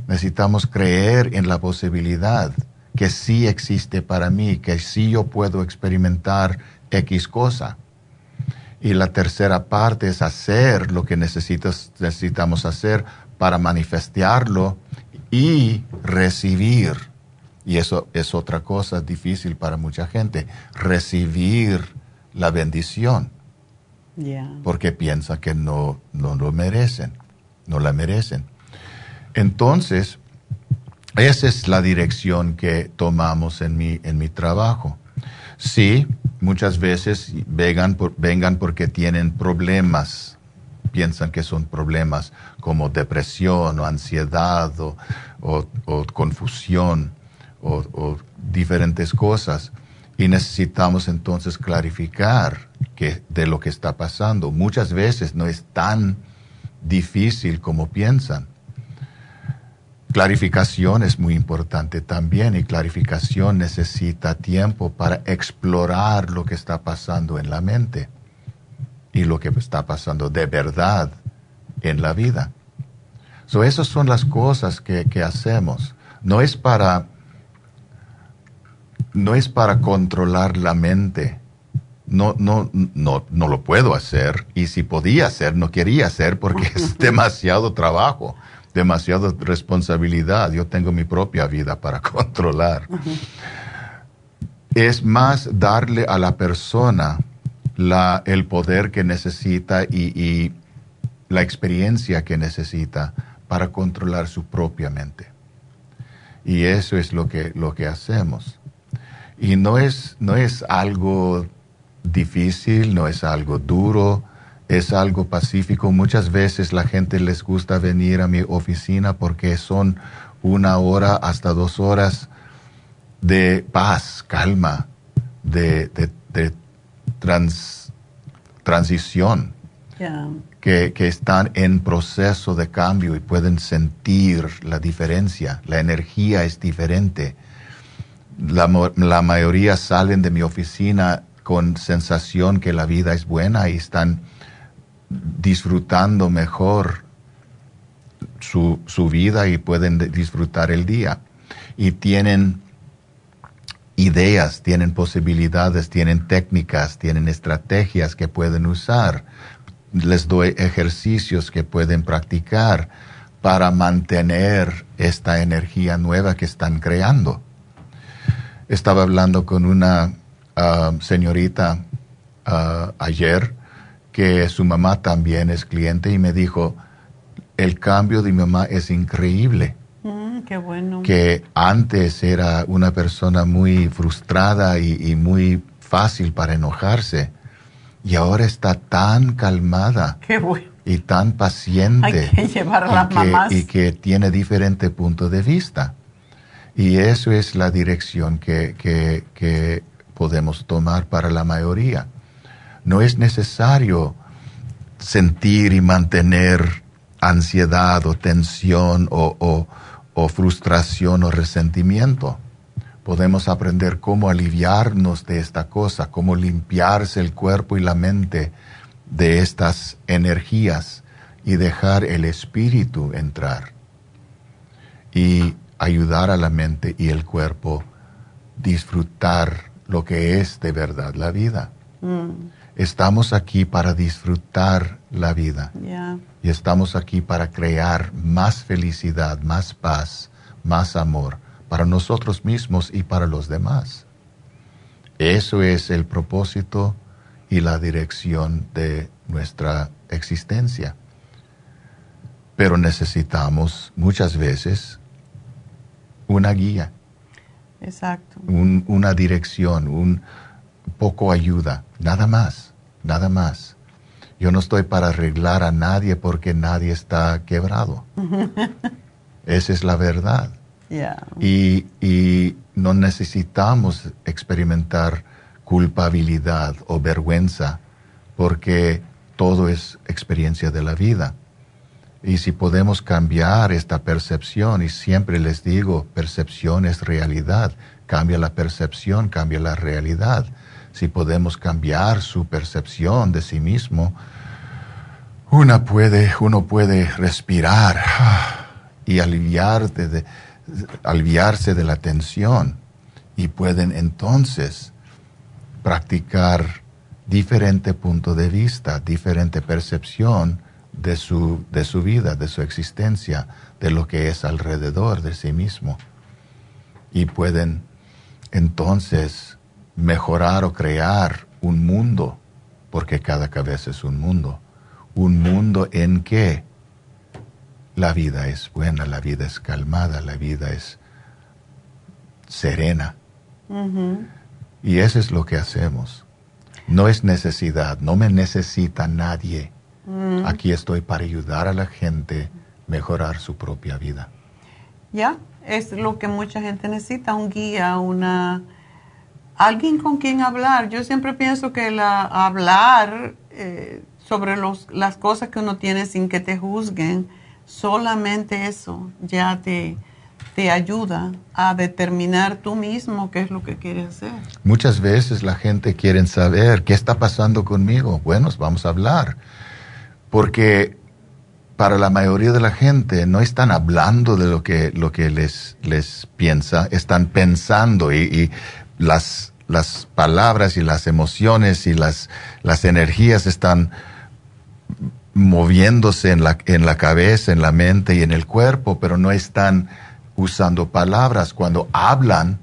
Necesitamos creer en la posibilidad que sí existe para mí, que sí yo puedo experimentar X cosa. Y la tercera parte es hacer lo que necesitamos hacer para manifestarlo y recibir. Y eso es otra cosa difícil para mucha gente, recibir la bendición. Porque piensan que no, no lo merecen, no la merecen. Entonces, esa es la dirección que tomamos en mi, en mi trabajo. Sí, muchas veces vengan, vengan porque tienen problemas, piensan que son problemas como depresión o ansiedad o, confusión o, diferentes cosas. Y necesitamos entonces clarificar que, de lo que está pasando. Muchas veces no es tan difícil como piensan. Clarificación es muy importante también y clarificación necesita tiempo para explorar lo que está pasando en la mente y lo que está pasando de verdad en la vida. So, esas son las cosas que, que hacemos. No es para no es para controlar la mente. No, no, no, no lo puedo hacer. Y si podía hacer, no quería hacer porque es demasiado trabajo demasiada responsabilidad. Yo tengo mi propia vida para controlar. Es más darle a la persona la, el poder que necesita y, la experiencia que necesita para controlar su propia mente. Y eso es lo que, lo que hacemos. Y no es, no es algo difícil, no es algo duro, es algo pacífico. Muchas veces la gente les gusta venir a mi oficina porque son una hora hasta dos horas de paz, calma, de, transición, que, que, están en proceso de cambio y pueden sentir la diferencia. La energía es diferente. La, la mayoría salen de mi oficina con sensación que la vida es buena y están disfrutando mejor su, su vida y pueden disfrutar el día. Y tienen ideas, tienen posibilidades, tienen técnicas, tienen estrategias que pueden usar. Les doy ejercicios que pueden practicar para mantener esta energía nueva que están creando. Estaba hablando con una ah, señorita ah, ayer que su mamá también es cliente y me dijo, el cambio de mi mamá es increíble. Mm, qué bueno. Que antes era una persona muy frustrada y, muy fácil para enojarse y ahora está tan calmada. Y tan paciente. Hay que llevar a las mamás. Y que tiene diferente punto de vista. Y eso es la dirección que, que podemos tomar para la mayoría. No es necesario sentir y mantener ansiedad o tensión o, frustración o resentimiento. Podemos aprender cómo aliviarnos de esta cosa, cómo limpiarse el cuerpo y la mente de estas energías y dejar el espíritu entrar y ayudar a la mente y el cuerpo disfrutar lo que es de verdad la vida. Mm. Estamos aquí para disfrutar la vida. Y estamos aquí para crear más felicidad, más paz, más amor para nosotros mismos y para los demás. Eso es el propósito y la dirección de nuestra existencia. Pero necesitamos muchas veces una guía. Exacto. una dirección, un poco ayuda Nada más, nada más. Yo no estoy para arreglar a nadie porque nadie está quebrado. Esa es la verdad. Y, y no necesitamos experimentar culpabilidad o vergüenza porque todo es experiencia de la vida. Y si podemos cambiar esta percepción, y siempre les digo, percepción es realidad, cambia la percepción, cambia la realidad si podemos cambiar su percepción de sí mismo, una puede, uno puede respirar y aliviar de, aliviarse de la tensión y pueden entonces practicar diferente punto de vista, diferente percepción de su, de su vida, de su existencia, de lo que es alrededor de sí mismo. Y pueden entonces mejorar o crear un mundo, porque cada cabeza es un mundo, un mundo en que la vida es buena, la vida es calmada, la vida es serena. Y eso es lo que hacemos. No es necesidad, no me necesita nadie. Mm. Aquí estoy para ayudar a la gente a mejorar su propia vida. Ya, es lo que mucha gente necesita, un guía, una alguien con quien hablar. Yo siempre pienso que la, hablar eh, sobre los, las cosas que uno tiene sin que te juzguen, solamente eso ya te, te ayuda a determinar tú mismo qué es lo que quieres hacer. Muchas veces la gente quiere saber qué está pasando conmigo. Bueno, vamos a hablar. Porque para la mayoría de la gente no están hablando de lo que, lo que les, les piensa, están pensando y las, las palabras y las emociones y las, las energías están moviéndose en la, en la cabeza, en la mente y en el cuerpo, pero no están usando palabras. Cuando hablan,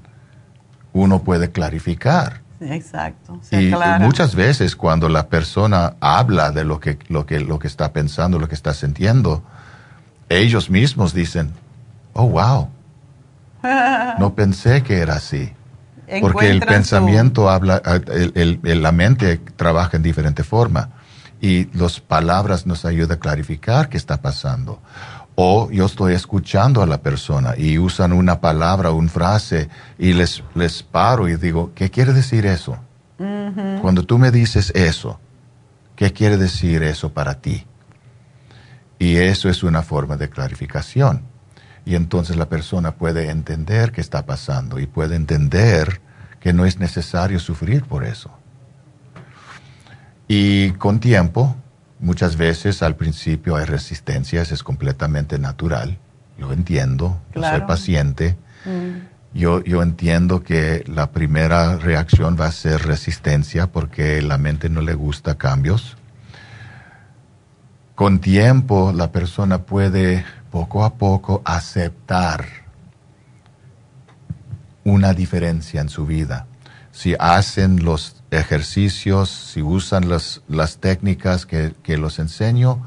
uno puede clarificar. exacto. y muchas veces cuando la persona habla de lo que, lo, que, lo que está pensando, lo que está sintiendo, ellos mismos dicen, oh, wow, no pensé que era así. Porque el pensamiento habla, el, la mente trabaja en diferente forma y las palabras nos ayudan a clarificar qué está pasando. O yo estoy escuchando a la persona y usan una palabra, una frase y les, les paro y digo, ¿qué quiere decir eso? Cuando tú me dices eso, ¿qué quiere decir eso para ti? Y eso es una forma de clarificación. Y entonces la persona puede entender qué está pasando y puede entender que no es necesario sufrir por eso. Y con tiempo, muchas veces al principio hay resistencias, es completamente natural. Yo entiendo, soy paciente. Mm. Yo, yo entiendo que la primera reacción va a ser resistencia porque la mente no le gusta cambios. Con tiempo la persona puede poco a poco aceptar una diferencia en su vida. Si hacen los ejercicios, si usan las, técnicas que, que, los enseño,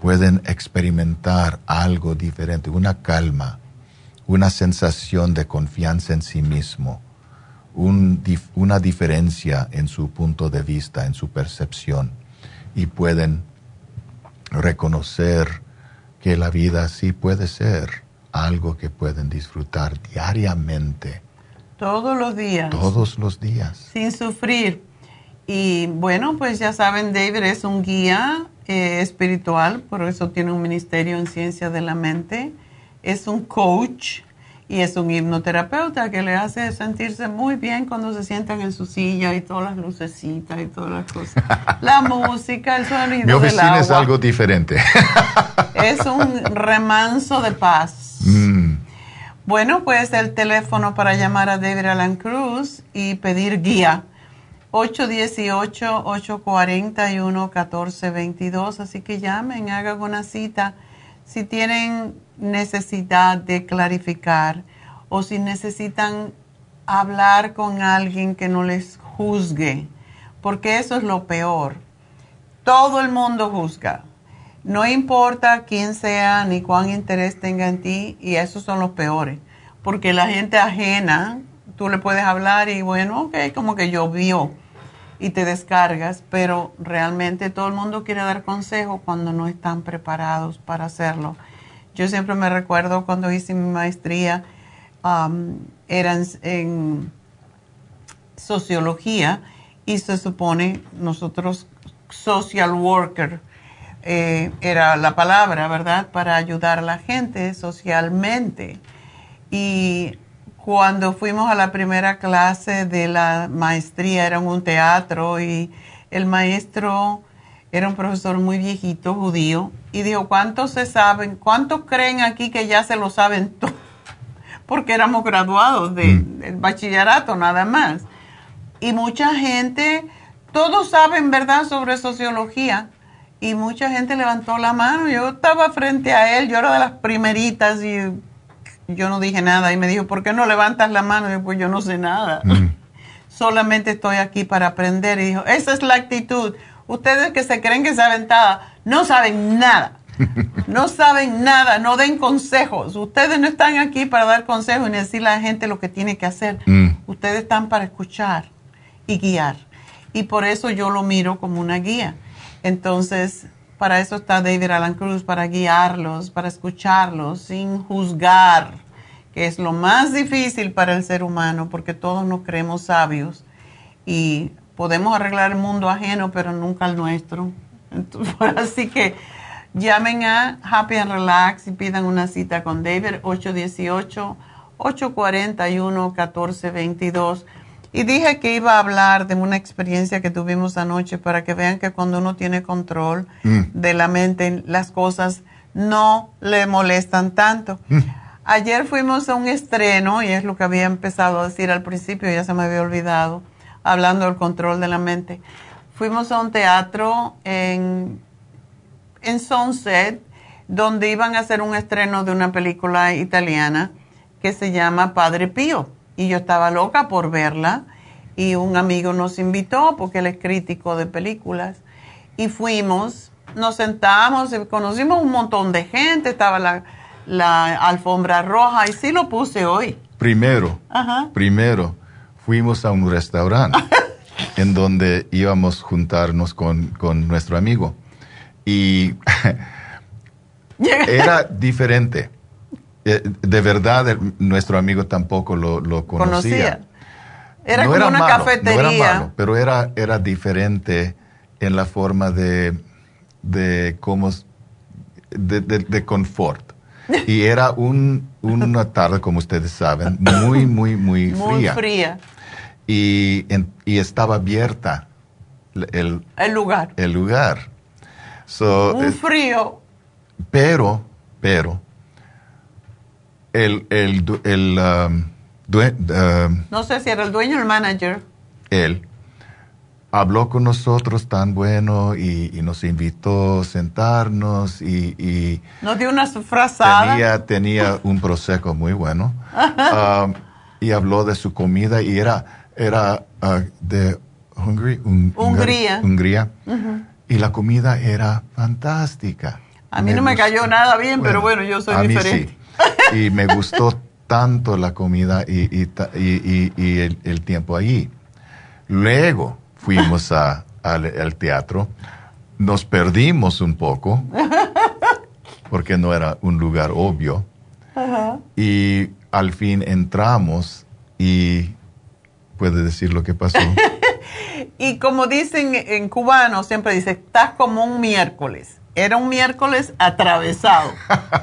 pueden experimentar algo diferente, una calma, una sensación de confianza en sí mismo, un, una diferencia en su punto de vista, en su percepción, y pueden reconocer que la vida sí puede ser algo que pueden disfrutar diariamente. Todos los días. Todos los días. Sin sufrir. Y bueno, pues ya saben, David es un guía eh, espiritual, por eso tiene un ministerio en ciencia de la mente. Es un coach y es un hipnoterapeuta que le hace sentirse muy bien cuando se sientan en su silla y todas las lucecitas y todas las cosas. La música, el sonido Mi oficina del agua. es algo diferente. Es un remanso de paz. Mm. Bueno, pues el teléfono para llamar a David Alan Cruz y pedir guía 818-841-1422. Así que llamen, hagan una cita. Si tienen necesidad de clarificar o si necesitan hablar con alguien que no les juzgue, porque eso es lo peor. Todo el mundo juzga. No importa quién sea ni cuán interés tenga en ti, y esos son los peores, porque la gente ajena, tú le puedes hablar y bueno, ok, como que llovió y te descargas, pero realmente todo el mundo quiere dar consejo cuando no están preparados para hacerlo. Yo siempre me recuerdo cuando hice mi maestría, um, era en, sociología y se supone nosotros social worker eh, era la palabra, ¿verdad? Para ayudar a la gente socialmente. Y cuando fuimos a la primera clase de la maestría, era un teatro y el maestro era un profesor muy viejito, judío, y dijo, ¿cuántos se saben? ¿Cuántos creen aquí que ya se lo saben todo? Porque éramos graduados de, mm. del bachillerato nada más. Y mucha gente todos saben, ¿verdad?, sobre sociología. Y mucha gente levantó la mano. Yo estaba frente a él, yo era de las primeritas y yo no dije nada. Y me dijo, ¿por qué no levantas la mano? Y yo, pues yo no sé nada. Mm. Solamente estoy aquí para aprender. Y dijo, esa es la actitud. Ustedes que se creen que saben nada, no saben nada. No saben nada, no den consejos. Ustedes no están aquí para dar consejos ni decirle a la gente lo que tiene que hacer. Mm. Ustedes están para escuchar y guiar. Y por eso yo lo miro como una guía. Entonces, para eso está David Alan Cruz, para guiarlos, para escucharlos sin juzgar, que es lo más difícil para el ser humano, porque todos nos creemos sabios y podemos arreglar el mundo ajeno, pero nunca el nuestro. así que llamen a Happy and Relax y pidan una cita con David 818 841 1422 y dije que iba a hablar de una experiencia que tuvimos anoche para que vean que cuando uno tiene control mm. de la mente, las cosas no le molestan tanto. Mm. Ayer fuimos a un estreno, y es lo que había empezado a decir al principio, ya se me había olvidado, hablando del control de la mente. Fuimos a un teatro en, en Sunset, donde iban a hacer un estreno de una película italiana que se llama Padre Pío y yo estaba loca por verla y un amigo nos invitó porque él es crítico de películas y fuimos, nos sentamos, conocimos un montón de gente, estaba la, la alfombra roja y sí lo puse hoy. Primero, primero fuimos a un restaurante en donde íbamos a juntarnos con, con nuestro amigo y era diferente eh, de verdad, nuestro amigo tampoco lo, conocía. Era como una cafetería. No era malo, pero era, era diferente en la forma de, de cómo, de, de, confort. Y era un, una tarde, como ustedes saben, muy, muy, muy fría. Muy fría. Y, y estaba abierta el, el lugar. El lugar. un eh, frío. Pero, pero, el, el, el um, um, no sé si era el dueño o el manager. Él habló con nosotros tan bueno y, nos invitó a sentarnos y, y nos dio una frazada. Tenía, tenía un prosecco muy bueno um, y habló de su comida y era, era uh, de Hungary, Hungría. Hungría. Y la comida era fantástica. A mí no me cayó nada bien, pero bueno, yo soy diferente y me gustó tanto la comida y, el, tiempo allí. Luego fuimos al, teatro, nos perdimos un poco, porque no era un lugar obvio, y al fin entramos y puede decir lo que pasó. y como dicen en cubano, siempre dice, estás como un miércoles. Era un miércoles atravesado,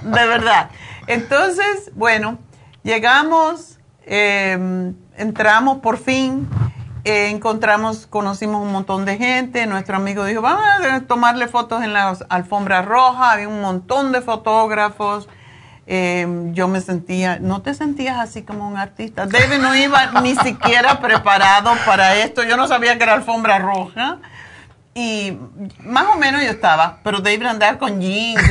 de verdad. Entonces, bueno, llegamos, em, entramos por fin, eh, encontramos, conocimos un montón de gente, nuestro amigo dijo, vamos a tomarle fotos en la alfombra roja, había un montón de fotógrafos. Em, yo me sentía, no te sentías así como un artista. David no iba ni siquiera preparado para esto. Yo no sabía que era alfombra roja. Y más o menos yo estaba, pero David andaba con jeans,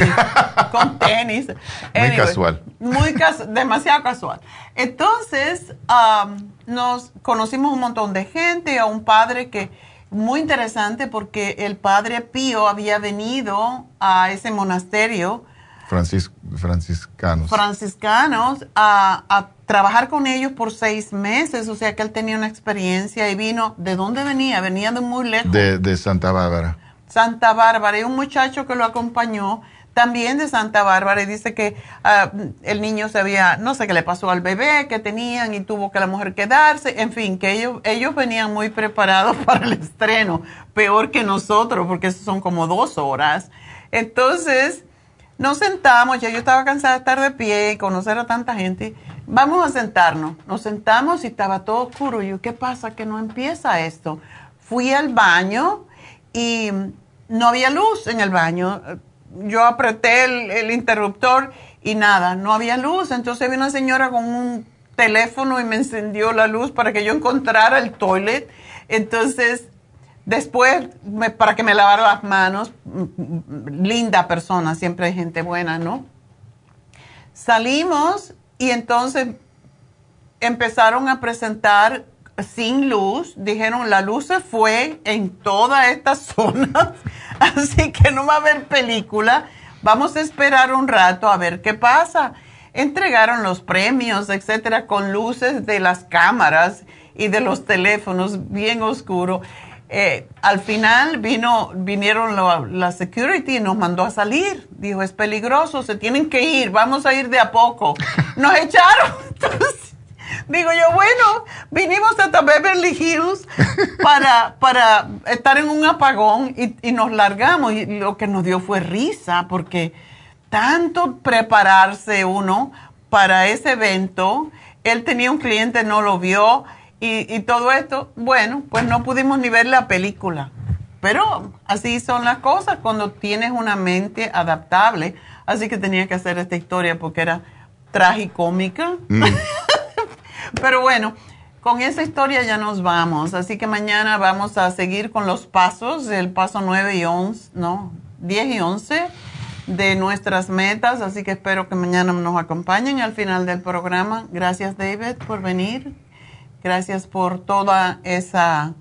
con tenis. muy casual. Muy demasiado casual. Entonces, um, nos conocimos un montón de gente, a un padre que, muy interesante porque el padre Pío había venido a ese monasterio franciscanos. Franciscanos a, trabajar con ellos por seis meses, o sea que él tenía una experiencia y vino, ¿de dónde venía? Venía de muy lejos. De, Santa Bárbara. Santa Bárbara, y un muchacho que lo acompañó también de Santa Bárbara y dice que ah, el niño se había, no sé qué le pasó al bebé que tenían y tuvo que la mujer quedarse, en fin, que ellos, ellos venían muy preparados para el estreno, peor que nosotros, porque son como dos horas. Entonces, nos sentamos, ya yo estaba cansada de estar de pie y conocer a tanta gente. Vamos a sentarnos. Nos sentamos y estaba todo oscuro. Y yo, ¿qué pasa? Que no empieza esto. Fui al baño y no había luz en el baño. Yo apreté el, el interruptor y nada, no había luz. Entonces vi una señora con un teléfono y me encendió la luz para que yo encontrara el toilet. Entonces Después, para que me lavara las manos, linda persona, siempre hay gente buena, ¿no? Salimos y entonces empezaron a presentar sin luz. Dijeron, la luz se fue en toda esta zona, así que no va a haber película. Vamos a esperar un rato a ver qué pasa. Entregaron los premios, etcétera, con luces de las cámaras y de los teléfonos bien oscuro. Eh, al final vino, vinieron la security y nos mandó a salir. Dijo, es peligroso, se tienen que ir, vamos a ir de a poco. Nos echaron. digo yo, bueno, vinimos hasta Beverly Hills para, para estar en un apagón y, y nos largamos. Y lo que nos dio fue risa, porque tanto prepararse uno para ese evento, él tenía un cliente, no lo vio y, todo esto, bueno, pues no pudimos ni ver la película. Pero así son las cosas cuando tienes una mente adaptable. Así que tenía que hacer esta historia porque era tragicómica. Mm. Pero bueno, con esa historia ya nos vamos. Así que mañana vamos a seguir con los pasos, el paso 9 y 11, no, 10 y 11 de nuestras metas. Así que espero que mañana nos acompañen al final del programa. Gracias David por venir. Gracias por toda esa,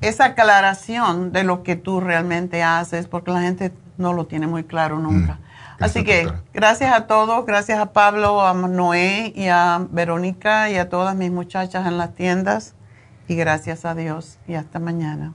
esa aclaración de lo que tú realmente haces, porque la gente no lo tiene muy claro nunca. Mm, Así que gracias a todos, gracias a Pablo, a Noé y a Verónica y a todas mis muchachas en las tiendas. Y gracias a Dios y hasta mañana.